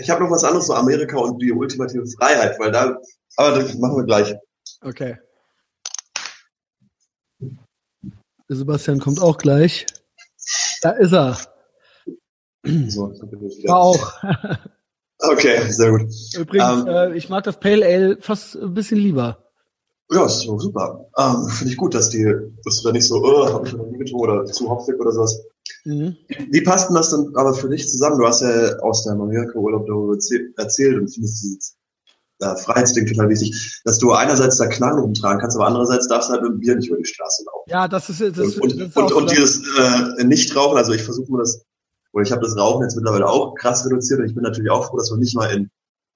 ich habe noch was anderes zu so Amerika und die ultimative Freiheit, weil da, aber das machen wir gleich. Okay. Sebastian kommt auch gleich. Da ist er. So, War auch. okay, sehr gut. Übrigens, ähm, äh, ich mag das Pale Ale fast ein bisschen lieber. Ja, ist so super. Ähm, Finde ich gut, dass die, dass du da nicht so, oh, hab ich noch nie getrunken oder zu hopfig oder sowas. Mhm. Wie passt denn das dann aber für dich zusammen? Du hast ja aus deinem Amerika-Urlaub darüber erzählt und findest dieses äh, Freiheitsding total wichtig, dass du einerseits da Knarren rumtragen kannst, aber andererseits darfst du halt mit dem Bier nicht über die Straße laufen. Ja, das ist das, und, und, das ist und, und dieses äh, Nichtrauchen, also ich versuche mir das, oder ich habe das Rauchen jetzt mittlerweile auch krass reduziert und ich bin natürlich auch froh, dass man nicht mal in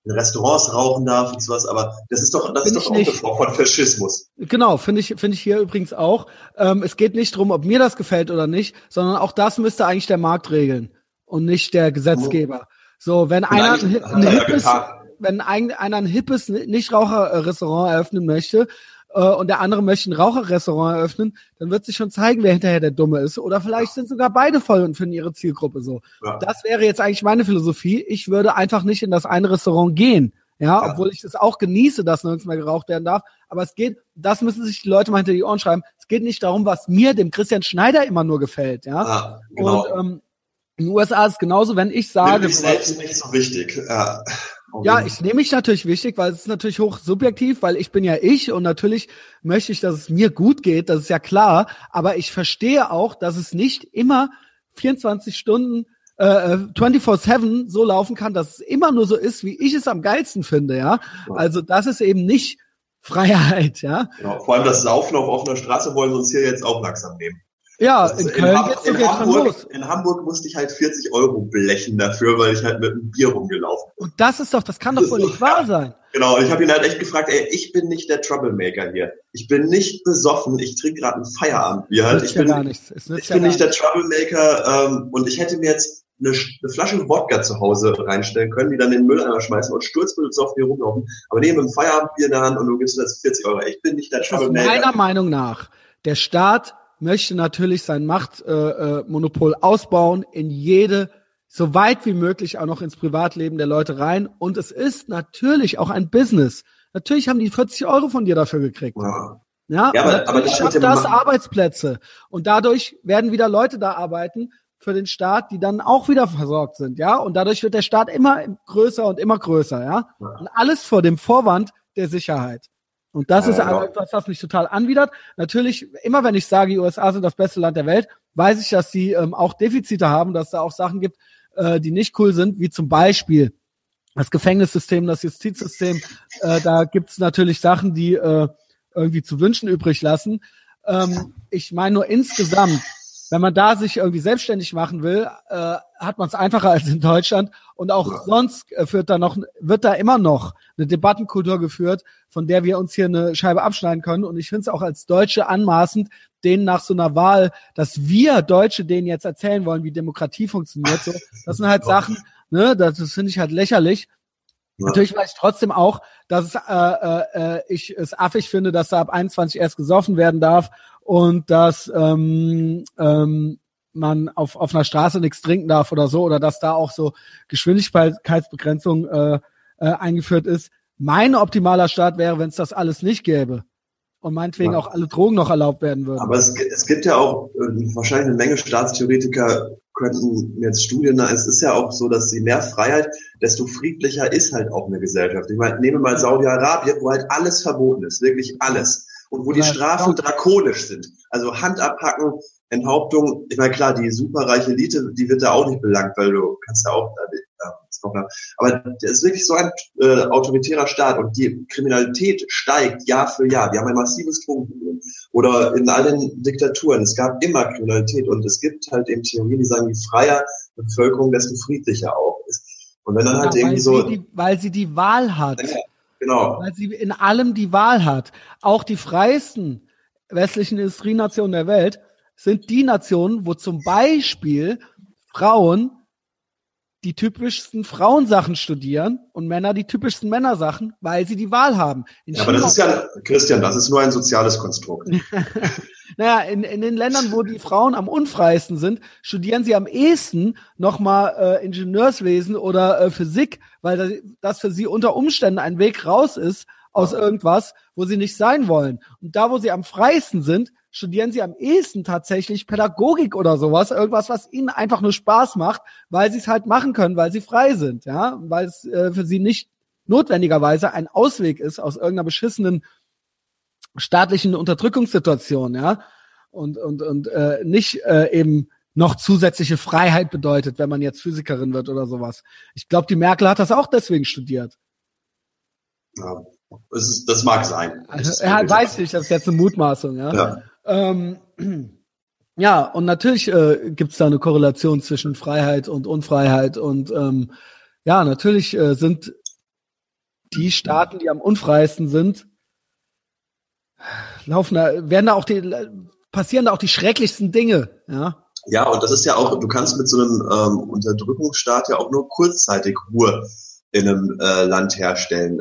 in Restaurants rauchen darf und sowas, aber das ist doch, das find ist doch auch nicht. eine Form von Faschismus. Genau, finde ich, finde ich hier übrigens auch. Ähm, es geht nicht drum, ob mir das gefällt oder nicht, sondern auch das müsste eigentlich der Markt regeln und nicht der Gesetzgeber. So, wenn einer ein, ein, hippes, wenn ein, einer ein hippes Nichtraucherrestaurant eröffnen möchte, äh, und der andere möchte ein Raucherrestaurant eröffnen, dann wird sich schon zeigen, wer hinterher der Dumme ist. Oder vielleicht sind sogar beide voll und finden ihre Zielgruppe so. Ja. Das wäre jetzt eigentlich meine Philosophie. Ich würde einfach nicht in das eine Restaurant gehen. Ja, ja. obwohl ich es auch genieße, dass nirgends mehr geraucht werden darf. Aber es geht, das müssen sich die Leute mal hinter die Ohren schreiben. Es geht nicht darum, was mir, dem Christian Schneider, immer nur gefällt. Ja, ja genau. Und ähm, in den USA ist es genauso, wenn ich sage. Mich selbst nicht so wichtig. Ja. Ja, ich nehme mich natürlich wichtig, weil es ist natürlich hoch subjektiv, weil ich bin ja ich und natürlich möchte ich, dass es mir gut geht, das ist ja klar. Aber ich verstehe auch, dass es nicht immer 24 Stunden äh, 24-7 so laufen kann, dass es immer nur so ist, wie ich es am geilsten finde, ja. Also das ist eben nicht Freiheit, ja. Genau, vor allem das Saufen auf offener Straße wollen wir uns hier jetzt auch langsam nehmen. Ja, in Köln geht's in Hamburg, los. In Hamburg musste ich halt 40 Euro blechen dafür, weil ich halt mit einem Bier rumgelaufen bin. Und das ist doch, das kann doch wohl nicht wahr sein. Genau, und ich habe ihn halt echt gefragt, ey, ich bin nicht der Troublemaker hier. Ich bin nicht besoffen, ich trinke gerade ein Feierabendbier halt. Ich bin, ja ich ja bin nicht der Troublemaker ähm, und ich hätte mir jetzt eine, eine, Flasche Wodka zu Hause reinstellen können, die dann in den Mülleimer schmeißen und sturzbesoffen hier rumlaufen. Aber nee, mit einem Feierabendbier in der Hand und du gibst das 40 Euro. Ich bin nicht der Troublemaker. Meiner Meinung nach, der Staat möchte natürlich sein Machtmonopol äh, äh, ausbauen in jede, so weit wie möglich auch noch ins Privatleben der Leute rein. Und es ist natürlich auch ein Business. Natürlich haben die 40 Euro von dir dafür gekriegt. Ja. Ja, ja aber, aber das schafft das Arbeitsplätze. Und dadurch werden wieder Leute da arbeiten für den Staat, die dann auch wieder versorgt sind, ja. Und dadurch wird der Staat immer größer und immer größer, ja. ja. Und alles vor dem Vorwand der Sicherheit. Und das ist ja. etwas, was mich total anwidert. Natürlich, immer wenn ich sage, die USA sind das beste Land der Welt, weiß ich, dass sie ähm, auch Defizite haben, dass da auch Sachen gibt, äh, die nicht cool sind, wie zum Beispiel das Gefängnissystem, das Justizsystem. Äh, da gibt's natürlich Sachen, die äh, irgendwie zu wünschen übrig lassen. Ähm, ich meine nur insgesamt wenn man da sich irgendwie selbstständig machen will, äh, hat man es einfacher als in Deutschland. Und auch ja. sonst äh, führt da noch, wird da immer noch eine Debattenkultur geführt, von der wir uns hier eine Scheibe abschneiden können. Und ich finde es auch als Deutsche anmaßend, denen nach so einer Wahl, dass wir Deutsche denen jetzt erzählen wollen, wie Demokratie funktioniert. So, das sind halt Sachen, ne, das, das finde ich halt lächerlich. Ja. Natürlich weiß ich trotzdem auch, dass es, äh, äh, äh ich es affig finde, dass da ab 21 erst gesoffen werden darf und dass ähm, ähm, man auf, auf einer Straße nichts trinken darf oder so, oder dass da auch so Geschwindigkeitsbegrenzung äh, äh, eingeführt ist. Mein optimaler Start wäre, wenn es das alles nicht gäbe und meinetwegen ja. auch alle Drogen noch erlaubt werden würden. Aber es, es gibt ja auch äh, wahrscheinlich eine Menge Staatstheoretiker könnten jetzt Studien, es ist ja auch so, dass je mehr Freiheit, desto friedlicher ist halt auch eine Gesellschaft. Ich meine, nehme mal Saudi-Arabien, wo halt alles verboten ist, wirklich alles und wo die Strafen drakonisch sind. Also Hand abhacken, Enthauptung, ich meine klar, die superreiche Elite, die wird da auch nicht belangt, weil du kannst ja auch äh, aber das ist wirklich so ein äh, autoritärer Staat und die Kriminalität steigt Jahr für Jahr. Wir haben ein massives Drogenproblem. Oder in allen Diktaturen, es gab immer Kriminalität und es gibt halt eben Theorien, die sagen, je freier die Bevölkerung, desto friedlicher auch ist. Und wenn dann halt ja, irgendwie so. Die, weil sie die Wahl hat. Ja, Genau. Weil sie in allem die Wahl hat. Auch die freiesten westlichen Industrienationen der Welt sind die Nationen, wo zum Beispiel Frauen die typischsten Frauensachen studieren und Männer die typischsten Männersachen, weil sie die Wahl haben. Ja, aber das ist ja, Christian, das ist nur ein soziales Konstrukt. naja, in, in den Ländern, wo die Frauen am unfreiesten sind, studieren sie am ehesten nochmal äh, Ingenieurswesen oder äh, Physik, weil das für sie unter Umständen ein Weg raus ist aus irgendwas, wo sie nicht sein wollen. Und da, wo sie am freiesten sind, studieren sie am ehesten tatsächlich Pädagogik oder sowas, irgendwas, was ihnen einfach nur Spaß macht, weil sie es halt machen können, weil sie frei sind, ja, weil es äh, für sie nicht notwendigerweise ein Ausweg ist aus irgendeiner beschissenen staatlichen Unterdrückungssituation, ja, und und und äh, nicht äh, eben noch zusätzliche Freiheit bedeutet, wenn man jetzt Physikerin wird oder sowas. Ich glaube, die Merkel hat das auch deswegen studiert. Ja, das, ist, das mag sein. Also, er weiß nicht, das ist jetzt eine Mutmaßung, ja. ja. Ähm, ja, und natürlich äh, gibt es da eine Korrelation zwischen Freiheit und Unfreiheit. Und ähm, ja, natürlich äh, sind die Staaten, die am unfreiesten sind, laufen da, werden da auch die, passieren da auch die schrecklichsten Dinge, ja. Ja, und das ist ja auch, du kannst mit so einem ähm, Unterdrückungsstaat ja auch nur kurzzeitig Ruhe in einem äh, Land herstellen.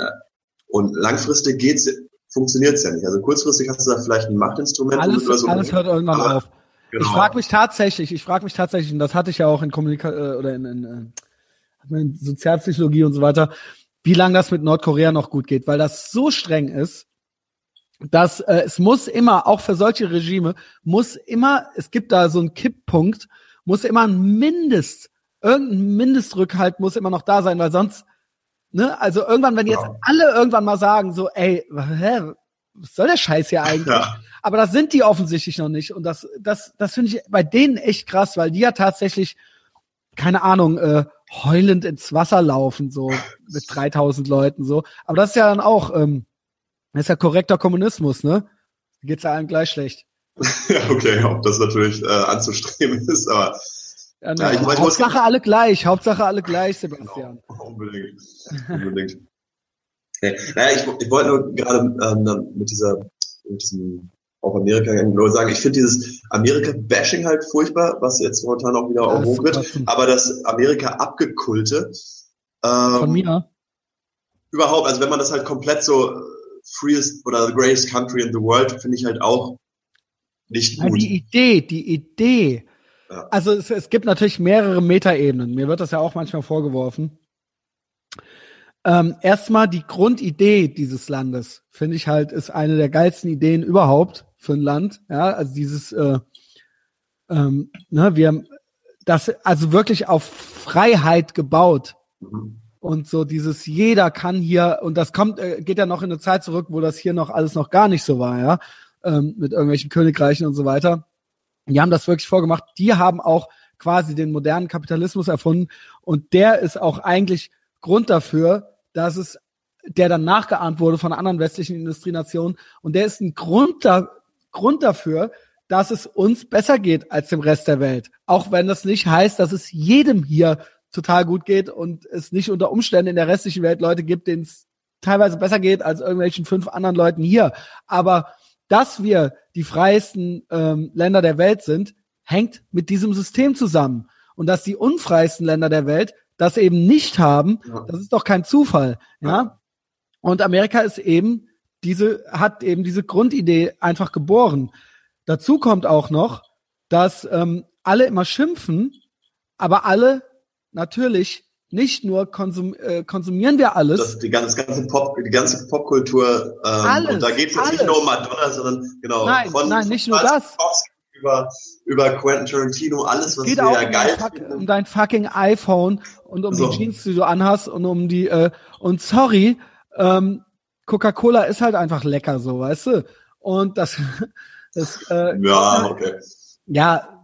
Und langfristig geht's funktioniert es ja nicht. Also kurzfristig hast du da vielleicht ein Machtinstrument. Alles, oder so. alles hört irgendwann auf. Genau. Ich frage mich tatsächlich, ich frage mich tatsächlich, und das hatte ich ja auch in Kommunikation äh, oder in, in, äh, in Sozialpsychologie und so weiter, wie lange das mit Nordkorea noch gut geht, weil das so streng ist, dass äh, es muss immer, auch für solche Regime, muss immer, es gibt da so einen Kipppunkt, muss immer ein Mindest, irgendein Mindestrückhalt muss immer noch da sein, weil sonst Ne? Also irgendwann, wenn jetzt ja. alle irgendwann mal sagen, so, ey, hä, was soll der Scheiß hier eigentlich? Ja. Aber das sind die offensichtlich noch nicht. Und das, das, das finde ich bei denen echt krass, weil die ja tatsächlich keine Ahnung, äh, heulend ins Wasser laufen, so mit 3000 Leuten so. Aber das ist ja dann auch, ähm, das ist ja korrekter Kommunismus, ne? Geht's ja allen gleich schlecht. ja, okay, ob das natürlich äh, anzustreben ist, aber ja, ja, ich, Hauptsache muss, alle gleich, Hauptsache alle gleich, Sebastian. Genau, unbedingt, unbedingt. Okay. Naja, ich, ich wollte nur gerade ähm, mit dieser, mit diesem auf Amerika nur sagen, ich finde dieses Amerika-Bashing halt furchtbar, was jetzt momentan auch wieder ja, hoch wird, aber das Amerika-Abgekulte ähm, von mir überhaupt, also wenn man das halt komplett so freest oder the greatest country in the world, finde ich halt auch nicht gut. die Idee, die Idee. Ja. Also es, es gibt natürlich mehrere Metaebenen. Mir wird das ja auch manchmal vorgeworfen. Ähm, erstmal die Grundidee dieses Landes, finde ich halt, ist eine der geilsten Ideen überhaupt für ein Land. Ja, also dieses, äh, ähm, ne, wir haben das also wirklich auf Freiheit gebaut. Mhm. Und so dieses jeder kann hier und das kommt äh, geht ja noch in eine Zeit zurück, wo das hier noch alles noch gar nicht so war, ja, ähm, mit irgendwelchen Königreichen und so weiter. Die haben das wirklich vorgemacht. Die haben auch quasi den modernen Kapitalismus erfunden und der ist auch eigentlich Grund dafür, dass es der dann nachgeahmt wurde von anderen westlichen Industrienationen und der ist ein Grund da, Grund dafür, dass es uns besser geht als dem Rest der Welt. Auch wenn das nicht heißt, dass es jedem hier total gut geht und es nicht unter Umständen in der restlichen Welt Leute gibt, denen es teilweise besser geht als irgendwelchen fünf anderen Leuten hier. Aber dass wir die freiesten ähm, Länder der Welt sind, hängt mit diesem System zusammen. Und dass die unfreiesten Länder der Welt das eben nicht haben, ja. das ist doch kein Zufall. Ja. Und Amerika ist eben diese, hat eben diese Grundidee einfach geboren. Dazu kommt auch noch, dass ähm, alle immer schimpfen, aber alle natürlich nicht nur konsum, äh, konsumieren wir alles. Das, die ganze, das ganze Pop, die ganze Popkultur. Ähm, alles, und da geht es jetzt alles. nicht nur um Madonna, sondern genau. Nein, von, nein, nicht nur das. Über, über Quentin Tarantino, alles, was geht wir ja geil um, finden. um dein fucking iPhone und um so. die Jeans, die du anhast und um die äh, und sorry, ähm, Coca-Cola ist halt einfach lecker, so, weißt du? Und das, das äh, ja, okay. Ja,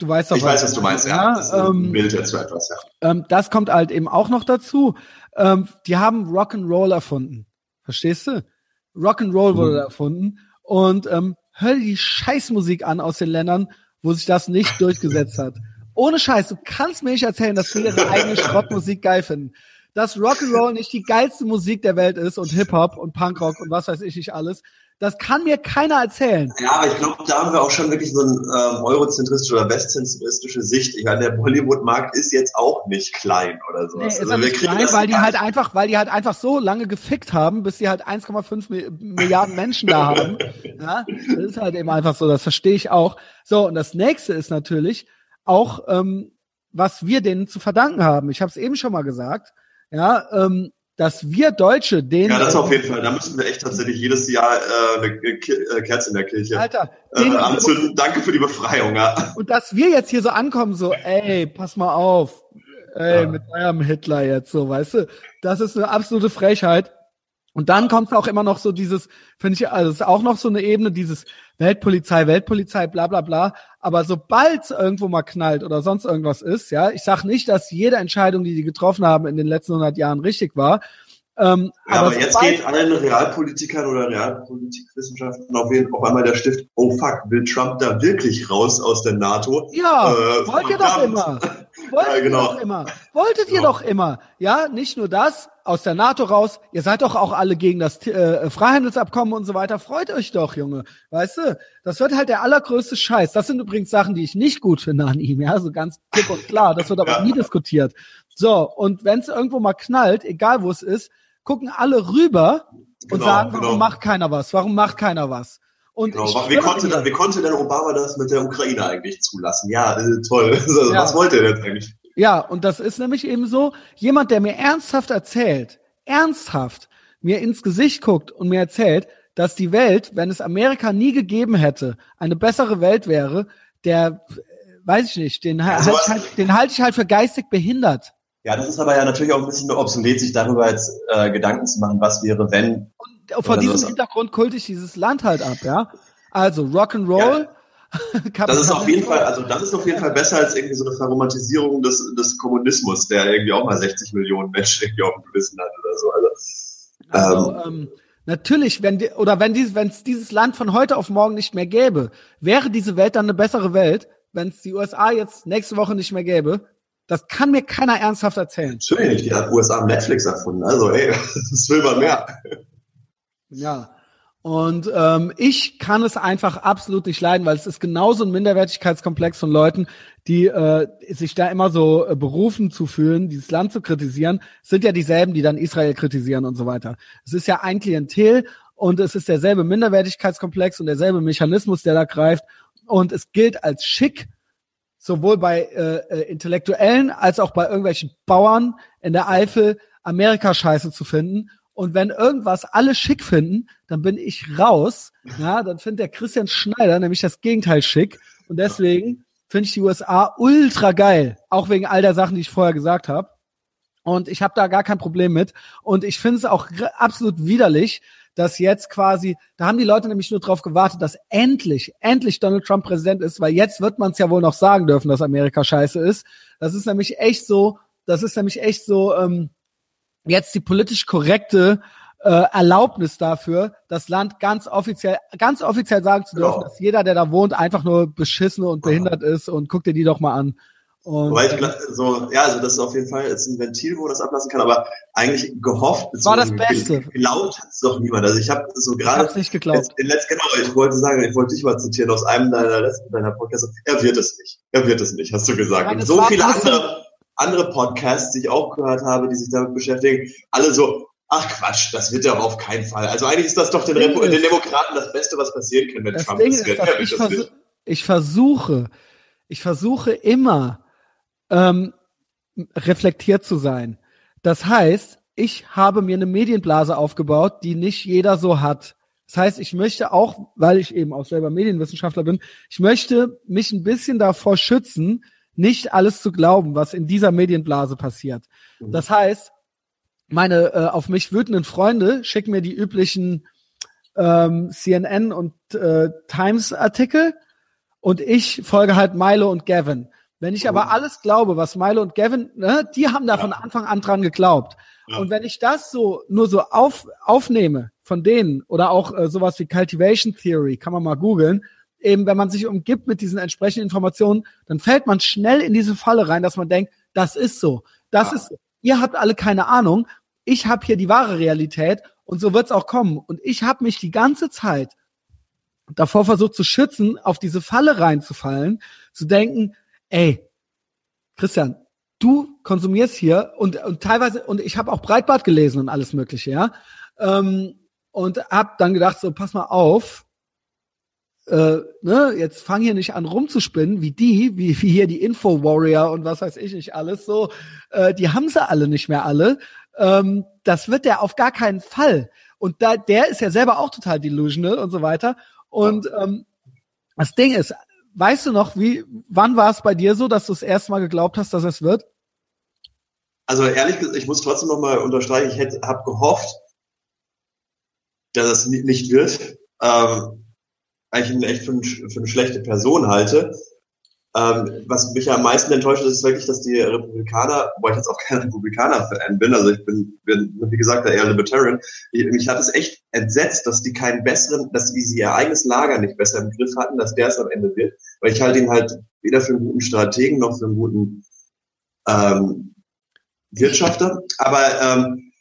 du weißt doch. Ich was weiß, was du meinst, ja. ja das ähm, Bild jetzt etwas, ja. Ähm, das kommt halt eben auch noch dazu. Ähm, die haben Rock'n'Roll erfunden. Verstehst du? Rock'n'Roll wurde mhm. erfunden. Und ähm, hör die Scheißmusik an aus den Ländern, wo sich das nicht durchgesetzt hat. Ohne Scheiß, du kannst mir nicht erzählen, dass wir ihre eigene Schrottmusik geil finden dass Rock'n'Roll nicht die geilste Musik der Welt ist und Hip-Hop und Punkrock und was weiß ich nicht alles. Das kann mir keiner erzählen. Ja, aber ich glaube, da haben wir auch schon wirklich so eine ähm, eurozentristische oder westzentristische Sicht. Ich meine, der Bollywood-Markt ist jetzt auch nicht klein oder sowas. Nee, also wir klein, weil die halt einfach, weil die halt einfach so lange gefickt haben, bis sie halt 1,5 Milliarden Menschen da haben. Ja, das ist halt eben einfach so. Das verstehe ich auch. So und das nächste ist natürlich auch, ähm, was wir denen zu verdanken haben. Ich habe es eben schon mal gesagt ja, ähm, dass wir Deutsche den. Ja, das auf jeden Fall. Da müssen wir echt tatsächlich jedes Jahr äh, eine äh, Kerze in der Kirche Alter, äh, anzünden. Danke für die Befreiung. Ja. Und dass wir jetzt hier so ankommen, so, ey, pass mal auf, ey, ja. mit eurem Hitler jetzt, so, weißt du, das ist eine absolute Frechheit. Und dann kommt auch immer noch so dieses, finde ich, also ist auch noch so eine Ebene, dieses Weltpolizei, Weltpolizei, bla bla bla. Aber sobald irgendwo mal knallt oder sonst irgendwas ist, ja, ich sag nicht, dass jede Entscheidung, die die getroffen haben in den letzten 100 Jahren richtig war. Ähm, ja, aber, aber jetzt geht allen Realpolitikern oder Realpolitikwissenschaften auf, jeden, auf einmal der Stift, oh fuck, will Trump da wirklich raus aus der NATO? Ja, äh, wollt ihr doch immer. Wolltet ja, genau. ihr doch immer. Wolltet genau. ihr doch immer. Ja, nicht nur das, aus der NATO raus. Ihr seid doch auch alle gegen das äh, Freihandelsabkommen und so weiter. Freut euch doch, Junge. Weißt du? Das wird halt der allergrößte Scheiß. Das sind übrigens Sachen, die ich nicht gut finde an ihm. Ja, so ganz klipp und klar. Das wird aber ja. nie diskutiert. So, und wenn es irgendwo mal knallt, egal wo es ist, gucken alle rüber und genau, sagen, warum genau. macht keiner was? Warum macht keiner was? Und genau. wie, konnte wie konnte denn Obama das mit der Ukraine eigentlich zulassen? Ja, äh, toll. Also, ja. Was wollte er denn eigentlich? Ja, und das ist nämlich eben so, jemand, der mir ernsthaft erzählt, ernsthaft mir ins Gesicht guckt und mir erzählt, dass die Welt, wenn es Amerika nie gegeben hätte, eine bessere Welt wäre, der, äh, weiß ich nicht, den, also, halt, den halte ich halt für geistig behindert. Ja, das ist aber ja natürlich auch ein bisschen obsolet, sich darüber jetzt äh, Gedanken zu machen, was wäre, wenn. Und vor diesem Hintergrund kulte ich dieses Land halt ab, ja. Also Rock'n'Roll, das ist auf jeden Fall, also das ist auf jeden Fall besser als irgendwie so eine Verromantisierung des, des Kommunismus, der irgendwie auch mal 60 Millionen Menschen irgendwie auf dem Gewissen hat oder so. Also, also ähm, ähm, natürlich, wenn die, oder wenn dies, wenn es dieses Land von heute auf morgen nicht mehr gäbe, wäre diese Welt dann eine bessere Welt, wenn es die USA jetzt nächste Woche nicht mehr gäbe. Das kann mir keiner ernsthaft erzählen. Natürlich, die hat USA Netflix erfunden. Also, ey, das will man mehr. Ja. Und ähm, ich kann es einfach absolut nicht leiden, weil es ist genauso ein Minderwertigkeitskomplex von Leuten, die äh, sich da immer so äh, berufen zu fühlen, dieses Land zu kritisieren, sind ja dieselben, die dann Israel kritisieren und so weiter. Es ist ja ein Klientel und es ist derselbe Minderwertigkeitskomplex und derselbe Mechanismus, der da greift. Und es gilt als schick, sowohl bei äh, äh, Intellektuellen als auch bei irgendwelchen Bauern in der Eifel Amerika scheiße zu finden und wenn irgendwas alle schick finden, dann bin ich raus. Ja, dann findet der Christian Schneider nämlich das Gegenteil schick. Und deswegen finde ich die USA ultra geil. Auch wegen all der Sachen, die ich vorher gesagt habe. Und ich habe da gar kein Problem mit. Und ich finde es auch absolut widerlich, dass jetzt quasi, da haben die Leute nämlich nur drauf gewartet, dass endlich, endlich Donald Trump Präsident ist, weil jetzt wird man es ja wohl noch sagen dürfen, dass Amerika scheiße ist. Das ist nämlich echt so, das ist nämlich echt so, ähm, jetzt die politisch korrekte äh, Erlaubnis dafür, das Land ganz offiziell, ganz offiziell sagen zu dürfen, genau. dass jeder, der da wohnt, einfach nur beschissen und behindert ist und guck dir die doch mal an. Und, Wobei ich so, ja, also das ist auf jeden Fall jetzt ein Ventil, wo man das ablassen kann, aber eigentlich gehofft, war das Beste. Geglaubt hat es doch niemand. Also ich habe so gerade. Ich nicht geglaubt. In letzt, genau, ich wollte sagen, ich wollte dich mal zitieren aus einem deiner, deiner Podcasts. Er wird es nicht. Er wird es nicht, hast du gesagt. Ja, und so viele andere andere Podcasts, die ich auch gehört habe, die sich damit beschäftigen, alle so, ach Quatsch, das wird ja auf keinen Fall. Also eigentlich ist das doch den, Repo, den Demokraten das Beste, was passieren kann, wenn Trump Ding das wird. Ja, ich, versuch, ich versuche, ich versuche immer ähm, reflektiert zu sein. Das heißt, ich habe mir eine Medienblase aufgebaut, die nicht jeder so hat. Das heißt, ich möchte auch, weil ich eben auch selber Medienwissenschaftler bin, ich möchte mich ein bisschen davor schützen, nicht alles zu glauben, was in dieser Medienblase passiert. Mhm. Das heißt, meine äh, auf mich wütenden Freunde schicken mir die üblichen ähm, CNN und äh, Times Artikel und ich folge halt Milo und Gavin. Wenn ich aber alles glaube, was Milo und Gavin, ne, die haben da von Anfang an dran geglaubt. Ja. Und wenn ich das so nur so auf, aufnehme von denen oder auch äh, sowas wie Cultivation Theory, kann man mal googeln, eben, wenn man sich umgibt mit diesen entsprechenden Informationen, dann fällt man schnell in diese Falle rein, dass man denkt, das ist so, das ja. ist so. Ihr habt alle keine Ahnung, ich habe hier die wahre Realität und so wird's auch kommen. Und ich habe mich die ganze Zeit davor versucht zu schützen, auf diese Falle reinzufallen, zu denken, ey, Christian, du konsumierst hier und, und teilweise, und ich habe auch Breitbart gelesen und alles mögliche, ja. Ähm, und hab dann gedacht, so, pass mal auf, äh, ne, jetzt fang hier nicht an rumzuspinnen, wie die, wie, wie hier die Info-Warrior und was weiß ich nicht alles so, äh, die haben sie alle nicht mehr alle. Ähm, das wird der auf gar keinen Fall. Und da, der ist ja selber auch total delusional und so weiter. Und ähm, das Ding ist, weißt du noch, wie, wann war es bei dir so, dass du das erste Mal geglaubt hast, dass es wird? Also ehrlich gesagt, ich muss trotzdem noch mal unterstreichen, ich habe gehofft, dass es nicht wird. Ähm, eigentlich echt für, ein, für eine schlechte Person halte. Ähm, was mich am meisten enttäuscht, ist wirklich, dass die Republikaner, wo ich jetzt auch kein Republikaner-Fan bin, also ich bin, bin, wie gesagt, eher Libertarian, ich, mich hat es echt entsetzt, dass die keinen besseren, dass sie ihr eigenes Lager nicht besser im Griff hatten, dass der es am Ende wird. Weil ich halte ihn halt weder für einen guten Strategen noch für einen guten ähm, Wirtschafter. Aber ähm,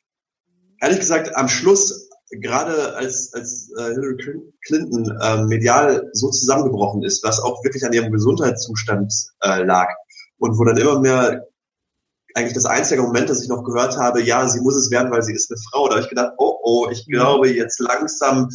ehrlich gesagt, am Schluss gerade als, als äh, Hillary Clinton äh, medial so zusammengebrochen ist, was auch wirklich an ihrem Gesundheitszustand äh, lag und wo dann immer mehr eigentlich das einzige Moment, das ich noch gehört habe, ja, sie muss es werden, weil sie ist eine Frau. Da habe ich gedacht, oh, oh, ich glaube, jetzt langsam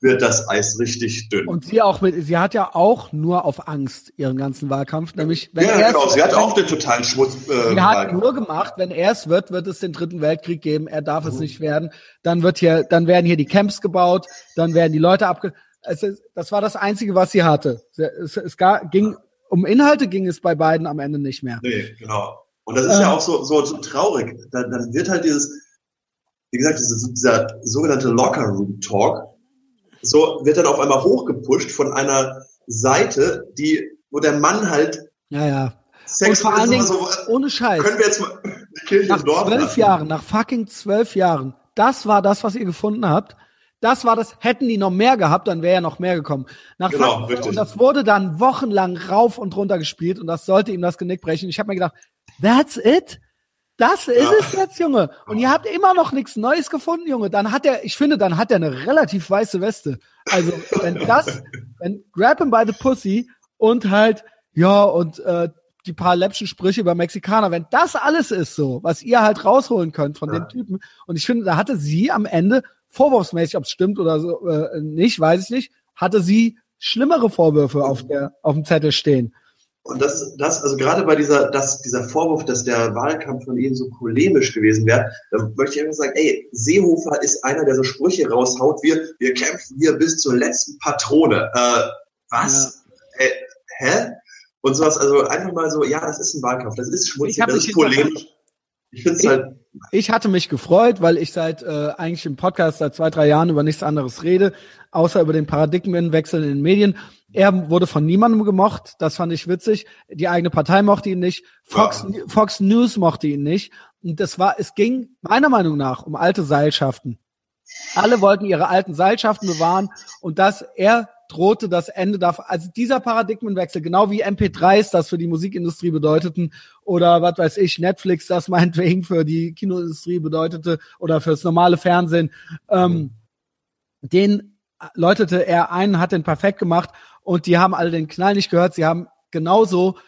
wird das Eis richtig dünn. Und sie auch mit, sie hat ja auch nur auf Angst ihren ganzen Wahlkampf, nämlich wenn ja, genau, sie hat auch den totalen Schmutz. Äh, sie hat nur gemacht, wenn er es wird, wird es den dritten Weltkrieg geben. Er darf mhm. es nicht werden. Dann wird hier, dann werden hier die Camps gebaut, dann werden die Leute abge. Es das war das Einzige, was sie hatte. Es, es gar, ging um Inhalte ging es bei beiden am Ende nicht mehr. Nee, genau. Und das ist ja auch so, so, so traurig. Dann, dann wird halt dieses, wie gesagt, dieser, dieser sogenannte Locker Room Talk, so wird dann auf einmal hochgepusht von einer Seite, die, wo der Mann halt ja, ja. Sex und vor allen Dingen, so, ohne Scheiß. Können wir jetzt mal die Kirche nach zwölf? Jahren, nach fucking zwölf Jahren, das war das, was ihr gefunden habt. Das war das, hätten die noch mehr gehabt, dann wäre ja noch mehr gekommen. Nach genau, richtig. Und das wurde dann wochenlang rauf und runter gespielt und das sollte ihm das Genick brechen. Ich habe mir gedacht, that's it? Das ist ja. es jetzt, Junge. Und ihr habt immer noch nichts Neues gefunden, Junge. Dann hat er, ich finde, dann hat er eine relativ weiße Weste. Also, wenn das, wenn Grab him by the Pussy und halt, ja, und äh, die paar läppschen Sprüche über Mexikaner, wenn das alles ist so, was ihr halt rausholen könnt von ja. den Typen, und ich finde, da hatte sie am Ende, vorwurfsmäßig, ob es stimmt oder so, äh, nicht, weiß ich nicht, hatte sie schlimmere Vorwürfe auf der, auf dem Zettel stehen. Und das, das, also gerade bei dieser, dass dieser Vorwurf, dass der Wahlkampf von Ihnen so polemisch gewesen wäre, dann möchte ich einfach sagen, ey, Seehofer ist einer, der so Sprüche raushaut, wir, wir kämpfen hier bis zur letzten Patrone. Äh, was? Ja. Äh, hä? Und sowas, also einfach mal so, ja, das ist ein Wahlkampf, das ist schmutzig, das ist polemisch. Ich finde es halt. Ich hatte mich gefreut, weil ich seit äh, eigentlich im Podcast seit zwei, drei Jahren über nichts anderes rede, außer über den Paradigmenwechsel in den Medien. Er wurde von niemandem gemocht, das fand ich witzig. Die eigene Partei mochte ihn nicht, Fox, ja. Fox News mochte ihn nicht. Und das war, es ging meiner Meinung nach um alte Seilschaften. Alle wollten ihre alten Seilschaften bewahren und dass er drohte das Ende davon. Also dieser Paradigmenwechsel, genau wie MP3s das für die Musikindustrie bedeuteten oder was weiß ich, Netflix das meinetwegen für die Kinoindustrie bedeutete oder fürs normale Fernsehen, ähm, den läutete er ein, hat den perfekt gemacht und die haben alle den Knall nicht gehört. Sie haben genauso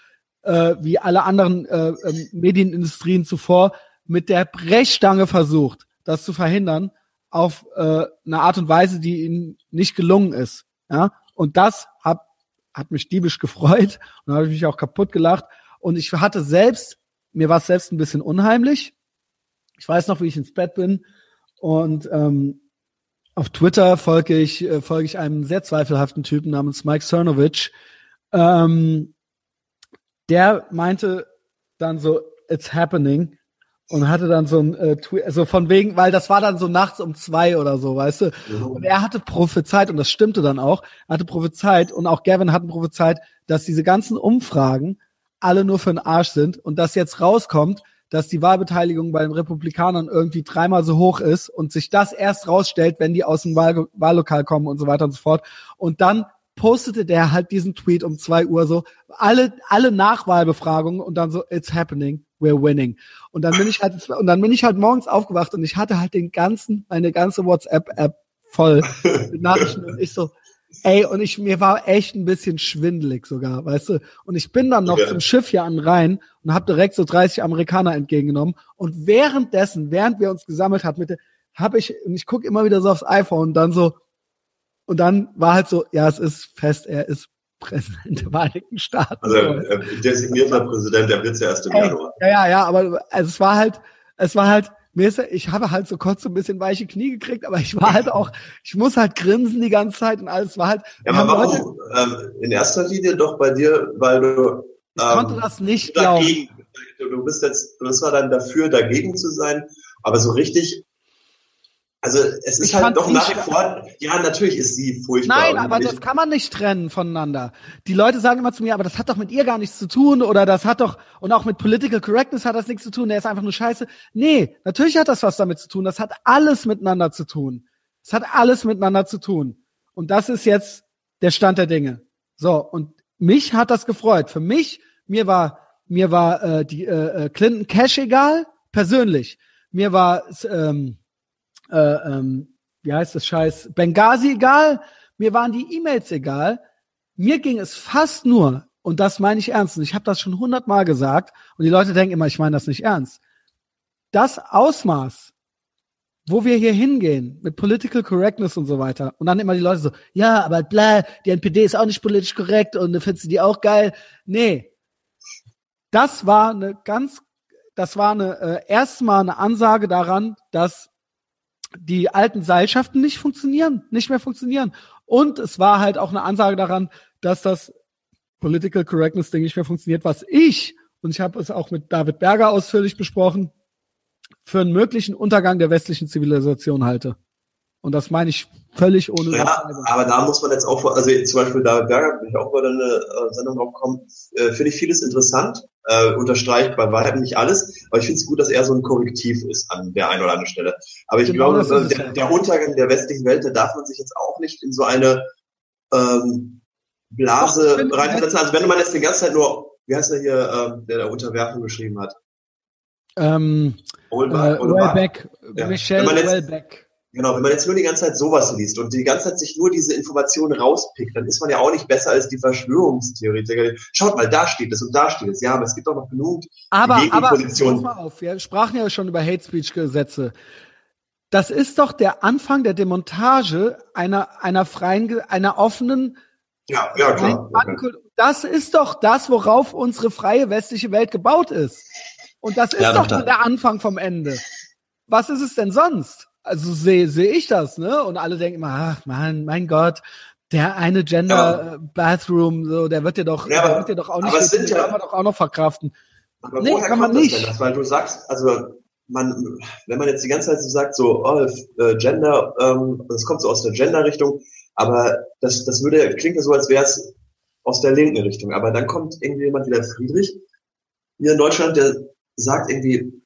äh, wie alle anderen äh, äh, Medienindustrien zuvor mit der Brechstange versucht, das zu verhindern auf äh, eine Art und Weise, die ihnen nicht gelungen ist. Ja, und das hat, hat mich diebisch gefreut und habe ich mich auch kaputt gelacht. Und ich hatte selbst, mir war es selbst ein bisschen unheimlich. Ich weiß noch, wie ich ins Bett bin und ähm, auf Twitter folge ich, äh, folge ich einem sehr zweifelhaften Typen namens Mike Cernovich. Ähm, der meinte dann so, it's happening und hatte dann so ein äh, Tweet, also von wegen, weil das war dann so nachts um zwei oder so, weißt du. Mhm. Und er hatte prophezeit, und das stimmte dann auch, hatte prophezeit und auch Gavin hatten prophezeit, dass diese ganzen Umfragen alle nur für den Arsch sind und dass jetzt rauskommt, dass die Wahlbeteiligung bei den Republikanern irgendwie dreimal so hoch ist und sich das erst rausstellt, wenn die aus dem Wahl Wahllokal kommen und so weiter und so fort. Und dann postete der halt diesen Tweet um zwei Uhr so, alle, alle Nachwahlbefragungen und dann so, it's happening we're winning. Und dann bin ich halt, und dann bin ich halt morgens aufgewacht und ich hatte halt den ganzen, meine ganze WhatsApp-App voll mit Nachrichten und ich so, ey, und ich, mir war echt ein bisschen schwindelig sogar, weißt du? Und ich bin dann noch ja. zum Schiff hier an Rhein und habe direkt so 30 Amerikaner entgegengenommen und währenddessen, während wir uns gesammelt hat mit, habe ich, und ich gucke immer wieder so aufs iPhone und dann so, und dann war halt so, ja, es ist fest, er ist Präsident der Vereinigten Staaten. Also äh, designierter Präsident, der wird ja erst im Ey, Januar. Ja, ja, ja, aber also es war halt, es war halt, mir ist, ich habe halt so kurz so ein bisschen weiche Knie gekriegt, aber ich war halt auch, ich muss halt grinsen die ganze Zeit und alles war halt. Ja, aber warum? Ähm, in erster Linie doch bei dir, weil du. Ich ähm, konnte das nicht dagegen, glauben. Du bist jetzt, das war dann dafür, dagegen zu sein, aber so richtig also es ist ich halt doch nach wie vor, ja, natürlich ist sie furchtbar. Nein, aber das kann man nicht trennen voneinander. Die Leute sagen immer zu mir, aber das hat doch mit ihr gar nichts zu tun oder das hat doch, und auch mit Political Correctness hat das nichts zu tun, der ist einfach nur scheiße. Nee, natürlich hat das was damit zu tun. Das hat alles miteinander zu tun. Es hat alles miteinander zu tun. Und das ist jetzt der Stand der Dinge. So, und mich hat das gefreut. Für mich, mir war, mir war äh, die äh, äh Clinton Cash egal, persönlich. Mir war ähm, äh, ähm, wie heißt das Scheiß, Benghazi egal, mir waren die E-Mails egal. Mir ging es fast nur, und das meine ich ernst, und ich habe das schon hundertmal gesagt, und die Leute denken immer, ich meine das nicht ernst. Das Ausmaß, wo wir hier hingehen mit Political Correctness und so weiter, und dann immer die Leute so, ja, aber bla, die NPD ist auch nicht politisch korrekt und findest du die auch geil? Nee. Das war eine ganz, das war eine äh, erstmal eine Ansage daran, dass die alten Seilschaften nicht funktionieren, nicht mehr funktionieren. Und es war halt auch eine Ansage daran, dass das Political Correctness Ding nicht mehr funktioniert, was ich, und ich habe es auch mit David Berger ausführlich besprochen, für einen möglichen Untergang der westlichen Zivilisation halte. Und das meine ich völlig ohne Ja, aber da muss man jetzt auch, also zum Beispiel da Berger, bin ich auch über eine äh, Sendung drauf kommen, äh, finde ich vieles interessant, äh, unterstreicht bei weitem nicht alles, aber ich finde es gut, dass er so ein Korrektiv ist an der einen oder anderen Stelle. Aber ich genau glaube, der, der, Untergang der westlichen Welt, da darf man sich jetzt auch nicht in so eine ähm, Blase reinversetzen. Also wenn man jetzt die ganze Zeit nur, wie heißt der hier, ähm, der der Unterwerfung geschrieben hat? Ähm, Olberg, äh, Wellbeck, ja. Michelle Wellbeck. Genau, wenn man jetzt nur die ganze Zeit sowas liest und die ganze Zeit sich nur diese Informationen rauspickt, dann ist man ja auch nicht besser als die Verschwörungstheoretiker. Schaut mal, da steht es und da steht es. Ja, aber es gibt auch noch genug aber, aber, pass mal auf, wir sprachen ja schon über Hate Speech Gesetze. Das ist doch der Anfang der Demontage einer, einer freien, einer offenen, ja, ja, klar. Das ist doch das, worauf unsere freie westliche Welt gebaut ist. Und das ist ja, doch, doch der Anfang vom Ende. Was ist es denn sonst? Also sehe sehe ich das, ne? Und alle denken immer, ach man, mein Gott, der eine Gender ja. Äh, Bathroom, so, der wird dir doch, ja, aber, wird dir doch auch nicht, aber sind ja, kann man doch auch noch verkraften. Aber nee, woher kann man nicht. Das, denn das? Weil du sagst, also man, wenn man jetzt die ganze Zeit so sagt, so oh, äh, Gender, ähm, das kommt so aus der Gender-Richtung, aber das, das würde klingt ja so, als wäre es aus der linken Richtung. Aber dann kommt irgendwie jemand wie der Friedrich hier in Deutschland, der sagt irgendwie,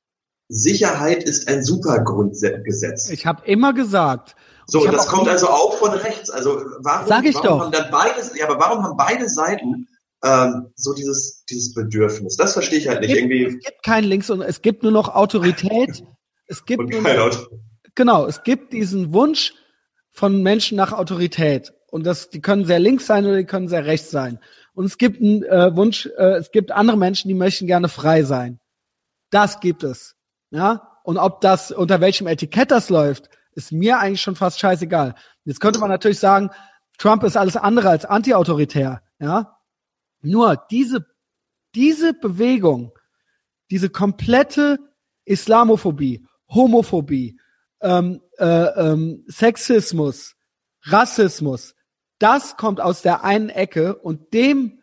Sicherheit ist ein Supergrundgesetz. Ich habe immer gesagt. So, das kommt also auch von rechts. Also warum, Sag ich warum doch. haben dann beide, ja, aber warum haben beide Seiten ähm, so dieses dieses Bedürfnis? Das verstehe ich halt nicht. Es gibt, Irgendwie. Es gibt kein Links und es gibt nur noch Autorität. es gibt nur noch, genau, es gibt diesen Wunsch von Menschen nach Autorität und das, die können sehr links sein oder die können sehr rechts sein. Und es gibt einen äh, Wunsch, äh, es gibt andere Menschen, die möchten gerne frei sein. Das gibt es. Ja, und ob das, unter welchem Etikett das läuft, ist mir eigentlich schon fast scheißegal. Jetzt könnte man natürlich sagen, Trump ist alles andere als antiautoritär, ja. Nur diese, diese Bewegung, diese komplette Islamophobie, Homophobie, ähm, äh, ähm, Sexismus, Rassismus, das kommt aus der einen Ecke und dem,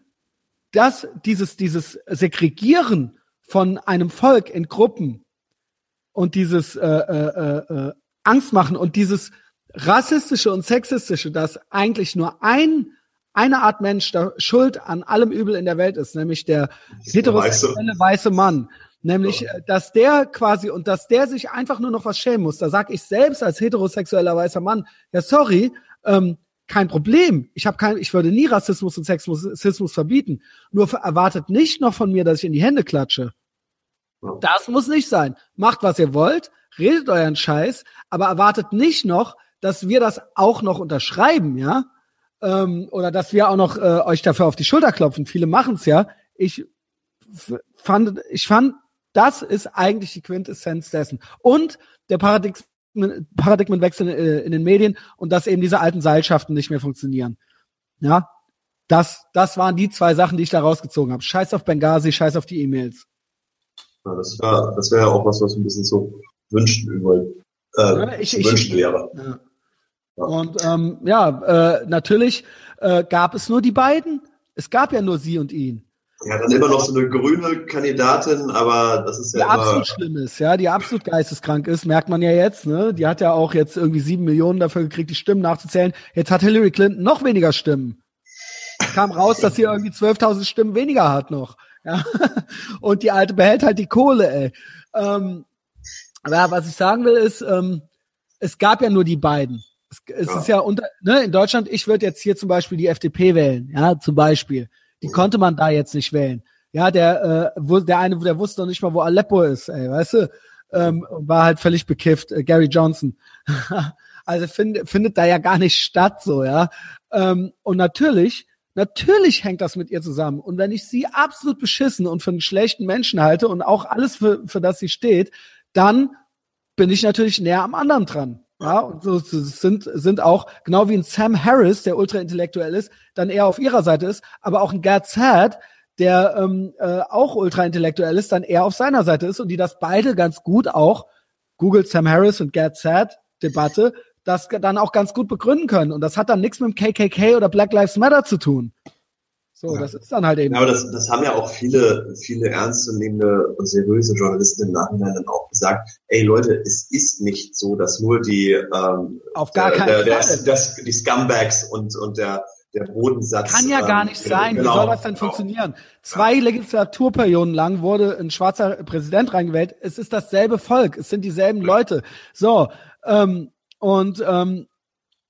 das, dieses, dieses Segregieren von einem Volk in Gruppen, und dieses äh, äh, äh, Angst machen und dieses rassistische und sexistische, dass eigentlich nur ein eine Art Mensch der Schuld an allem Übel in der Welt ist, nämlich der heterosexuelle weiße Mann. Nämlich, ja. Äh, dass der quasi und dass der sich einfach nur noch was schämen muss. Da sag ich selbst als heterosexueller weißer Mann, ja sorry, ähm, kein Problem. Ich habe kein, ich würde nie Rassismus und Sexismus verbieten. Nur erwartet nicht noch von mir, dass ich in die Hände klatsche. Das muss nicht sein. Macht, was ihr wollt, redet euren Scheiß, aber erwartet nicht noch, dass wir das auch noch unterschreiben, ja? Ähm, oder dass wir auch noch äh, euch dafür auf die Schulter klopfen. Viele machen es ja. Ich fand, ich fand, das ist eigentlich die Quintessenz dessen. Und der Paradigmen, Paradigmenwechsel in, äh, in den Medien und dass eben diese alten Seilschaften nicht mehr funktionieren. Ja, das, das waren die zwei Sachen, die ich da rausgezogen habe. Scheiß auf Benghazi, scheiß auf die E-Mails. Ja, das wäre das wär ja auch was, was ein bisschen so wünschen über äh, ich, wünschen wäre. Ja. Ja. Und ähm, ja, äh, natürlich äh, gab es nur die beiden. Es gab ja nur sie und ihn. Ja, dann immer noch so eine grüne Kandidatin, aber das ist ja die absolut schlimm ist, ja, die absolut geisteskrank ist, merkt man ja jetzt, ne? Die hat ja auch jetzt irgendwie sieben Millionen dafür gekriegt, die Stimmen nachzuzählen. Jetzt hat Hillary Clinton noch weniger Stimmen. Kam raus, dass sie irgendwie 12.000 Stimmen weniger hat noch. Ja? Und die Alte behält halt die Kohle, ey. Ähm, aber was ich sagen will, ist, ähm, es gab ja nur die beiden. Es, es ja. ist ja unter, ne, in Deutschland, ich würde jetzt hier zum Beispiel die FDP wählen, ja, zum Beispiel. Die mhm. konnte man da jetzt nicht wählen. Ja, der, äh, wo, der eine, der wusste noch nicht mal, wo Aleppo ist, ey, weißt du? Ähm, war halt völlig bekifft, äh, Gary Johnson. also find, findet da ja gar nicht statt, so, ja. Ähm, und natürlich Natürlich hängt das mit ihr zusammen. Und wenn ich sie absolut beschissen und für einen schlechten Menschen halte und auch alles, für, für das sie steht, dann bin ich natürlich näher am anderen dran. Ja, und so sind, sind auch, genau wie ein Sam Harris, der ultraintellektuell ist, dann eher auf ihrer Seite ist, aber auch ein Gerd Sad, der ähm, äh, auch ultraintellektuell ist, dann eher auf seiner Seite ist und die das beide ganz gut auch, Google Sam Harris und Gerd Sad Debatte, das dann auch ganz gut begründen können. Und das hat dann nichts mit dem KKK oder Black Lives Matter zu tun. So, ja. das ist dann halt eben. Ja, aber das, das haben ja auch viele, viele ernstzunehmende und seriöse Journalisten im Nachhinein dann auch gesagt, ey Leute, es ist nicht so, dass nur die ähm, auf gar keinen der, der, der, das, die Scumbags und, und der der Bodensatz. Kann ja gar nicht ähm, sein. Genau, Wie soll das denn genau. funktionieren? Zwei ja. Legislaturperioden lang wurde ein schwarzer Präsident reingewählt. Es ist dasselbe Volk. Es sind dieselben Leute. So, ähm, und ähm,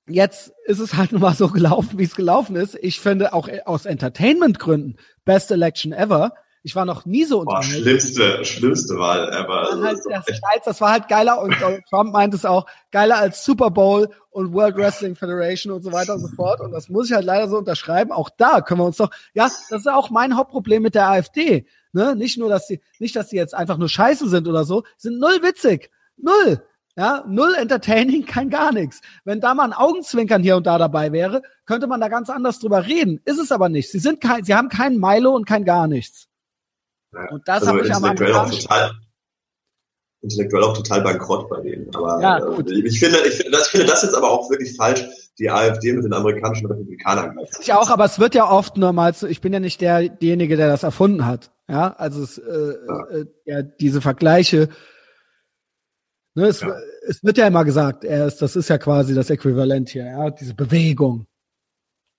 jetzt ist es halt nun mal so gelaufen, wie es gelaufen ist. Ich finde auch aus Entertainment-Gründen Best Election ever. Ich war noch nie so Boah, schlimmste, schlimmste Wahl ever. Halt das, Scheiß, das war halt geiler und Trump meint es auch, geiler als Super Bowl und World Wrestling Federation und so weiter und so fort. Und das muss ich halt leider so unterschreiben. Auch da können wir uns doch, ja, das ist auch mein Hauptproblem mit der AfD. Ne? Nicht nur, dass sie, nicht, dass sie jetzt einfach nur scheiße sind oder so, sind null witzig. Null. Ja, null entertaining, kein gar nichts. Wenn da mal ein Augenzwinkern hier und da dabei wäre, könnte man da ganz anders drüber reden. Ist es aber nicht. Sie sind kein, sie haben keinen Milo und kein gar nichts. Ja. Und das also habe ich am Anfang. Total, intellektuell auch total bankrott bei denen. Aber ja, äh, ich finde, ich finde, das, finde das jetzt aber auch wirklich falsch, die AfD mit den amerikanischen Republikanern gleichzusetzen. Ich auch, aber es wird ja oft nur mal, ich bin ja nicht der, derjenige, der das erfunden hat. Ja, also es, äh, ja. Äh, ja, diese Vergleiche Ne, es, ja. es, wird ja immer gesagt, er ist, das ist ja quasi das Äquivalent hier, ja, diese Bewegung.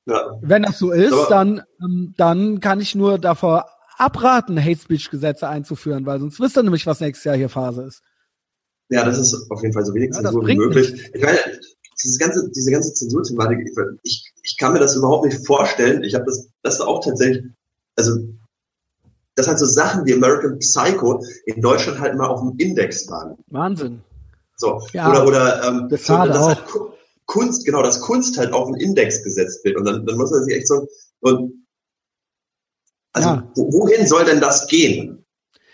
Ja. Wenn das so ist, Aber dann, ähm, dann kann ich nur davor abraten, Hate Speech Gesetze einzuführen, weil sonst wisst ihr nämlich, was nächstes Jahr hier Phase ist. Ja, das ist auf jeden Fall so wenig ja, Zensur wie möglich. Nicht. Ich meine, diese ganze, diese ganze Zensurthematik, ich, ich kann mir das überhaupt nicht vorstellen. Ich habe das, das auch tatsächlich, also dass halt so Sachen wie American Psycho in Deutschland halt mal auf dem Index waren. Wahnsinn. So. Ja, oder oder ähm, das dass halt Kunst, genau, dass Kunst halt auf den Index gesetzt wird. Und dann, dann muss man sich echt so, und also ja. wohin soll denn das gehen?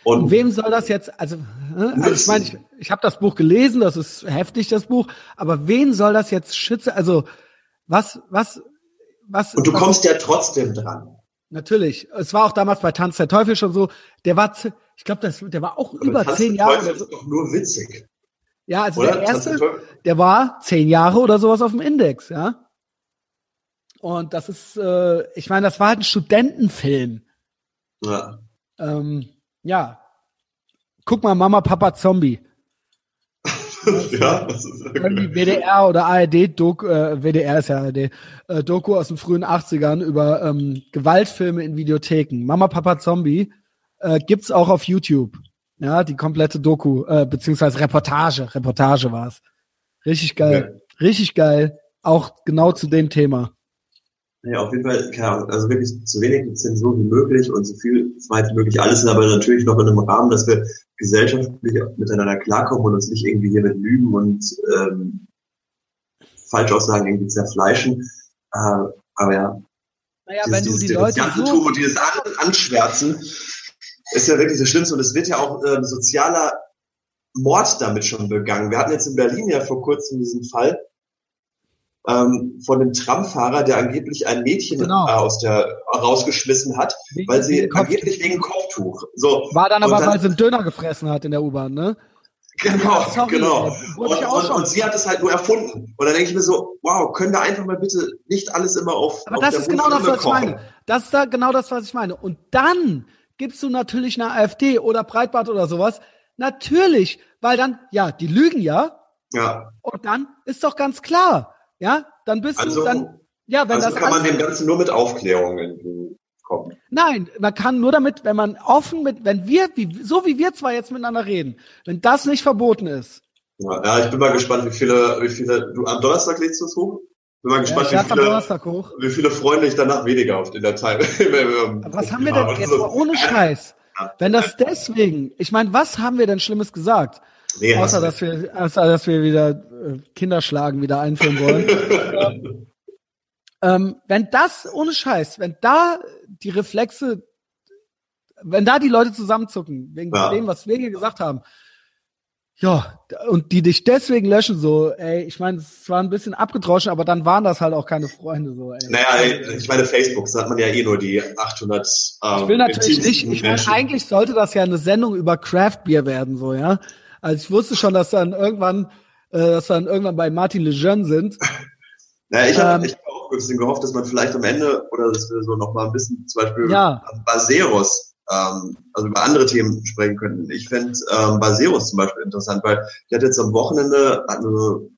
Und, und wem soll das jetzt, also, also ich meine, ich, ich habe das Buch gelesen, das ist heftig, das Buch, aber wen soll das jetzt schützen? Also, was, was, was. Und du was, kommst ja trotzdem dran. Natürlich. Es war auch damals bei Tanz der Teufel schon so. Der war, ich glaube, der war auch aber über Tanz zehn Jahre. Das ist doch nur witzig. Ja, also oder? der erste, der, der war zehn Jahre oder sowas auf dem Index, ja. Und das ist, äh, ich meine, das war halt ein Studentenfilm. Ja. Ähm, ja. Guck mal, Mama, Papa, Zombie. ja, das ist irgendwie WDR oder ARD, Doku, äh, WDR ist ja ARD, äh, Doku aus den frühen 80ern über ähm, Gewaltfilme in Videotheken. Mama, Papa, Zombie äh, gibt's auch auf YouTube. Ja, die komplette Doku, äh, beziehungsweise Reportage. Reportage war's. Richtig geil. Ja. Richtig geil. Auch genau zu dem Thema. Ja, auf jeden Fall, keine also wirklich so wenig Zensur wie möglich und so viel weit wie möglich. Alles aber natürlich noch in einem Rahmen, dass wir gesellschaftlich miteinander klarkommen und uns nicht irgendwie hier mit Lügen und ähm, Falschaussagen irgendwie zerfleischen. Äh, aber ja, naja, dieses, wenn du die Leute so und dieses An Anschwärzen ist ja wirklich das Schlimmste und es wird ja auch äh, sozialer Mord damit schon begangen. Wir hatten jetzt in Berlin ja vor kurzem diesen Fall, ähm, von dem Tramfahrer, der angeblich ein Mädchen genau. äh, aus der rausgeschmissen hat, wegen, weil sie wegen angeblich wegen Kopftuch. So. War dann aber, dann, weil sie einen Döner gefressen hat in der U-Bahn, ne? Genau, Sorry, genau. Und, und, und, sie hat es halt nur erfunden. Und dann denke ich mir so, wow, können wir einfach mal bitte nicht alles immer auf. Aber auf das ist genau das, was ich meine. Das ist da genau das, was ich meine. Und dann gibst du natürlich eine AfD oder Breitbart oder sowas. Natürlich, weil dann, ja, die lügen ja. Ja. Und dann ist doch ganz klar, ja, dann bist also, du dann, ja, wenn also das kann man dem Ganzen nur mit Aufklärung kommen. Nein, man kann nur damit, wenn man offen mit, wenn wir, wie, so wie wir zwei jetzt miteinander reden, wenn das nicht verboten ist. Ja, ja ich bin mal gespannt, wie viele, wie viele, du am Donnerstag legst du es hoch? Bin mal gespannt, ja, wie, viele, wie viele Freunde ich danach weniger auf in der Datei. was haben wir denn jetzt mal ohne Scheiß? Wenn das deswegen, ich meine, was haben wir denn Schlimmes gesagt? Nee, außer, dass wir, außer dass wir wieder äh, Kinderschlagen wieder einführen wollen. ähm, wenn das, ohne Scheiß, wenn da die Reflexe, wenn da die Leute zusammenzucken, wegen ja. dem, was wir hier gesagt haben, ja, und die dich deswegen löschen, so, ey, ich meine, es war ein bisschen abgedroschen, aber dann waren das halt auch keine Freunde, so, ey. Naja, ich meine, Facebook, da hat man ja eh nur die 800, ähm, Ich will natürlich nicht, ich meine, eigentlich sollte das ja eine Sendung über Craft Beer werden, so, ja. Also ich wusste schon, dass dann irgendwann, äh, dass wir dann irgendwann bei Martin Lejeune sind. Ja, ich habe ähm, hab auch ein bisschen gehofft, dass man vielleicht am Ende oder dass wir so noch mal ein bisschen zum Beispiel ja. Baseros, ähm, also über andere Themen sprechen könnten. Ich fände ähm, Baseros zum Beispiel interessant, weil ich hatte jetzt am Wochenende eine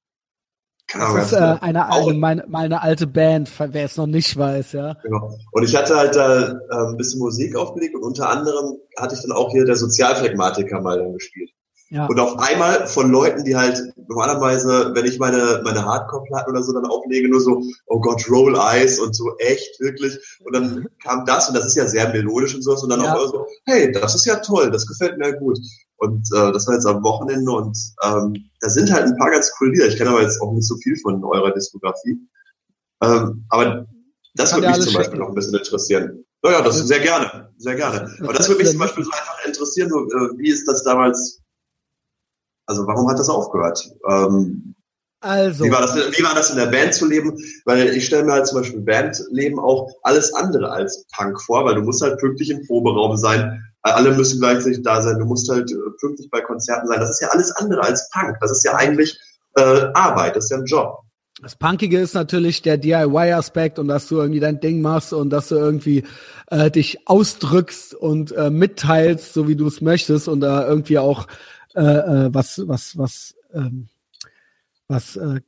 keine Ahnung, das ist äh, eine, eine meine, meine alte Band, wer es noch nicht weiß, ja. Genau. Und ich hatte halt da äh, ein bisschen Musik aufgelegt und unter anderem hatte ich dann auch hier der Sozialphlegmatiker mal dann gespielt. Ja. Und auf einmal von Leuten, die halt normalerweise, wenn ich meine, meine Hardcore-Platten oder so dann auflege, nur so, oh Gott, Roll Eyes und so, echt, wirklich. Und dann mhm. kam das, und das ist ja sehr melodisch und sowas, und dann ja. auch so, hey, das ist ja toll, das gefällt mir gut. Und äh, das war jetzt am Wochenende und ähm, da sind halt ein paar ganz coole Lieder. Ich kenne aber jetzt auch nicht so viel von eurer Diskografie. Ähm, aber das würde mich zum Beispiel schicken. noch ein bisschen interessieren. Naja, das sehr gerne, sehr gerne. Aber das würde mich zum Beispiel so einfach interessieren, so, äh, wie ist das damals also warum hat das aufgehört? Ähm, also. Wie war, das, wie war das in der Band zu leben? Weil ich stelle mir halt zum Beispiel Bandleben auch alles andere als Punk vor, weil du musst halt pünktlich im Proberaum sein, alle müssen gleichzeitig da sein, du musst halt äh, pünktlich bei Konzerten sein. Das ist ja alles andere als Punk. Das ist ja eigentlich äh, Arbeit, das ist ja ein Job. Das Punkige ist natürlich der DIY-Aspekt und dass du irgendwie dein Ding machst und dass du irgendwie äh, dich ausdrückst und äh, mitteilst, so wie du es möchtest und da irgendwie auch äh, äh, was, was, was, ähm, was äh,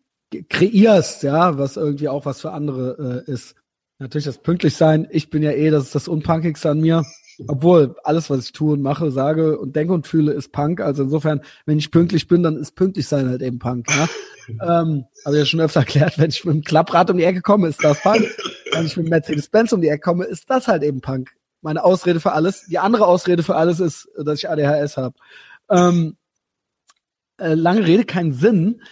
kreierst, ja, was irgendwie auch was für andere äh, ist. Natürlich das pünktlich sein. Ich bin ja eh, das ist das Unpunkigste an mir. Obwohl alles, was ich tue und mache, sage und denke und fühle, ist Punk. Also insofern, wenn ich pünktlich bin, dann ist pünktlich sein halt eben Punk. Ja? ähm, habe ich ja schon öfter erklärt, wenn ich mit dem Klapprad um die Ecke komme, ist das Punk. wenn ich mit Mercedes-Benz um die Ecke komme, ist das halt eben Punk. Meine Ausrede für alles. Die andere Ausrede für alles ist, dass ich ADHS habe. Ähm, äh, lange Rede, keinen Sinn.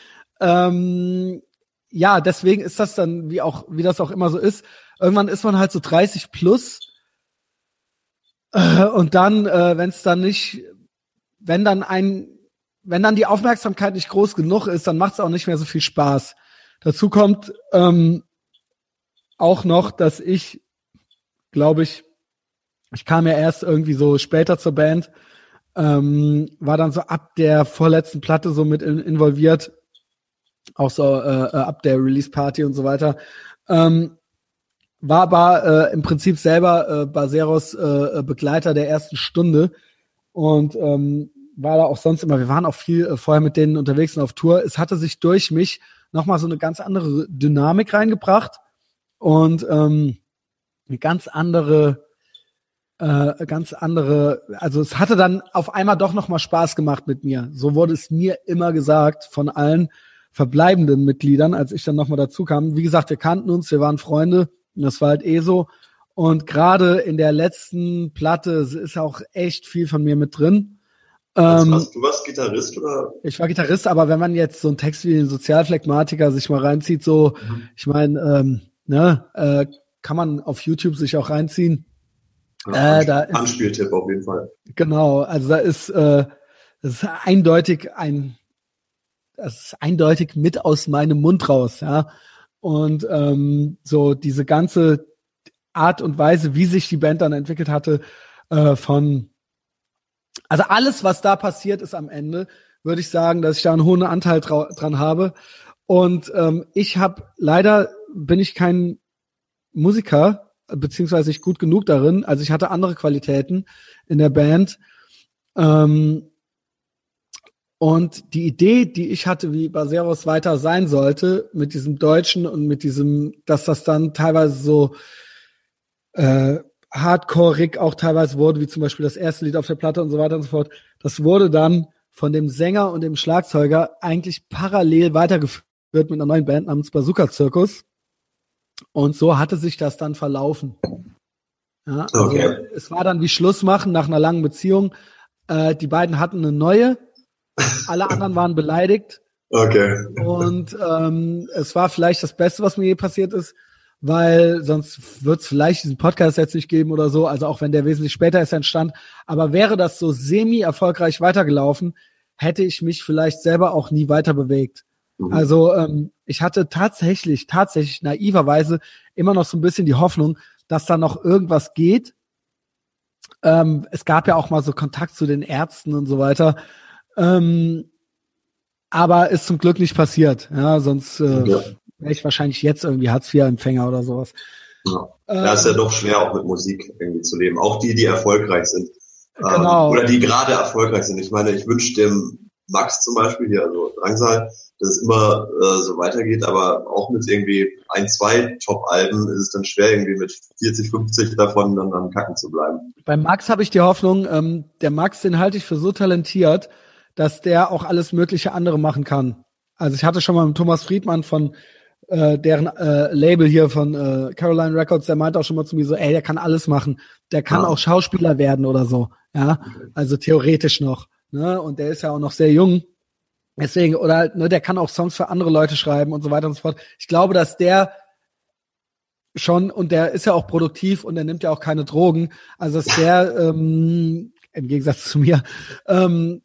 Ähm, ja, deswegen ist das dann, wie auch, wie das auch immer so ist. Irgendwann ist man halt so 30 plus. Äh, und dann, äh, wenn es dann nicht, wenn dann ein, wenn dann die Aufmerksamkeit nicht groß genug ist, dann macht es auch nicht mehr so viel Spaß. Dazu kommt ähm, auch noch, dass ich, glaube ich, ich kam ja erst irgendwie so später zur Band ähm, war dann so ab der vorletzten Platte so mit in, involviert, auch so äh, äh, ab der Release-Party und so weiter. Ähm, war aber äh, im Prinzip selber äh, Baseros äh, Begleiter der ersten Stunde und ähm, war da auch sonst immer, wir waren auch viel äh, vorher mit denen unterwegs und auf Tour. Es hatte sich durch mich nochmal so eine ganz andere Dynamik reingebracht und ähm, eine ganz andere äh, ganz andere, also es hatte dann auf einmal doch nochmal Spaß gemacht mit mir. So wurde es mir immer gesagt von allen verbleibenden Mitgliedern, als ich dann nochmal dazu kam. Wie gesagt, wir kannten uns, wir waren Freunde und das war halt eh so. Und gerade in der letzten Platte ist auch echt viel von mir mit drin. Ähm, was, du warst Gitarrist oder? Ich war Gitarrist, aber wenn man jetzt so einen Text wie den Sozialphlegmatiker sich mal reinzieht, so, mhm. ich meine, ähm, ne, äh, kann man auf YouTube sich auch reinziehen. Äh, da ist, Anspieltipp auf jeden Fall. Genau, also da ist, äh, das ist eindeutig ein, das ist eindeutig mit aus meinem Mund raus, ja. Und ähm, so diese ganze Art und Weise, wie sich die Band dann entwickelt hatte, äh, von also alles, was da passiert ist am Ende, würde ich sagen, dass ich da einen hohen Anteil dran habe. Und ähm, ich habe leider bin ich kein Musiker, beziehungsweise nicht gut genug darin. Also ich hatte andere Qualitäten in der Band. Ähm, und die Idee, die ich hatte, wie Baseros weiter sein sollte, mit diesem Deutschen und mit diesem, dass das dann teilweise so äh, hardcore auch teilweise wurde, wie zum Beispiel das erste Lied auf der Platte und so weiter und so fort, das wurde dann von dem Sänger und dem Schlagzeuger eigentlich parallel weitergeführt mit einer neuen Band namens Bazooka Zirkus. Und so hatte sich das dann verlaufen. Ja, also okay. Es war dann wie Schluss machen nach einer langen Beziehung. Äh, die beiden hatten eine neue, alle anderen waren beleidigt. Okay. Und ähm, es war vielleicht das Beste, was mir je passiert ist, weil sonst wird es vielleicht diesen Podcast jetzt nicht geben oder so, also auch wenn der wesentlich später ist entstand. Aber wäre das so semi-erfolgreich weitergelaufen, hätte ich mich vielleicht selber auch nie weiter bewegt. Mhm. Also ähm, ich hatte tatsächlich, tatsächlich naiverweise immer noch so ein bisschen die Hoffnung, dass da noch irgendwas geht. Ähm, es gab ja auch mal so Kontakt zu den Ärzten und so weiter. Ähm, aber ist zum Glück nicht passiert. Ja, sonst äh, ja. wäre ich wahrscheinlich jetzt irgendwie Hartz-IV-Empfänger oder sowas. Ja. Ähm, da ist ja doch schwer, auch mit Musik irgendwie zu leben. Auch die, die erfolgreich sind. Ähm, genau. oder die gerade erfolgreich sind. Ich meine, ich wünsche dem Max zum Beispiel hier, also Drangsal, dass es immer äh, so weitergeht, aber auch mit irgendwie ein, zwei Top-Alben ist es dann schwer, irgendwie mit 40, 50 davon dann am Kacken zu bleiben. Bei Max habe ich die Hoffnung, ähm, der Max, den halte ich für so talentiert, dass der auch alles mögliche andere machen kann. Also ich hatte schon mal mit Thomas Friedmann von äh, deren äh, Label hier von äh, Caroline Records, der meinte auch schon mal zu mir so, ey, der kann alles machen. Der kann ja. auch Schauspieler werden oder so. Ja, also theoretisch noch. Ne? Und der ist ja auch noch sehr jung. Deswegen, oder halt, ne, der kann auch Songs für andere Leute schreiben und so weiter und so fort. Ich glaube, dass der schon, und der ist ja auch produktiv und der nimmt ja auch keine Drogen, also dass der, ähm, im Gegensatz zu mir, ähm,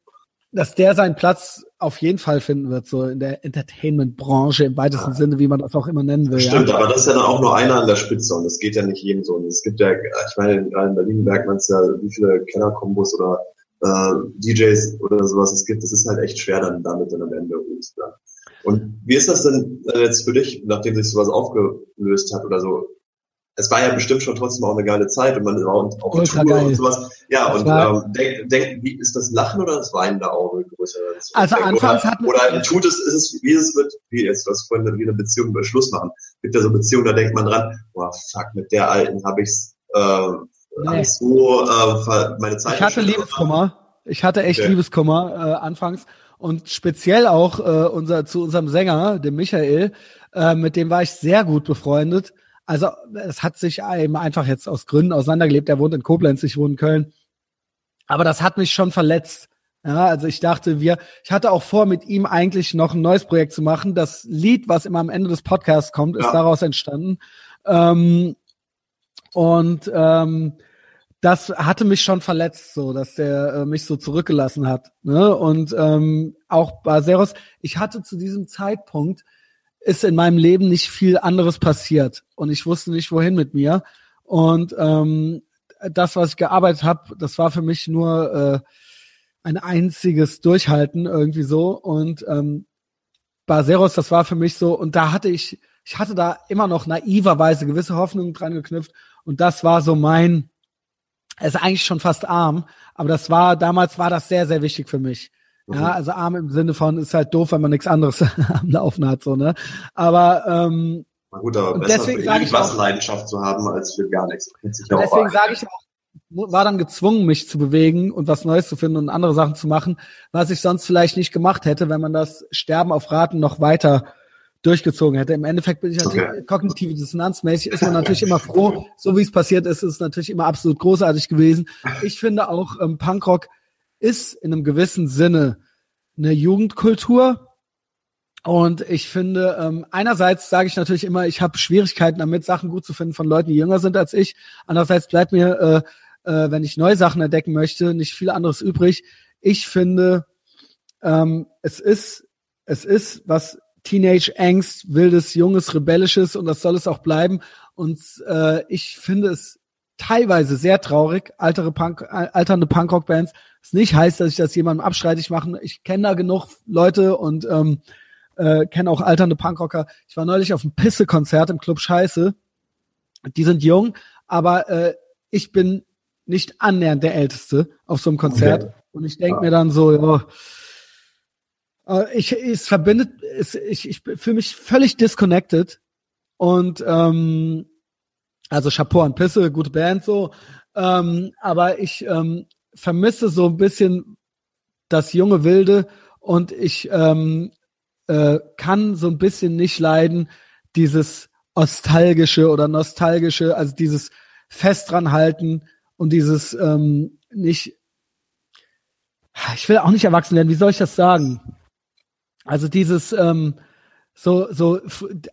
dass der seinen Platz auf jeden Fall finden wird, so in der Entertainment-Branche im weitesten ja. Sinne, wie man das auch immer nennen will. Stimmt, ja. aber das ist ja dann auch nur einer an der Spitze und das geht ja nicht jedem so. Und es gibt ja, ich meine, gerade in Berlin merkt man es ja, wie viele Kennerkombos oder äh, DJs oder sowas es gibt. Das ist halt echt schwer dann damit dann am Ende umzugehen. Und wie ist das denn äh, jetzt für dich, nachdem sich sowas aufgelöst hat oder so? es war ja bestimmt schon trotzdem auch eine geile Zeit und man war auch Ultra Tour geil. und sowas. Ja, das und ähm, denk, denk, wie ist das Lachen oder das weinende Auge größer? Also anfangs hatten oder tut es, ist es, wie ist es mit, wie ist was vorhin wie eine Beziehung über Schluss machen? Gibt ja so Beziehungen, da denkt man dran, boah, fuck, mit der alten habe ich's, äh, nee. so äh, meine Zeit. Ich hatte Liebeskummer. Ich hatte echt okay. Liebeskummer äh, anfangs und speziell auch äh, unser zu unserem Sänger, dem Michael, äh, mit dem war ich sehr gut befreundet also es hat sich eben einfach jetzt aus Gründen auseinandergelebt. Er wohnt in Koblenz, ich wohne in Köln. Aber das hat mich schon verletzt. Ja, also ich dachte, wir, ich hatte auch vor, mit ihm eigentlich noch ein neues Projekt zu machen. Das Lied, was immer am Ende des Podcasts kommt, ist ja. daraus entstanden. Ähm, und ähm, das hatte mich schon verletzt, so dass der äh, mich so zurückgelassen hat. Ne? Und ähm, auch Baseros, ich hatte zu diesem Zeitpunkt ist in meinem Leben nicht viel anderes passiert und ich wusste nicht, wohin mit mir. Und ähm, das, was ich gearbeitet habe, das war für mich nur äh, ein einziges Durchhalten irgendwie so. Und ähm, Baseros, das war für mich so, und da hatte ich, ich hatte da immer noch naiverweise gewisse Hoffnungen dran geknüpft. Und das war so mein, es ist eigentlich schon fast arm, aber das war, damals war das sehr, sehr wichtig für mich. Ja, mhm. also arm im Sinne von ist halt doof, wenn man nichts anderes am Laufen hat, so, ne? Aber ähm, Na gut, aber besser deswegen für irgendwas Leidenschaft zu haben, als für gar nichts. Deswegen sage ich auch, war dann gezwungen, mich zu bewegen und was Neues zu finden und andere Sachen zu machen, was ich sonst vielleicht nicht gemacht hätte, wenn man das Sterben auf Raten noch weiter durchgezogen hätte. Im Endeffekt bin ich natürlich okay. kognitive Dissonanzmäßig ist man natürlich immer froh. So wie es passiert ist, ist es natürlich immer absolut großartig gewesen. Ich finde auch ähm, Punkrock ist in einem gewissen Sinne eine Jugendkultur. Und ich finde, ähm, einerseits sage ich natürlich immer, ich habe Schwierigkeiten damit, Sachen gut zu finden von Leuten, die jünger sind als ich. Andererseits bleibt mir, äh, äh, wenn ich neue Sachen entdecken möchte, nicht viel anderes übrig. Ich finde, ähm, es ist, es ist was Teenage Angst, wildes, junges, rebellisches und das soll es auch bleiben. Und äh, ich finde es teilweise sehr traurig, altere Punk, alternde Punkrock-Bands. Das nicht heißt, dass ich das jemandem abstreitig mache. Ich kenne da genug Leute und ähm, äh, kenne auch alternde Punkrocker. Ich war neulich auf einem Pisse-Konzert im Club Scheiße. Die sind jung, aber äh, ich bin nicht annähernd der Älteste auf so einem Konzert. Okay. Und ich denke ja. mir dann so, ja, äh, ich, es verbindet, es, ich, ich fühle mich völlig disconnected. Und ähm, also Chapeau an Pisse, gute Band so. Ähm, aber ich ähm, vermisse so ein bisschen das junge Wilde und ich ähm, äh, kann so ein bisschen nicht leiden, dieses nostalgische oder nostalgische, also dieses fest dran halten und dieses ähm, nicht, ich will auch nicht erwachsen werden, wie soll ich das sagen? Also dieses, ähm, so, so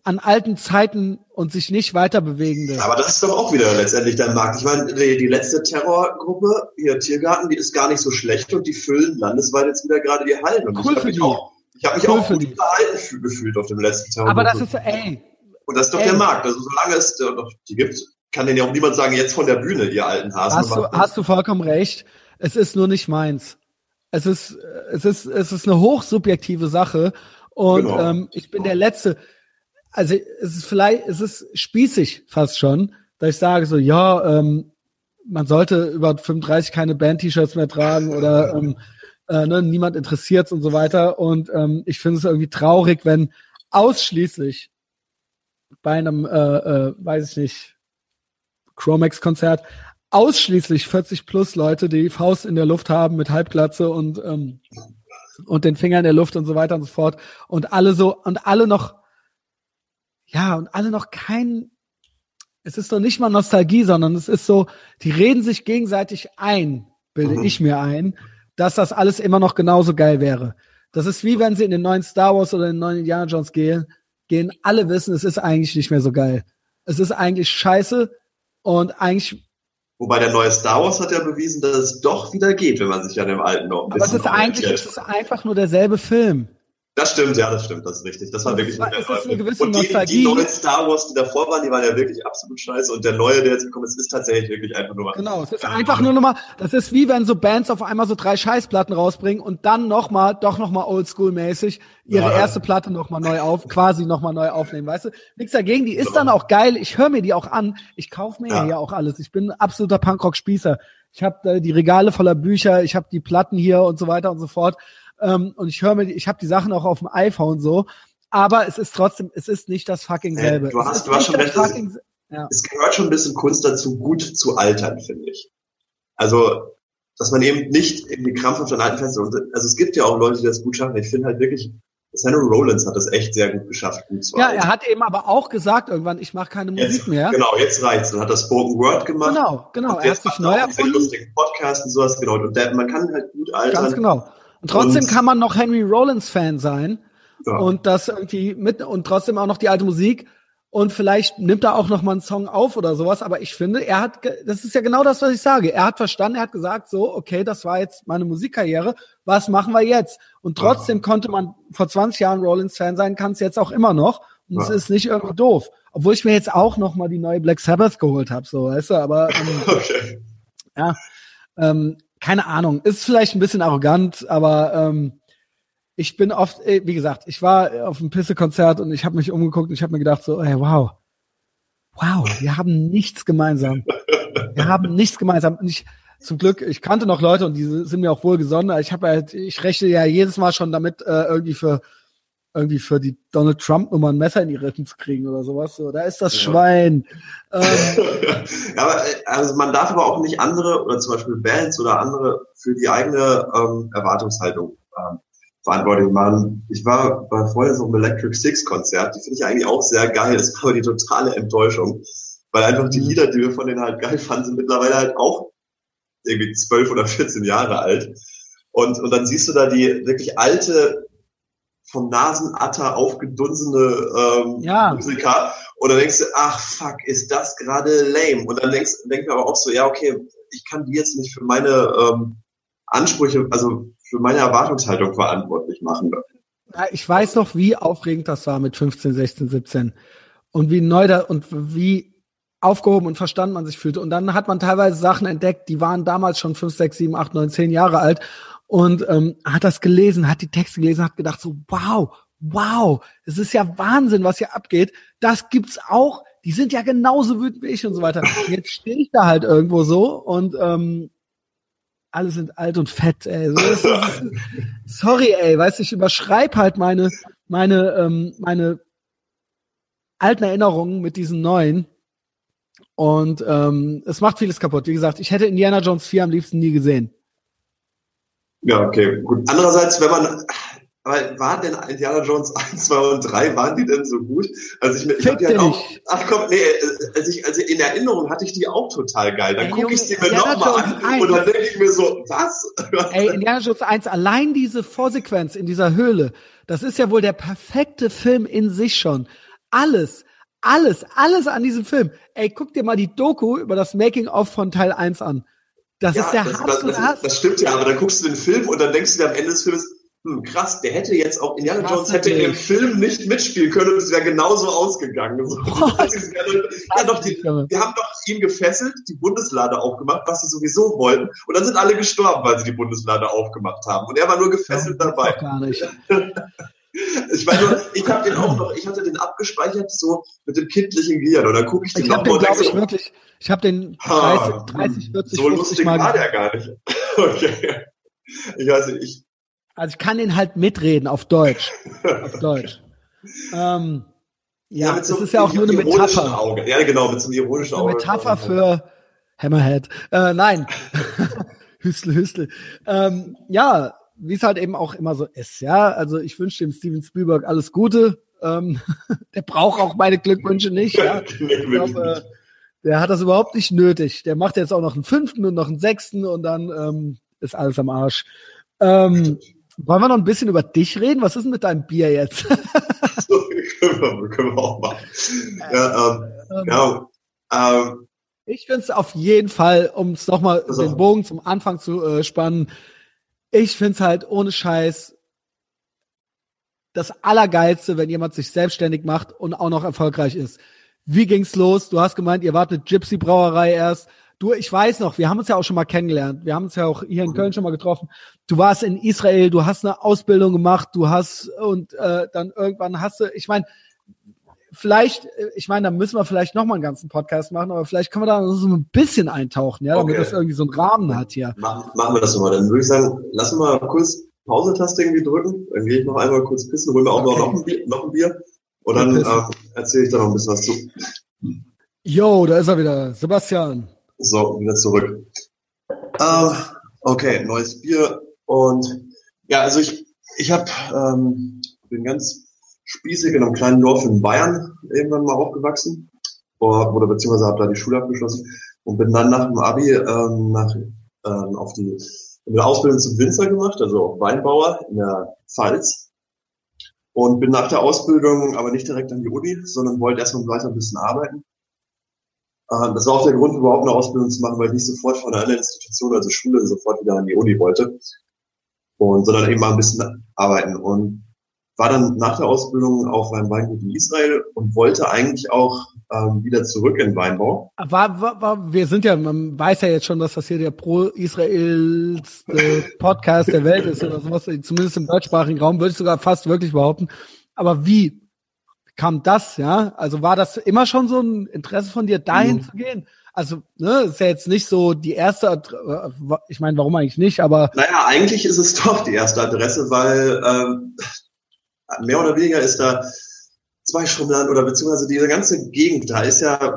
an alten Zeiten und sich nicht weiter bewegende. Aber das ist doch auch wieder letztendlich dein Markt. Ich meine, die, die letzte Terrorgruppe, hier Tiergarten, die ist gar nicht so schlecht und die füllen landesweit jetzt wieder gerade die Hallen. Und cool ich für die. Auch, ich habe mich cool auch gut unterhalten gefühlt auf dem letzten Terror. Aber das ist, ey. Und das ist doch ey. der Markt. Also solange es doch die gibt, kann denn ja auch niemand sagen, jetzt von der Bühne, ihr alten Hasen. Hast du, hast du vollkommen recht. Es ist nur nicht meins. Es ist, es ist, es ist eine hochsubjektive Sache und genau. ähm, ich bin der Letzte. also es ist vielleicht, es ist spießig fast schon, dass ich sage so, ja, ähm, man sollte über 35 keine Band-T-Shirts mehr tragen oder ähm, äh, ne, niemand interessiert und so weiter. Und ähm, ich finde es irgendwie traurig, wenn ausschließlich bei einem, äh, äh, weiß ich nicht, Chromex-Konzert ausschließlich 40 plus Leute, die Faust in der Luft haben mit Halbglatze und ähm, und den Finger in der Luft und so weiter und so fort und alle so und alle noch ja und alle noch kein es ist doch nicht mal Nostalgie, sondern es ist so, die reden sich gegenseitig ein, bilde mhm. ich mir ein, dass das alles immer noch genauso geil wäre. Das ist wie wenn sie in den neuen Star Wars oder in den neuen Indiana Jones gehen, gehen alle wissen, es ist eigentlich nicht mehr so geil. Es ist eigentlich scheiße und eigentlich Wobei der neue Star Wars hat ja bewiesen, dass es doch wieder geht, wenn man sich an dem alten noch ein bisschen Aber es ist eigentlich es ist einfach nur derselbe Film. Das stimmt, ja, das stimmt, das ist richtig. Das war wirklich war, nicht eine gewisse Und die, die neuen Star Wars, die davor waren, die waren ja wirklich absolut scheiße. Und der neue, der jetzt gekommen ist, ist tatsächlich wirklich einfach nur mal. Genau, es ist einfach nur nochmal, das ist wie wenn so Bands auf einmal so drei Scheißplatten rausbringen und dann nochmal, doch nochmal oldschool-mäßig ihre ja. erste Platte nochmal neu auf, quasi nochmal neu aufnehmen, weißt du? Nichts dagegen, die ist genau. dann auch geil. Ich höre mir die auch an. Ich kaufe mir ja hier auch alles. Ich bin ein absoluter Punkrock-Spießer. Ich habe äh, die Regale voller Bücher, ich habe die Platten hier und so weiter und so fort. Ähm, und ich höre mir, die, ich habe die Sachen auch auf dem iPhone so, aber es ist trotzdem, es ist nicht das fucking selbe. Hey, du hast, du hast schon recht. Fucking, ja. Es gehört schon ein bisschen Kunst dazu, gut zu altern, finde ich. Also, dass man eben nicht irgendwie krampfhaft an alten Festen, also es gibt ja auch Leute, die das gut schaffen. Ich finde halt wirklich, Henry Rollins hat das echt sehr gut geschafft, gut zu Ja, er hat eben aber auch gesagt irgendwann, ich mache keine Musik jetzt, mehr. Genau, jetzt reicht's. Dann hat er Spoken Word gemacht. Genau, genau. Er hat sich neu erfunden. lustigen Podcast und sowas, genau. Und der, man kann halt gut altern. Ganz genau. Und trotzdem und, kann man noch Henry Rollins Fan sein ja. und das irgendwie mit und trotzdem auch noch die alte Musik und vielleicht nimmt er auch noch mal einen Song auf oder sowas. Aber ich finde, er hat, das ist ja genau das, was ich sage. Er hat verstanden, er hat gesagt, so, okay, das war jetzt meine Musikkarriere. Was machen wir jetzt? Und trotzdem ja. konnte man vor 20 Jahren Rollins Fan sein, kann es jetzt auch immer noch. Und es ist nicht irgendwie doof. Obwohl ich mir jetzt auch noch mal die neue Black Sabbath geholt habe, so, weißt du, aber ähm, okay. ja, ähm, keine Ahnung, ist vielleicht ein bisschen arrogant, aber ähm, ich bin oft, äh, wie gesagt, ich war auf einem Pisse-Konzert und ich habe mich umgeguckt und ich habe mir gedacht so, hey, wow, wow, wir haben nichts gemeinsam. Wir haben nichts gemeinsam. Und ich, zum Glück, ich kannte noch Leute und die sind mir auch wohlgesonnen. Ich habe halt, ich rechne ja jedes Mal schon damit, äh, irgendwie für irgendwie für die Donald Trump Nummer ein Messer in die Rippen zu kriegen oder sowas. So, da ist das ja. Schwein. Ähm, ja, aber also man darf aber auch nicht andere oder zum Beispiel Bands oder andere für die eigene ähm, Erwartungshaltung ähm, verantwortlich machen. Ich war bei vorher so einem Electric Six Konzert, die finde ich eigentlich auch sehr geil. Das war aber die totale Enttäuschung, weil einfach die mhm. Lieder, die wir von denen halt geil fanden, sind mittlerweile halt auch irgendwie zwölf oder 14 Jahre alt. Und, und dann siehst du da die wirklich alte vom Nasenatter aufgedunsene ähm, ja. Musiker. Und dann denkst du, ach fuck, ist das gerade lame. Und dann denkst, denkst du aber auch so, ja, okay, ich kann die jetzt nicht für meine ähm, Ansprüche, also für meine Erwartungshaltung verantwortlich machen. Ja, ich weiß noch, wie aufregend das war mit 15, 16, 17. Und wie neu da und wie aufgehoben und verstanden man sich fühlte. Und dann hat man teilweise Sachen entdeckt, die waren damals schon 5, 6, 7, 8, 9, 10 Jahre alt und ähm, hat das gelesen, hat die Texte gelesen, hat gedacht so, wow, wow, es ist ja Wahnsinn, was hier abgeht. Das gibt's auch. Die sind ja genauso wütend wie ich und so weiter. Jetzt stehe ich da halt irgendwo so und ähm, alle sind alt und fett, ey. So, ist, sorry, ey, weißt du, ich überschreib halt meine, meine, ähm, meine alten Erinnerungen mit diesen neuen. Und ähm, es macht vieles kaputt. Wie gesagt, ich hätte Indiana Jones 4 am liebsten nie gesehen. Ja, okay, gut. Andererseits, wenn man, aber waren denn Indiana Jones 1, 2 und 3, waren die denn so gut? Also ich, ich hab die halt auch, ach komm, nee, also, ich, also in Erinnerung hatte ich die auch total geil. Dann gucke ich sie mir nochmal an 1. und dann denke ich mir so, was? Ey, Indiana Jones 1, allein diese Vorsequenz in dieser Höhle, das ist ja wohl der perfekte Film in sich schon. Alles, alles, alles an diesem Film. Ey, guck dir mal die Doku über das Making-of von Teil 1 an. Das ja, ist der das, Hass das, das, das, stimmt ja, aber dann guckst du den Film und dann denkst du dir am Ende des Films, hm, krass, der hätte jetzt auch, Indiana krass Jones hätte in dem Film nicht mitspielen können und es wäre genauso ausgegangen. So. ja, doch, die, die haben doch ihn gefesselt, die Bundeslade aufgemacht, was sie sowieso wollten. Und dann sind alle gestorben, weil sie die Bundeslade aufgemacht haben. Und er war nur gefesselt ja, dabei. Gar nicht. Ich meine, ich habe den auch noch, ich hatte den abgespeichert so mit dem kindlichen Gehirn und dann gucke ich den ich hab den, glaube ich, wirklich, ich habe den 30, 30, 40, so 50 lustig Mal war der gar nicht. Okay. Ich weiß nicht, ich. Also ich kann den halt mitreden auf Deutsch. auf Deutsch. Ähm, ja, ja so das ist ja auch nur eine Metapher. Auge. Ja, genau, mit so einem ironischen Auge. Eine Metapher für Hammerhead. Äh, nein. Hüstel, Hüstel. Ähm, ja, wie es halt eben auch immer so ist, ja. Also ich wünsche dem Steven Spielberg alles Gute. Ähm, der braucht auch meine Glückwünsche nicht. Ja. Glaub, äh, der hat das überhaupt nicht nötig. Der macht jetzt auch noch einen fünften und noch einen sechsten und dann ähm, ist alles am Arsch. Ähm, wollen wir noch ein bisschen über dich reden? Was ist denn mit deinem Bier jetzt? können, wir, können wir auch machen. Ja, ähm, ähm, ja, ähm, ich finde es auf jeden Fall, um es nochmal den Bogen zum Anfang zu äh, spannen, ich finde es halt ohne Scheiß das Allergeilste, wenn jemand sich selbstständig macht und auch noch erfolgreich ist. Wie ging's los? Du hast gemeint, ihr wart eine Gypsy Brauerei erst. Du, ich weiß noch, wir haben uns ja auch schon mal kennengelernt. Wir haben uns ja auch hier in Köln schon mal getroffen. Du warst in Israel, du hast eine Ausbildung gemacht, du hast und äh, dann irgendwann hast du, ich meine, vielleicht, äh, ich meine, da müssen wir vielleicht noch mal einen ganzen Podcast machen, aber vielleicht können wir da so ein bisschen eintauchen, ja, damit okay. das irgendwie so einen Rahmen hat hier. Machen, machen wir das nochmal. Dann würde ich sagen, lassen wir mal kurz Pause-Taste irgendwie drücken. Dann gehe ich noch einmal kurz pissen, holen wir auch okay. noch, ein Bier, noch ein Bier. Und dann äh, erzähle ich da noch ein bisschen was zu. Jo, da ist er wieder. Sebastian. So, wieder zurück. Uh, okay, neues Bier. Und ja, also ich, ich habe ähm, bin ganz spießig in einem kleinen Dorf in Bayern irgendwann mal aufgewachsen. Oder, beziehungsweise habe da die Schule abgeschlossen und bin dann nach dem Abi ähm, nach, ähm, auf die eine Ausbildung zum Winzer gemacht, also Weinbauer in der Pfalz. Und bin nach der Ausbildung aber nicht direkt an die Uni, sondern wollte erstmal weiter ein bisschen arbeiten. Ähm, das war auch der Grund, überhaupt eine Ausbildung zu machen, weil ich nicht sofort von einer Institution, also Schule, sofort wieder an die Uni wollte. Und sondern eben mal ein bisschen arbeiten. Und war dann nach der Ausbildung auf einem Weingut in Israel und wollte eigentlich auch ähm, wieder zurück in Weinbau. War, war, war, wir sind ja, man weiß ja jetzt schon, dass das hier der pro-israelste Podcast der Welt ist oder sowas, zumindest im deutschsprachigen Raum, würde ich sogar fast wirklich behaupten. Aber wie kam das, ja? Also war das immer schon so ein Interesse von dir, dahin mhm. zu gehen? Also, ne, ist ja jetzt nicht so die erste, äh, ich meine, warum eigentlich nicht, aber. Naja, eigentlich ist es doch die erste Adresse, weil ähm, mehr oder weniger ist da Zweistromland oder beziehungsweise diese ganze Gegend, da ist ja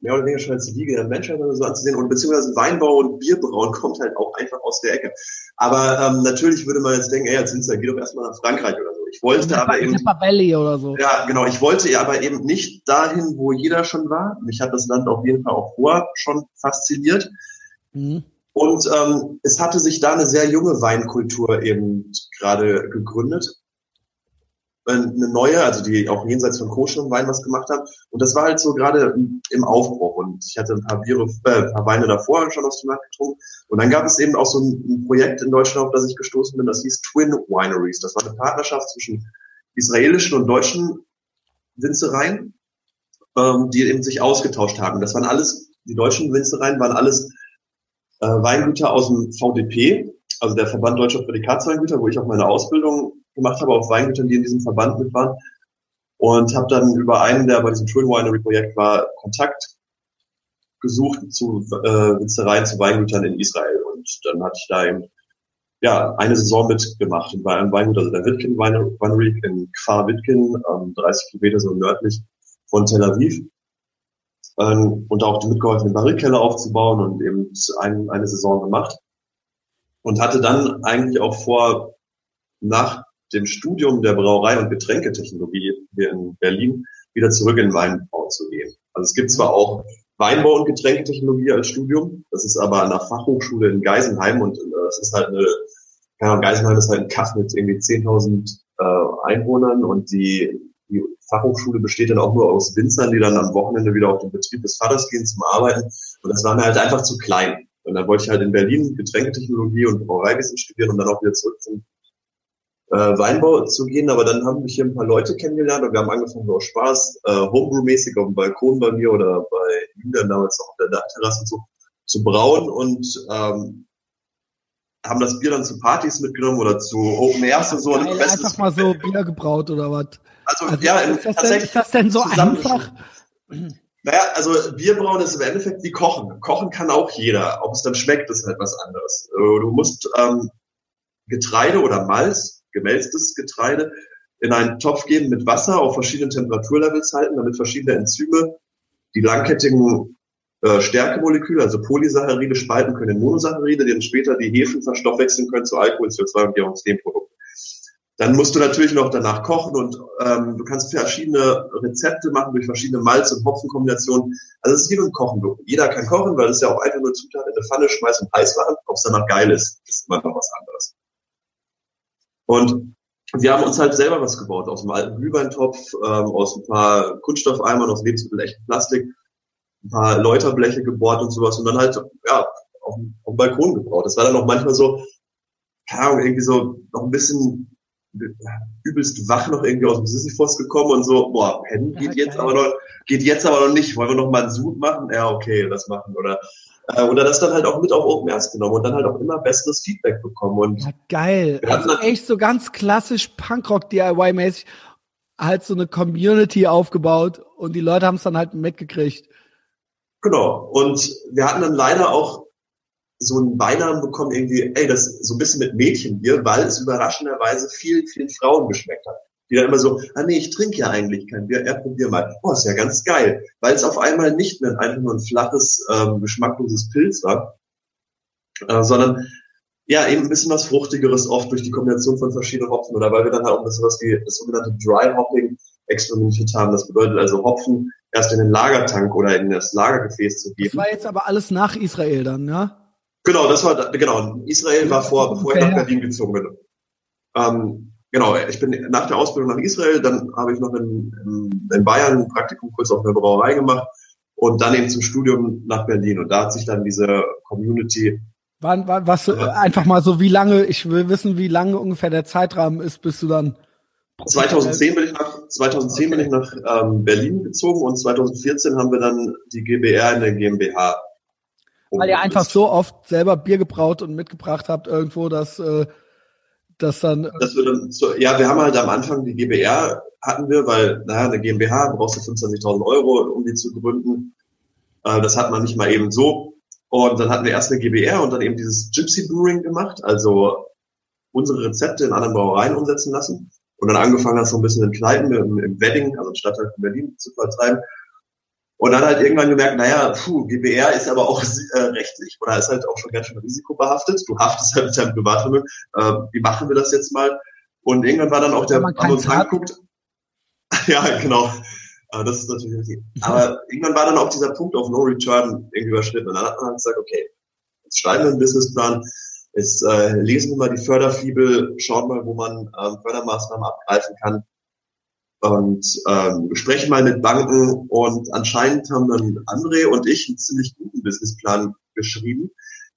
mehr oder weniger schon als Wiege der Menschheit oder so anzusehen und beziehungsweise Weinbau und Bierbrauen kommt halt auch einfach aus der Ecke. Aber ähm, natürlich würde man jetzt denken, ey, als Winzer, geh doch erstmal nach Frankreich oder so. Ich wollte ja, aber eben... Valley oder so. Ja, genau. Ich wollte ja aber eben nicht dahin, wo jeder schon war. Mich hat das Land auf jeden Fall auch vorher schon fasziniert. Mhm. Und ähm, es hatte sich da eine sehr junge Weinkultur eben gerade gegründet eine neue, also die auch jenseits von koschem Wein was gemacht hat. Und das war halt so gerade im Aufbruch. Und ich hatte ein paar Biere, äh, ein paar Weine davor schon aus dem Markt getrunken. Und dann gab es eben auch so ein, ein, Projekt in Deutschland, auf das ich gestoßen bin, das hieß Twin Wineries. Das war eine Partnerschaft zwischen israelischen und deutschen Winzereien, ähm, die eben sich ausgetauscht haben. Das waren alles, die deutschen Winzereien waren alles äh, Weingüter aus dem VDP, also der Verband Deutscher Prädikatsweingüter, wo ich auch meine Ausbildung gemacht habe auf Weingütern, die in diesem Verband mit waren. Und habe dann über einen, der bei diesem Twin Winery Projekt war, Kontakt gesucht zu äh, Winzereien, zu Weingütern in Israel. Und dann hatte ich da eben ja, eine Saison mitgemacht. Und bei einem Weingut, also der Witkin Winery in Kfar Witkin, ähm, 30 Kilometer so nördlich von Tel Aviv. Ähm, und auch mitgeholfen, den Barrikkeller aufzubauen und eben ein, eine Saison gemacht. Und hatte dann eigentlich auch vor, nach dem Studium der Brauerei und Getränketechnologie hier in Berlin wieder zurück in Weinbau zu gehen. Also es gibt zwar auch Weinbau und Getränketechnologie als Studium, das ist aber an der Fachhochschule in Geisenheim und äh, das ist halt eine, keine Ahnung, Geisenheim ist halt ein Kaff mit irgendwie 10.000 äh, Einwohnern und die, die Fachhochschule besteht dann auch nur aus Winzern, die dann am Wochenende wieder auf den Betrieb des Vaters gehen zum Arbeiten und das war mir halt einfach zu klein. Und dann wollte ich halt in Berlin Getränketechnologie und Brauereiwissen studieren und dann auch wieder zurück zum äh, Weinbau zu gehen, aber dann haben mich hier ein paar Leute kennengelernt und wir haben angefangen, so Spaß, äh, Homebrew-mäßig auf dem Balkon bei mir oder bei Julian damals noch auf der Terrasse so zu brauen und ähm, haben das Bier dann zu Partys mitgenommen oder zu Open Airs und so. Geil, und einfach mal so Bier gebraut oder was? Also, also ja, ist das, denn, ist das denn so einfach? Naja, also Bierbrauen ist im Endeffekt wie Kochen. Kochen kann auch jeder. Ob es dann schmeckt, ist halt was anderes. Äh, du musst ähm, Getreide oder Malz, gemälztes Getreide, in einen Topf geben mit Wasser auf verschiedenen Temperaturlevels halten, damit verschiedene Enzyme die langkettigen äh, Stärkemoleküle, also Polysaccharide, spalten können in Monosaccharide, die dann später die Hefen verstoffwechseln können zu Alkohol, CO2 und Gärungsnebenprodukten. Dann musst du natürlich noch danach kochen und ähm, du kannst verschiedene Rezepte machen durch verschiedene Malz- und Hopfenkombinationen. Also es ist wie beim Kochen. Jeder kann kochen, weil es ja auch einfach nur Zutaten in eine Pfanne schmeißen und heiß machen. Ob es danach geil ist, ist immer noch was anderes. Und wir haben uns halt selber was gebaut aus einem alten Glühweintopf, ähm, aus ein paar Kunststoffeimern, aus Lebensmittel, echten Plastik, ein paar Läuterbleche gebohrt und sowas und dann halt ja auf, auf dem Balkon gebaut. Das war dann auch manchmal so, keine Ahnung, irgendwie so noch ein bisschen übelst wach noch irgendwie aus dem Sisyphos gekommen und so, boah, pennen geht jetzt aber noch, geht jetzt aber noch nicht. Wollen wir noch mal einen Zoom machen? Ja, okay, das machen. Oder, oder das dann halt auch mit auf Open Airs genommen und dann halt auch immer besseres Feedback bekommen. Und ja, geil. Also echt so ganz klassisch Punkrock DIY-mäßig halt so eine Community aufgebaut und die Leute haben es dann halt mitgekriegt. Genau. Und wir hatten dann leider auch so einen Beinamen bekommen, irgendwie, ey, das ist so ein bisschen mit Mädchenbier, weil es überraschenderweise vielen, vielen Frauen geschmeckt hat. Die dann immer so, ah nee, ich trinke ja eigentlich kein Bier, er probier mal. Oh, ist ja ganz geil. Weil es auf einmal nicht mehr einfach nur ein flaches, ähm, geschmackloses Pilz war, äh, sondern ja, eben ein bisschen was Fruchtigeres, oft durch die Kombination von verschiedenen Hopfen oder weil wir dann halt auch ein bisschen was wie das sogenannte Dry Hopping experimentiert haben. Das bedeutet also Hopfen erst in den Lagertank oder in das Lagergefäß zu geben. Das war jetzt aber alles nach Israel dann, ja? Genau, das war, genau, Israel war vor, bevor ich nach Berlin gezogen bin. Ähm, genau, ich bin nach der Ausbildung nach Israel, dann habe ich noch in, in, Bayern ein Praktikum kurz auf einer Brauerei gemacht und dann eben zum Studium nach Berlin. Und da hat sich dann diese Community Wann, wann, was, äh, einfach mal so, wie lange, ich will wissen, wie lange ungefähr der Zeitrahmen ist, bis du dann 2010 bin ich nach, 2010 okay. bin ich nach ähm, Berlin gezogen und 2014 haben wir dann die GBR in der GmbH weil ihr einfach so oft selber Bier gebraut und mitgebracht habt irgendwo, dass äh, das dann. Das wir dann so, ja, wir haben halt am Anfang die GBR hatten wir, weil, naja, eine GmbH brauchst du 25.000 Euro, um die zu gründen. Äh, das hat man nicht mal eben so. Und dann hatten wir erst eine GBR und dann eben dieses Gypsy Brewing gemacht, also unsere Rezepte in anderen Brauereien umsetzen lassen. Und dann angefangen, das so ein bisschen in Kneipen im, im Wedding, also im Stadtteil von Berlin, zu vertreiben. Und dann halt irgendwann gemerkt, naja, puh, GBR ist aber auch äh, rechtlich oder ist halt auch schon ganz schön risikobehaftet. Du haftest halt mit deinem Privatvermögen. Äh, wie machen wir das jetzt mal? Und irgendwann war dann auch der, haben uns anguckt. ja, genau. Aber das ist natürlich richtig. Aber irgendwann war dann auch dieser Punkt auf No Return irgendwie überschritten. Und dann hat man halt gesagt, okay, jetzt schreiben wir einen Businessplan, jetzt äh, lesen wir mal die Förderfibel, schauen mal, wo man ähm, Fördermaßnahmen abgreifen kann und ähm, sprechen mal mit Banken und anscheinend haben dann André und ich einen ziemlich guten Businessplan geschrieben,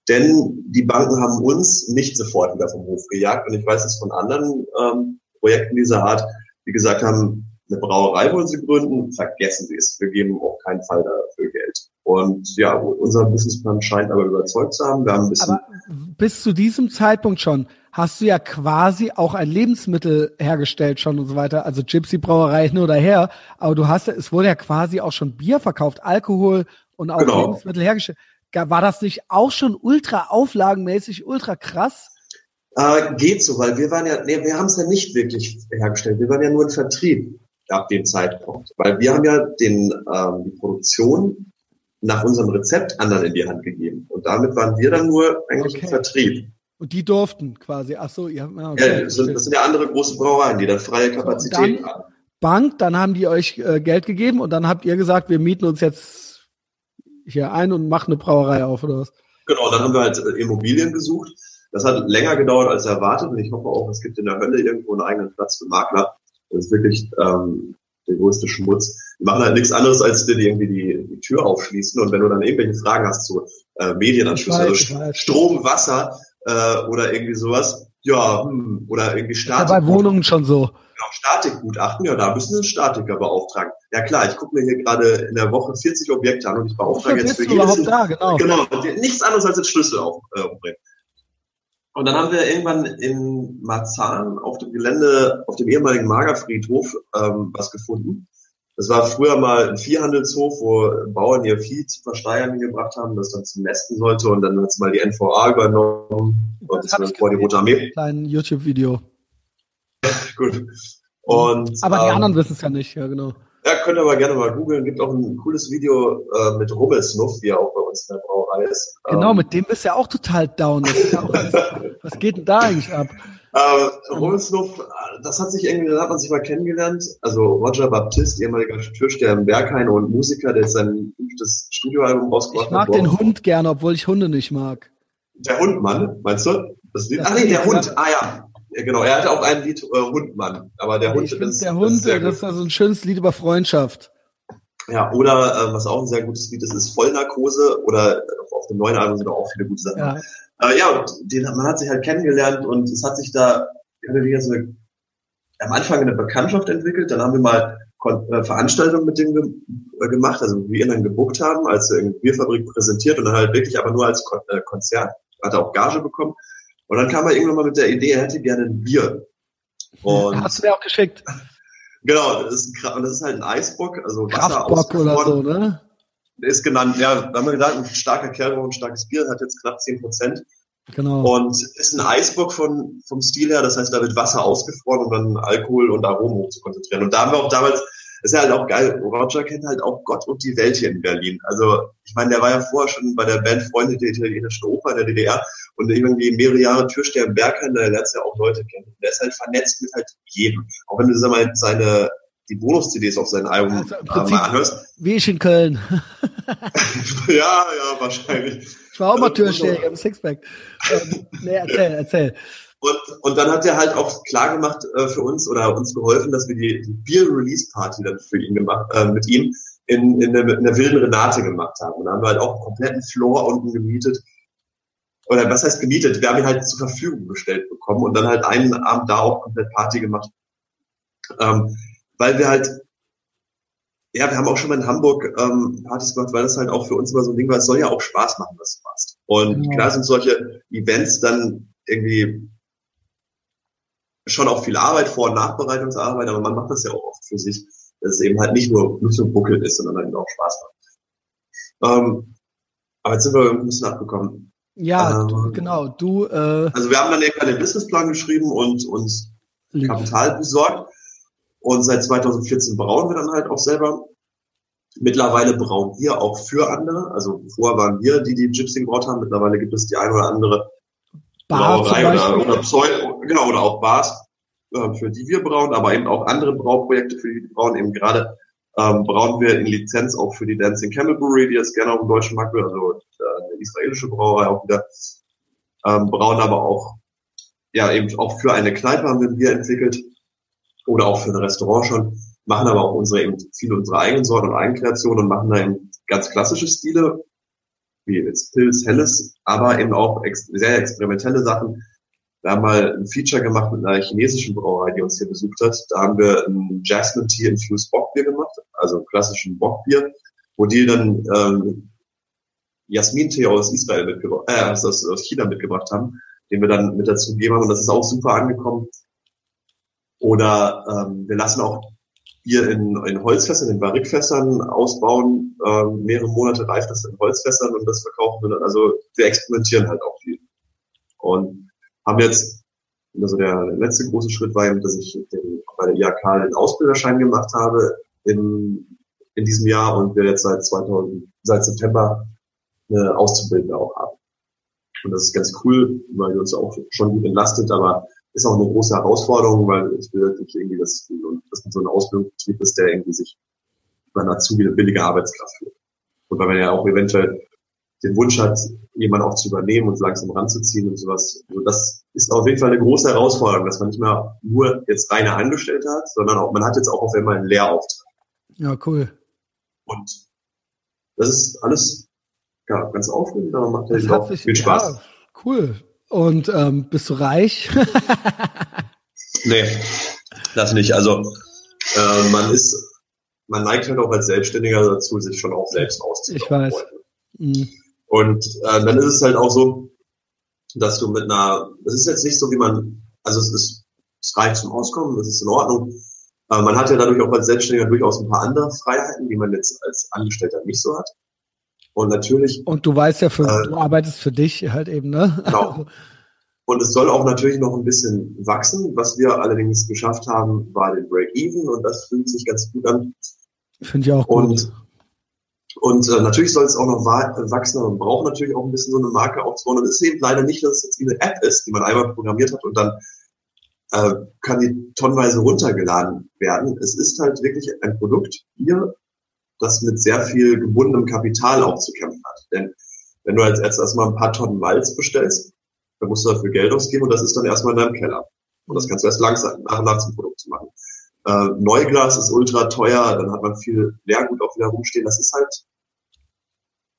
denn die Banken haben uns nicht sofort wieder vom Hof gejagt und ich weiß es von anderen ähm, Projekten dieser Art, die gesagt haben, eine Brauerei wollen sie gründen, vergessen sie es, wir geben auf keinen Fall dafür Geld. Und ja, unser Businessplan scheint aber überzeugt zu haben. Wir haben ein bisschen aber bis zu diesem Zeitpunkt schon hast du ja quasi auch ein Lebensmittel hergestellt schon und so weiter. Also Gypsy Brauerei hin oder her. Aber du hast, es wurde ja quasi auch schon Bier verkauft, Alkohol und auch genau. Lebensmittel hergestellt. War das nicht auch schon ultra auflagenmäßig, ultra krass? Äh, geht so, weil wir waren ja, nee, wir haben es ja nicht wirklich hergestellt. Wir waren ja nur ein Vertrieb ab dem Zeitpunkt. Weil wir haben ja den, ähm, die Produktion nach unserem Rezept anderen in die Hand gegeben. Und damit waren wir dann nur eigentlich okay. im Vertrieb. Und die durften quasi, ach so, ihr habt, okay. ja, das sind, das sind ja andere große Brauereien, die dann freie Kapazitäten haben. Bank, dann haben die euch äh, Geld gegeben und dann habt ihr gesagt, wir mieten uns jetzt hier ein und machen eine Brauerei auf, oder was? Genau, dann haben wir halt äh, Immobilien gesucht. Das hat länger gedauert als erwartet und ich hoffe auch, es gibt in der Hölle irgendwo einen eigenen Platz für Makler. Das ist wirklich ähm, der größte Schmutz. Die machen halt nichts anderes, als dir irgendwie die, die Tür aufschließen und wenn du dann irgendwelche Fragen hast zu äh, Medienanschluss, also Strom, Wasser, äh, oder irgendwie sowas. Ja, hm, oder irgendwie Statik. Ja bei Wohnungen schon so. Genau, Statikgutachten, ja, da müssen Sie einen Statiker beauftragen. Ja klar, ich gucke mir hier gerade in der Woche 40 Objekte an und ich beauftrage jetzt für jedes. Da, genau. genau, nichts anderes als den Schlüssel aufbringen. Äh, Und dann haben wir irgendwann in Marzahn auf dem Gelände, auf dem ehemaligen Magerfriedhof, ähm, was gefunden. Das war früher mal ein Viehhandelshof, wo Bauern ihr Vieh zu versteigern gebracht haben, das dann zum Mästen sollte und dann hat es mal die NVA übernommen und das das vor die Rote Armee. Ein YouTube-Video. Gut. Und, aber die ähm, anderen wissen es ja nicht, ja genau. Ja, könnt ihr aber gerne mal googeln. Gibt auch ein cooles Video äh, mit Rummelsnuff, wie er auch bei uns in der Brauerei ist. Genau, ähm, mit dem bist du ja auch total down. Ja auch was geht denn da eigentlich ab? Äh, Rummelsnuff, das hat sich irgendwie, da hat man sich mal kennengelernt. Also Roger Baptiste, ehemaliger Türsteher im Berghain und Musiker, der jetzt sein fünftes Studioalbum rausgebracht hat. Ich mag den Hund gerne, obwohl ich Hunde nicht mag. Der Hundmann, meinst du? Das Lied? Ach nee, der Hund. Ah ja, ja, genau, er hatte auch ein Lied äh, Hundmann, aber der Hund ich ist der Hund, ist das ist also ein schönes Lied über Freundschaft. Ja, oder äh, was auch ein sehr gutes Lied ist, ist Vollnarkose oder auf dem neuen Album sind auch viele gute Sachen. Ja, äh, ja und den, man hat sich halt kennengelernt und es hat sich da wieder so eine, am Anfang eine Bekanntschaft entwickelt, dann haben wir mal Kon äh, Veranstaltungen mit dem ge äh, gemacht, also wie wir ihn dann gebucht haben, als er in Bierfabrik präsentiert und dann halt wirklich aber nur als Kon äh, Konzert, hat er auch Gage bekommen und dann kam er irgendwann mal mit der Idee, er hätte gerne ein Bier. Und Hast du mir auch geschickt? Genau, das ist, ein, das ist halt ein Eisbock, also Wasser oder so, ne? Ist genannt, ja, da haben wir gedacht, ein starker Kerl braucht ein starkes Bier, hat jetzt knapp 10 Prozent. Genau. Und ist ein Eisbock von, vom Stil her, das heißt, da wird Wasser ausgefroren, um dann Alkohol und Aromen zu konzentrieren. Und da haben wir auch damals ist ja halt auch geil. Roger kennt halt auch Gott und die Welt hier in Berlin. Also ich meine, der war ja vorher schon bei der Band Freunde der italienischen Oper in der DDR und irgendwie mehrere Jahre Türsteher im Bergheim, da lernt ja auch Leute kennen. Der ist halt vernetzt mit halt jedem. Auch wenn du sag mal, seine die Bonus-CDs auf seinem Album also äh, mal anhörst. Wie ich in Köln. ja, ja, wahrscheinlich. Ich war auch mal Türsteher, ich habe Sixpack. Ähm, nee, erzähl, erzähl. Und, und dann hat er halt auch klar gemacht äh, für uns oder uns geholfen, dass wir die, die Bier-Release-Party dann für ihn gemacht, äh, mit ihm in, in, der, in der wilden Renate gemacht haben. Und da haben wir halt auch einen kompletten Floor unten gemietet. Oder was heißt gemietet? Wir haben ihn halt zur Verfügung gestellt bekommen und dann halt einen Abend da auch komplett Party gemacht. Ähm, weil wir halt, ja, wir haben auch schon mal in Hamburg ähm, Partys gemacht, weil das halt auch für uns immer so ein Ding war, es soll ja auch Spaß machen, was du machst. Und ja. klar sind solche Events dann irgendwie schon auch viel Arbeit, Vor- und Nachbereitungsarbeit, aber man macht das ja auch oft für sich, dass es eben halt nicht nur, nur so Buckel ist, sondern halt auch Spaß macht. Ähm, aber jetzt sind wir ein bisschen abgekommen. Ja, ähm, du, genau, du. Äh, also wir haben dann eben einen Businessplan geschrieben und uns lieb. Kapital besorgt. Und seit 2014 brauen wir dann halt auch selber. Mittlerweile brauen wir auch für andere. Also vorher waren wir die, die Gypsy gebraut haben. Mittlerweile gibt es die eine oder andere Bar Brauerei oder, oder Pseudo, genau, oder auch Bars, äh, für die wir brauen, aber eben auch andere Brauprojekte, für die wir brauen. Eben gerade ähm, brauen wir in Lizenz auch für die Dancing Camel Brewery, die jetzt gerne auf dem deutschen Markt will, also äh, eine israelische Brauerei auch wieder. Ähm, brauen aber auch, ja, eben auch für eine Kneipe haben wir ein Bier entwickelt oder auch für ein Restaurant schon, machen aber auch unsere eben viele unserer eigenen Sorten und Eigenkreationen und machen da eben ganz klassische Stile, wie jetzt Pilz, Helles, aber eben auch ex sehr experimentelle Sachen. Wir haben mal ein Feature gemacht mit einer chinesischen Brauerei, die uns hier besucht hat. Da haben wir ein Jasmine Tea Infused Bockbier gemacht, also einen klassischen Bockbier, wo die dann ähm, Jasmin-Tee aus Israel mitgebracht, äh, aus, aus China mitgebracht haben, den wir dann mit dazu gegeben haben und das ist auch super angekommen. Oder ähm, wir lassen auch Bier in, in Holzfässern, in Barrikfässern ausbauen. Ähm, mehrere Monate reift das in Holzfässern und das verkaufen wir dann. Also wir experimentieren halt auch viel. Und haben jetzt, also der letzte große Schritt war eben, dass ich den, bei der IHK den Ausbilderschein gemacht habe in, in diesem Jahr und wir jetzt seit 2000, seit September eine Auszubildende auch haben. Und das ist ganz cool, weil wir uns auch schon gut entlastet, aber ist auch eine große Herausforderung, weil ich will natürlich irgendwie, dass, dass man so ein Ausbildungsbetrieb ist, der irgendwie sich über eine Azubi eine billige Arbeitskraft führt. Und weil man ja auch eventuell den Wunsch hat, jemanden auch zu übernehmen und langsam ranzuziehen und sowas. Also das ist auf jeden Fall eine große Herausforderung, dass man nicht mehr nur jetzt reine Angestellte hat, sondern auch, man hat jetzt auch auf einmal einen Lehrauftrag. Ja, cool. Und das ist alles ja, ganz aufregend, aber macht halt auch viel Spaß. Ja, cool. Und ähm, bist du reich? nee, das nicht. Also äh, man ist, man neigt halt auch als Selbstständiger dazu, sich schon auch selbst auszubauen. Ich weiß. Mhm. Und äh, dann ist es halt auch so, dass du mit einer, das ist jetzt nicht so, wie man, also es ist, es reicht zum Auskommen, das ist in Ordnung. Aber man hat ja dadurch auch als Selbstständiger durchaus ein paar andere Freiheiten, die man jetzt als Angestellter nicht so hat. Und natürlich. Und du weißt ja, für, äh, du arbeitest für dich halt eben, ne? Genau. Und es soll auch natürlich noch ein bisschen wachsen. Was wir allerdings geschafft haben, war den Break-Even und das fühlt sich ganz gut an. Finde ich auch gut. Und, und äh, natürlich soll es auch noch wachsen, aber man braucht natürlich auch ein bisschen so eine Marke aufzubauen. Und es ist eben leider nicht, dass es jetzt eine App ist, die man einmal programmiert hat und dann äh, kann die tonnenweise runtergeladen werden. Es ist halt wirklich ein Produkt hier, das mit sehr viel gebundenem Kapital auch zu kämpfen hat. Denn wenn du als erstes erstmal ein paar Tonnen Malz bestellst, dann musst du dafür Geld ausgeben und das ist dann erstmal in deinem Keller. Und das kannst du erst langsam nach und nach zum Produkt zu machen. Äh, Neuglas ist ultra teuer, dann hat man viel Leergut auch wieder rumstehen. Das ist halt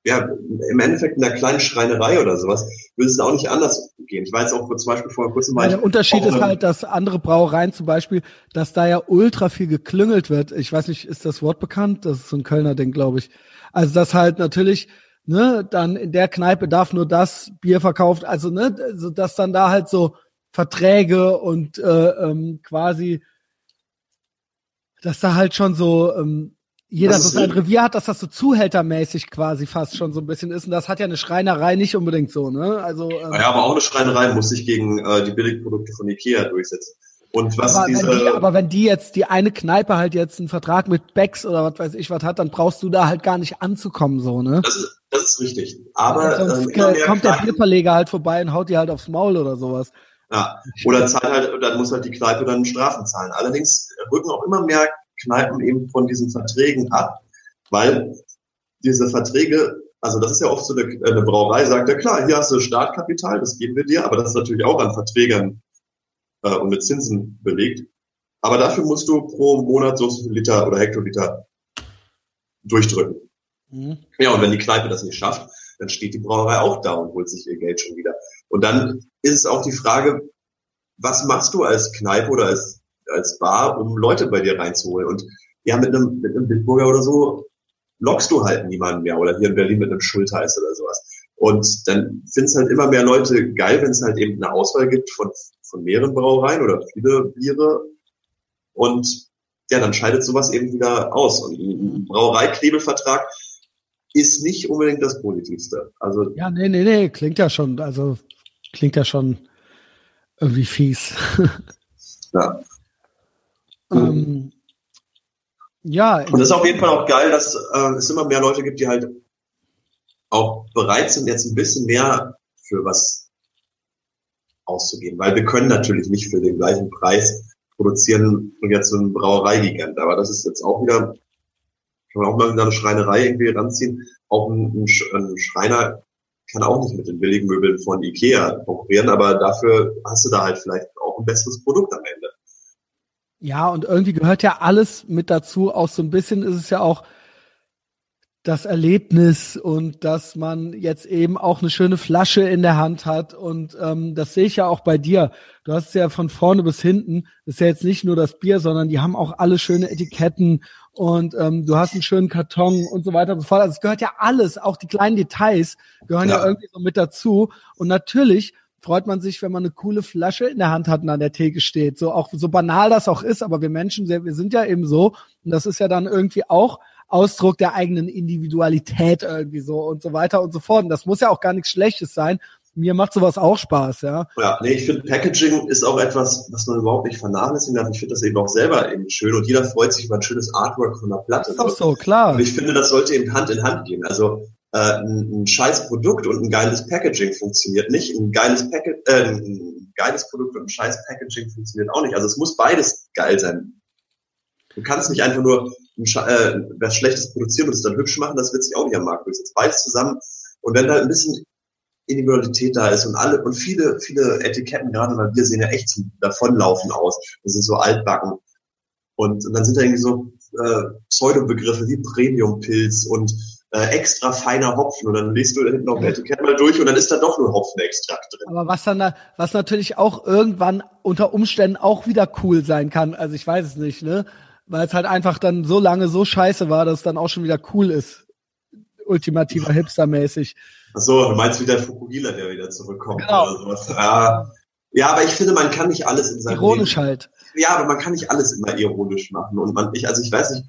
ja, im Endeffekt in der kleinen Schreinerei oder sowas würde es auch nicht anders gehen. Ich weiß auch zum Beispiel vor kurzem mal. Der Unterschied ist halt, dass andere Brauereien zum Beispiel, dass da ja ultra viel geklüngelt wird. Ich weiß nicht, ist das Wort bekannt? Das ist so ein Kölner Ding, glaube ich. Also das halt natürlich, ne, dann in der Kneipe darf nur das Bier verkauft. Also ne, also dass dann da halt so Verträge und äh, ähm, quasi, dass da halt schon so ähm, jeder so sein Revier hat, dass das so zuhältermäßig quasi fast schon so ein bisschen ist. Und das hat ja eine Schreinerei nicht unbedingt so, ne? Also, ähm, ja, aber auch eine Schreinerei muss sich gegen äh, die Billigprodukte von Ikea durchsetzen. Und was aber, diese, wenn die, aber wenn die jetzt, die eine Kneipe halt jetzt einen Vertrag mit Becks oder was weiß ich was hat, dann brauchst du da halt gar nicht anzukommen, so, ne? Das ist, das ist richtig. Aber ja, sonst ähm, kommt der Bierverleger halt vorbei und haut die halt aufs Maul oder sowas. Ja, oder zahlt halt, dann muss halt die Kneipe dann Strafen zahlen. Allerdings rücken auch immer mehr Kneipen eben von diesen Verträgen ab, weil diese Verträge, also das ist ja oft so, eine, eine Brauerei sagt, ja klar, hier hast du Startkapital, das geben wir dir, aber das ist natürlich auch an Verträgen äh, und mit Zinsen belegt. Aber dafür musst du pro Monat so viel Liter oder Hektoliter durchdrücken. Mhm. Ja, und wenn die Kneipe das nicht schafft, dann steht die Brauerei auch da und holt sich ihr Geld schon wieder. Und dann ist es auch die Frage, was machst du als Kneipe oder als als Bar, um Leute bei dir reinzuholen. Und ja, mit einem, mit einem Bitburger oder so lockst du halt niemanden mehr. Oder hier in Berlin mit einem Schultheiß oder sowas. Und dann finden es halt immer mehr Leute geil, wenn es halt eben eine Auswahl gibt von, von mehreren Brauereien oder viele Biere. Und ja, dann scheidet sowas eben wieder aus. Und ein Brauereiknebelvertrag ist nicht unbedingt das Positivste. Also ja, nee, nee, nee, klingt ja schon, also klingt ja schon irgendwie fies. ja. Ähm, mhm. ja. Und es ist auf jeden Fall auch geil, dass äh, es immer mehr Leute gibt, die halt auch bereit sind, jetzt ein bisschen mehr für was auszugeben. Weil wir können natürlich nicht für den gleichen Preis produzieren und jetzt so ein Brauereigigant. Aber das ist jetzt auch wieder, kann man auch mal wieder eine Schreinerei irgendwie ranziehen. Auch ein, ein Schreiner kann auch nicht mit den billigen Möbeln von Ikea konkurrieren, aber dafür hast du da halt vielleicht auch ein besseres Produkt am Ende. Ja, und irgendwie gehört ja alles mit dazu. Auch so ein bisschen ist es ja auch das Erlebnis und dass man jetzt eben auch eine schöne Flasche in der Hand hat. Und ähm, das sehe ich ja auch bei dir. Du hast ja von vorne bis hinten, das ist ja jetzt nicht nur das Bier, sondern die haben auch alle schöne Etiketten und ähm, du hast einen schönen Karton und so weiter und so fort. Also es gehört ja alles, auch die kleinen Details gehören ja, ja irgendwie so mit dazu. Und natürlich freut man sich, wenn man eine coole Flasche in der Hand hat und an der Theke steht. So auch so banal das auch ist, aber wir Menschen, wir sind ja eben so und das ist ja dann irgendwie auch Ausdruck der eigenen Individualität irgendwie so und so weiter und so fort. Und das muss ja auch gar nichts Schlechtes sein. Mir macht sowas auch Spaß, ja. Ja, nee, ich finde Packaging ist auch etwas, was man überhaupt nicht vernachlässigen darf. Ich finde das eben auch selber eben schön und jeder freut sich über ein schönes Artwork von einer Platte. Ist auch so, klar. Und ich finde, das sollte eben Hand in Hand gehen. Also äh, ein, ein scheiß Produkt und ein geiles Packaging funktioniert nicht. Ein geiles, Pack äh, ein geiles Produkt und ein scheiß Packaging funktioniert auch nicht. Also es muss beides geil sein. Du kannst nicht einfach nur ein, äh, was Schlechtes produzieren und es dann hübsch machen, das wird sich auch nicht am Markt durchsetzen. Beides zusammen. Und wenn da ein bisschen Individualität da ist und alle und viele, viele Etiketten, gerade weil wir sehen ja echt zum Davonlaufen aus. Das sind so altbacken. Und, und dann sind da irgendwie so äh, Pseudobegriffe wie Premium-Pilz und äh, extra feiner Hopfen und dann liest du hinten auf der Etikett mal durch und dann ist da doch nur Hopfenextrakt drin. Aber was dann da, was natürlich auch irgendwann unter Umständen auch wieder cool sein kann, also ich weiß es nicht, ne? Weil es halt einfach dann so lange so scheiße war, dass es dann auch schon wieder cool ist. Ultimativer Hipster-mäßig. Achso, du meinst wieder Fukuhila, der wieder zurückkommt genau. oder sowas. Ja. ja, aber ich finde, man kann nicht alles in seinem Ironisch Leben. halt. Ja, aber man kann nicht alles immer ironisch machen. Und man, ich, also ich weiß nicht,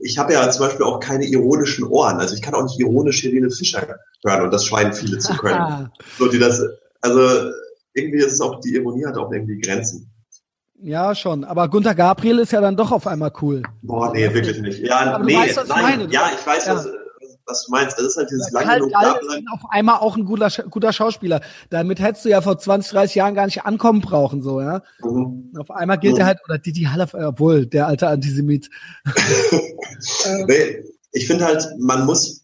ich habe ja zum Beispiel auch keine ironischen Ohren. Also ich kann auch nicht ironisch Helene Fischer hören und das scheinen viele zu können. so, die das, also irgendwie ist es auch, die Ironie hat auch irgendwie Grenzen. Ja, schon. Aber Gunter Gabriel ist ja dann doch auf einmal cool. Boah, nee, wirklich nicht. Ja, Aber nee, weißt, nein, meine, ja, ich weiß, ja. was, was du meinst. Das ist halt dieses lange halt genug ist auf einmal auch ein guter, guter Schauspieler. Damit hättest du ja vor 20, 30 Jahren gar nicht ankommen brauchen, so, ja. Mhm. Auf einmal gilt mhm. er halt, oder Didi Haller, obwohl, der alte Antisemit. nee, ich finde halt, man muss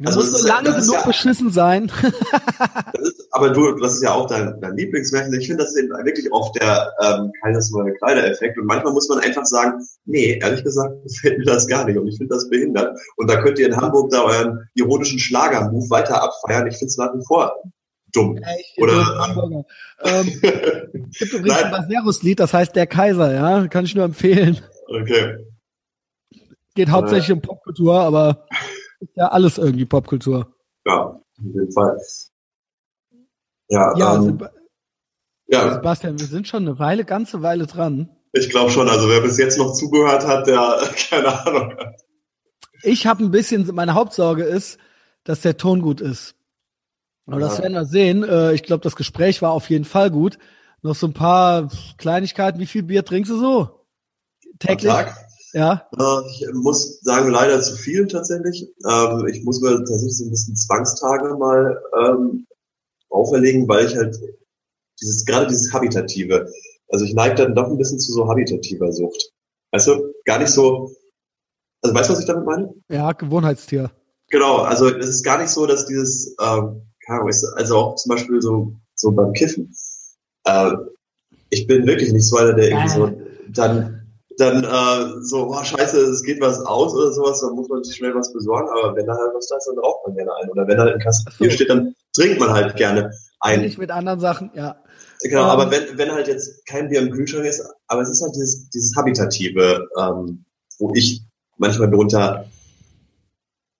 Du also musst nur lange genug ja, beschissen sein. ist, aber du, das ist ja auch dein, dein Lieblingsmärchen. Ich finde, das ist eben wirklich oft der ähm, keines neue Kleider-Effekt. Und manchmal muss man einfach sagen, nee, ehrlich gesagt gefällt mir das gar nicht. Und ich finde das behindert. Und da könnt ihr in Hamburg da euren ironischen Schlager-Move weiter abfeiern. Ich finde es nach wie vor dumm. Echt, Oder ähm, gibt übrigens Nein. ein Baserus-Lied, das heißt Der Kaiser, ja, kann ich nur empfehlen. Okay. Geht hauptsächlich äh. um Popkultur, aber ist ja alles irgendwie Popkultur. Ja, auf jeden Fall. Ja, ja, ähm, ja, Sebastian, wir sind schon eine Weile, ganze Weile dran. Ich glaube schon, also wer bis jetzt noch zugehört hat, der keine Ahnung hat. Ich habe ein bisschen, meine Hauptsorge ist, dass der Ton gut ist. Aber ja. das werden wir sehen. Äh, ich glaube, das Gespräch war auf jeden Fall gut. Noch so ein paar Kleinigkeiten. Wie viel Bier trinkst du so? Täglich? Am Tag? Ja. Äh, ich muss sagen, leider zu viel tatsächlich. Ähm, ich muss mir tatsächlich so ein bisschen Zwangstage mal ähm, auferlegen, weil ich halt dieses, gerade dieses Habitative, also ich neige dann doch ein bisschen zu so habitativer Sucht. Weißt du, gar nicht so, also weißt du, was ich damit meine? Ja, Gewohnheitstier. Genau, also es ist gar nicht so, dass dieses, ähm, keine Ahnung, also auch zum Beispiel so, so beim Kiffen. Äh, ich bin wirklich nicht so einer, der irgendwie so dann dann äh, so, oh, scheiße, es geht was aus oder sowas, dann muss man sich schnell was besorgen, aber wenn da halt was da ist, dann raucht man gerne ein. Oder wenn da halt ein Kasten so. steht, dann trinkt man halt gerne ein. Nicht mit anderen Sachen, ja. Genau, um, aber ähm. wenn, wenn halt jetzt kein Bier im Kühlschrank ist, aber es ist halt dieses, dieses Habitative, ähm, wo ich manchmal drunter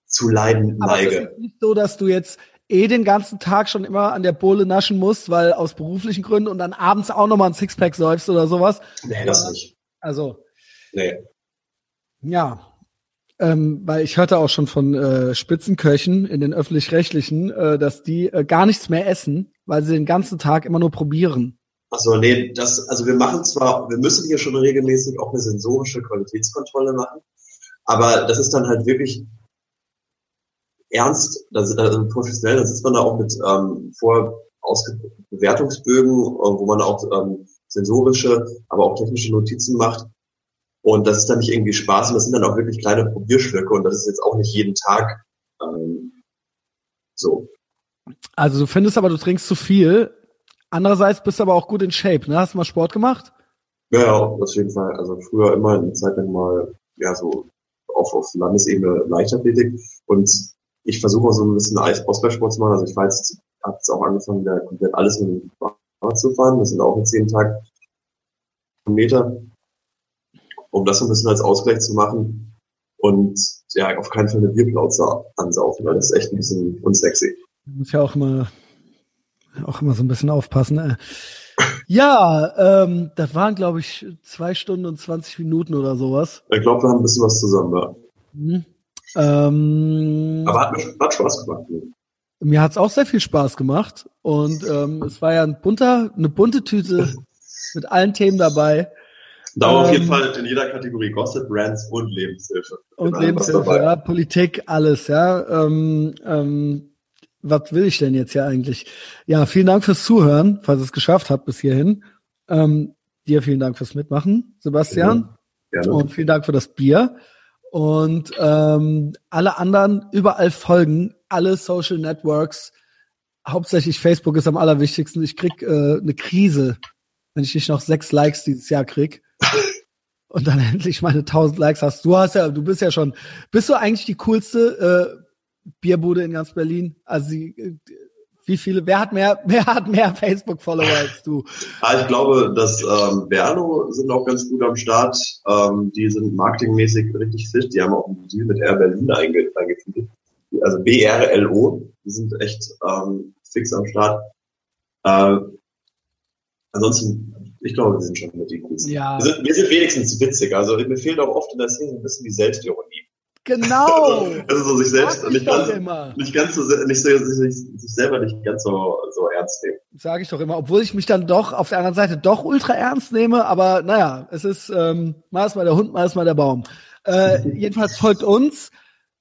zu leiden aber neige. Aber es ist nicht so, dass du jetzt eh den ganzen Tag schon immer an der Bohle naschen musst, weil aus beruflichen Gründen und dann abends auch nochmal ein Sixpack säufst oder sowas. Nee, das nicht. Also, Nee. Ja. Ähm, weil ich hörte auch schon von äh, Spitzenköchen in den öffentlich-rechtlichen, äh, dass die äh, gar nichts mehr essen, weil sie den ganzen Tag immer nur probieren. Achso, nee, das, also wir machen zwar, wir müssen hier schon regelmäßig auch eine sensorische Qualitätskontrolle machen, aber das ist dann halt wirklich ernst, das, also professionell, da sitzt man da auch mit ähm, vor Bewertungsbögen, äh, wo man auch ähm, sensorische, aber auch technische Notizen macht. Und das ist dann nicht irgendwie Spaß, und das sind dann auch wirklich kleine Probierschlücke und das ist jetzt auch nicht jeden Tag ähm, so. Also du findest aber, du trinkst zu viel. Andererseits bist du aber auch gut in Shape, ne? Hast du mal Sport gemacht? Ja, ja, auf jeden Fall. Also früher immer eine Zeit lang mal, ja, so auf, auf Landesebene Leichtathletik. Und ich versuche auch so ein bisschen Ausballsport zu machen. Also ich war jetzt, hab jetzt auch angefangen, da komplett alles mit dem Fahrrad zu fahren. Das sind auch jetzt jeden Tag Meter um das ein bisschen als Ausgleich zu machen und ja, auf keinen Fall eine Bierplauze ansaufen, weil das ist echt ein bisschen unsexy. Muss ja auch immer, auch immer so ein bisschen aufpassen. Äh. Ja, ähm, das waren, glaube ich, zwei Stunden und 20 Minuten oder sowas. Ich glaube, wir haben ein bisschen was zusammen da. Mhm. Ähm, Aber hat mir hat Spaß gemacht. Mir hat's auch sehr viel Spaß gemacht und ähm, es war ja ein bunter, eine bunte Tüte mit allen Themen dabei. Da ähm, auf jeden ähm, Fall in jeder Kategorie Gossip, Brands und Lebenshilfe. Und genau, Lebenshilfe, ja, Politik, alles, ja. Ähm, ähm, was will ich denn jetzt hier eigentlich? Ja, vielen Dank fürs Zuhören, falls ihr es geschafft habt bis hierhin. Ähm, dir vielen Dank fürs Mitmachen, Sebastian. Ja. Und vielen Dank für das Bier. Und ähm, alle anderen überall folgen, alle Social Networks. Hauptsächlich Facebook ist am allerwichtigsten. Ich krieg äh, eine Krise, wenn ich nicht noch sechs Likes dieses Jahr krieg und dann endlich meine 1000 Likes hast. Du hast ja, du bist ja schon, bist du eigentlich die coolste äh, Bierbude in ganz Berlin? Also die, äh, wie viele, wer hat mehr, wer hat mehr Facebook-Follower als du? Ah, ich glaube, dass ähm, Berlo sind auch ganz gut am Start. Ähm, die sind marketingmäßig richtig fit. Die haben auch einen Deal mit Air Berlin einge eingefügt. Die also BRLO, die sind echt ähm, fix am Start. Äh, ansonsten, ich glaube, wir sind schon mit den coolsten. Ja. Wir sind, wir sind wenigstens witzig. Also mir fehlt auch oft in der Szene ein bisschen die Selbstironie. Genau. also so sich selbst nicht ganz, nicht ganz so nicht so sich, sich selber nicht ganz so so ernst nehmen. Sage ich doch immer, obwohl ich mich dann doch auf der anderen Seite doch ultra ernst nehme, aber naja, es ist ähm, mal ist mal der Hund, mal ist mal der Baum. Äh, jedenfalls folgt uns,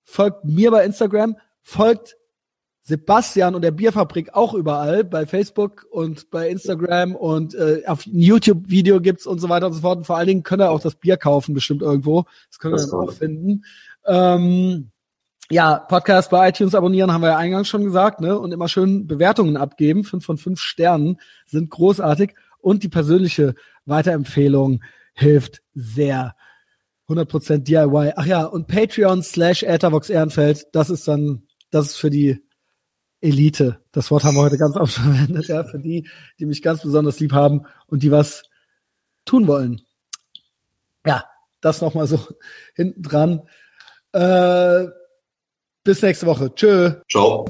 folgt mir bei Instagram, folgt Sebastian und der Bierfabrik auch überall, bei Facebook und bei Instagram und äh, auf YouTube-Video gibt's und so weiter und so fort. Und vor allen Dingen könnt ihr auch das Bier kaufen, bestimmt irgendwo. Das können wir dann auch finden. Ähm, ja, Podcast bei iTunes abonnieren, haben wir ja eingangs schon gesagt, ne? Und immer schön Bewertungen abgeben. Fünf von fünf Sternen sind großartig. Und die persönliche Weiterempfehlung hilft sehr. 100% DIY. Ach ja, und Patreon slash Ethervox Ehrenfeld, das ist dann, das ist für die Elite. Das Wort haben wir heute ganz oft verwendet, ja, für die, die mich ganz besonders lieb haben und die was tun wollen. Ja, das nochmal so hinten dran. Äh, bis nächste Woche. Tschö. Ciao.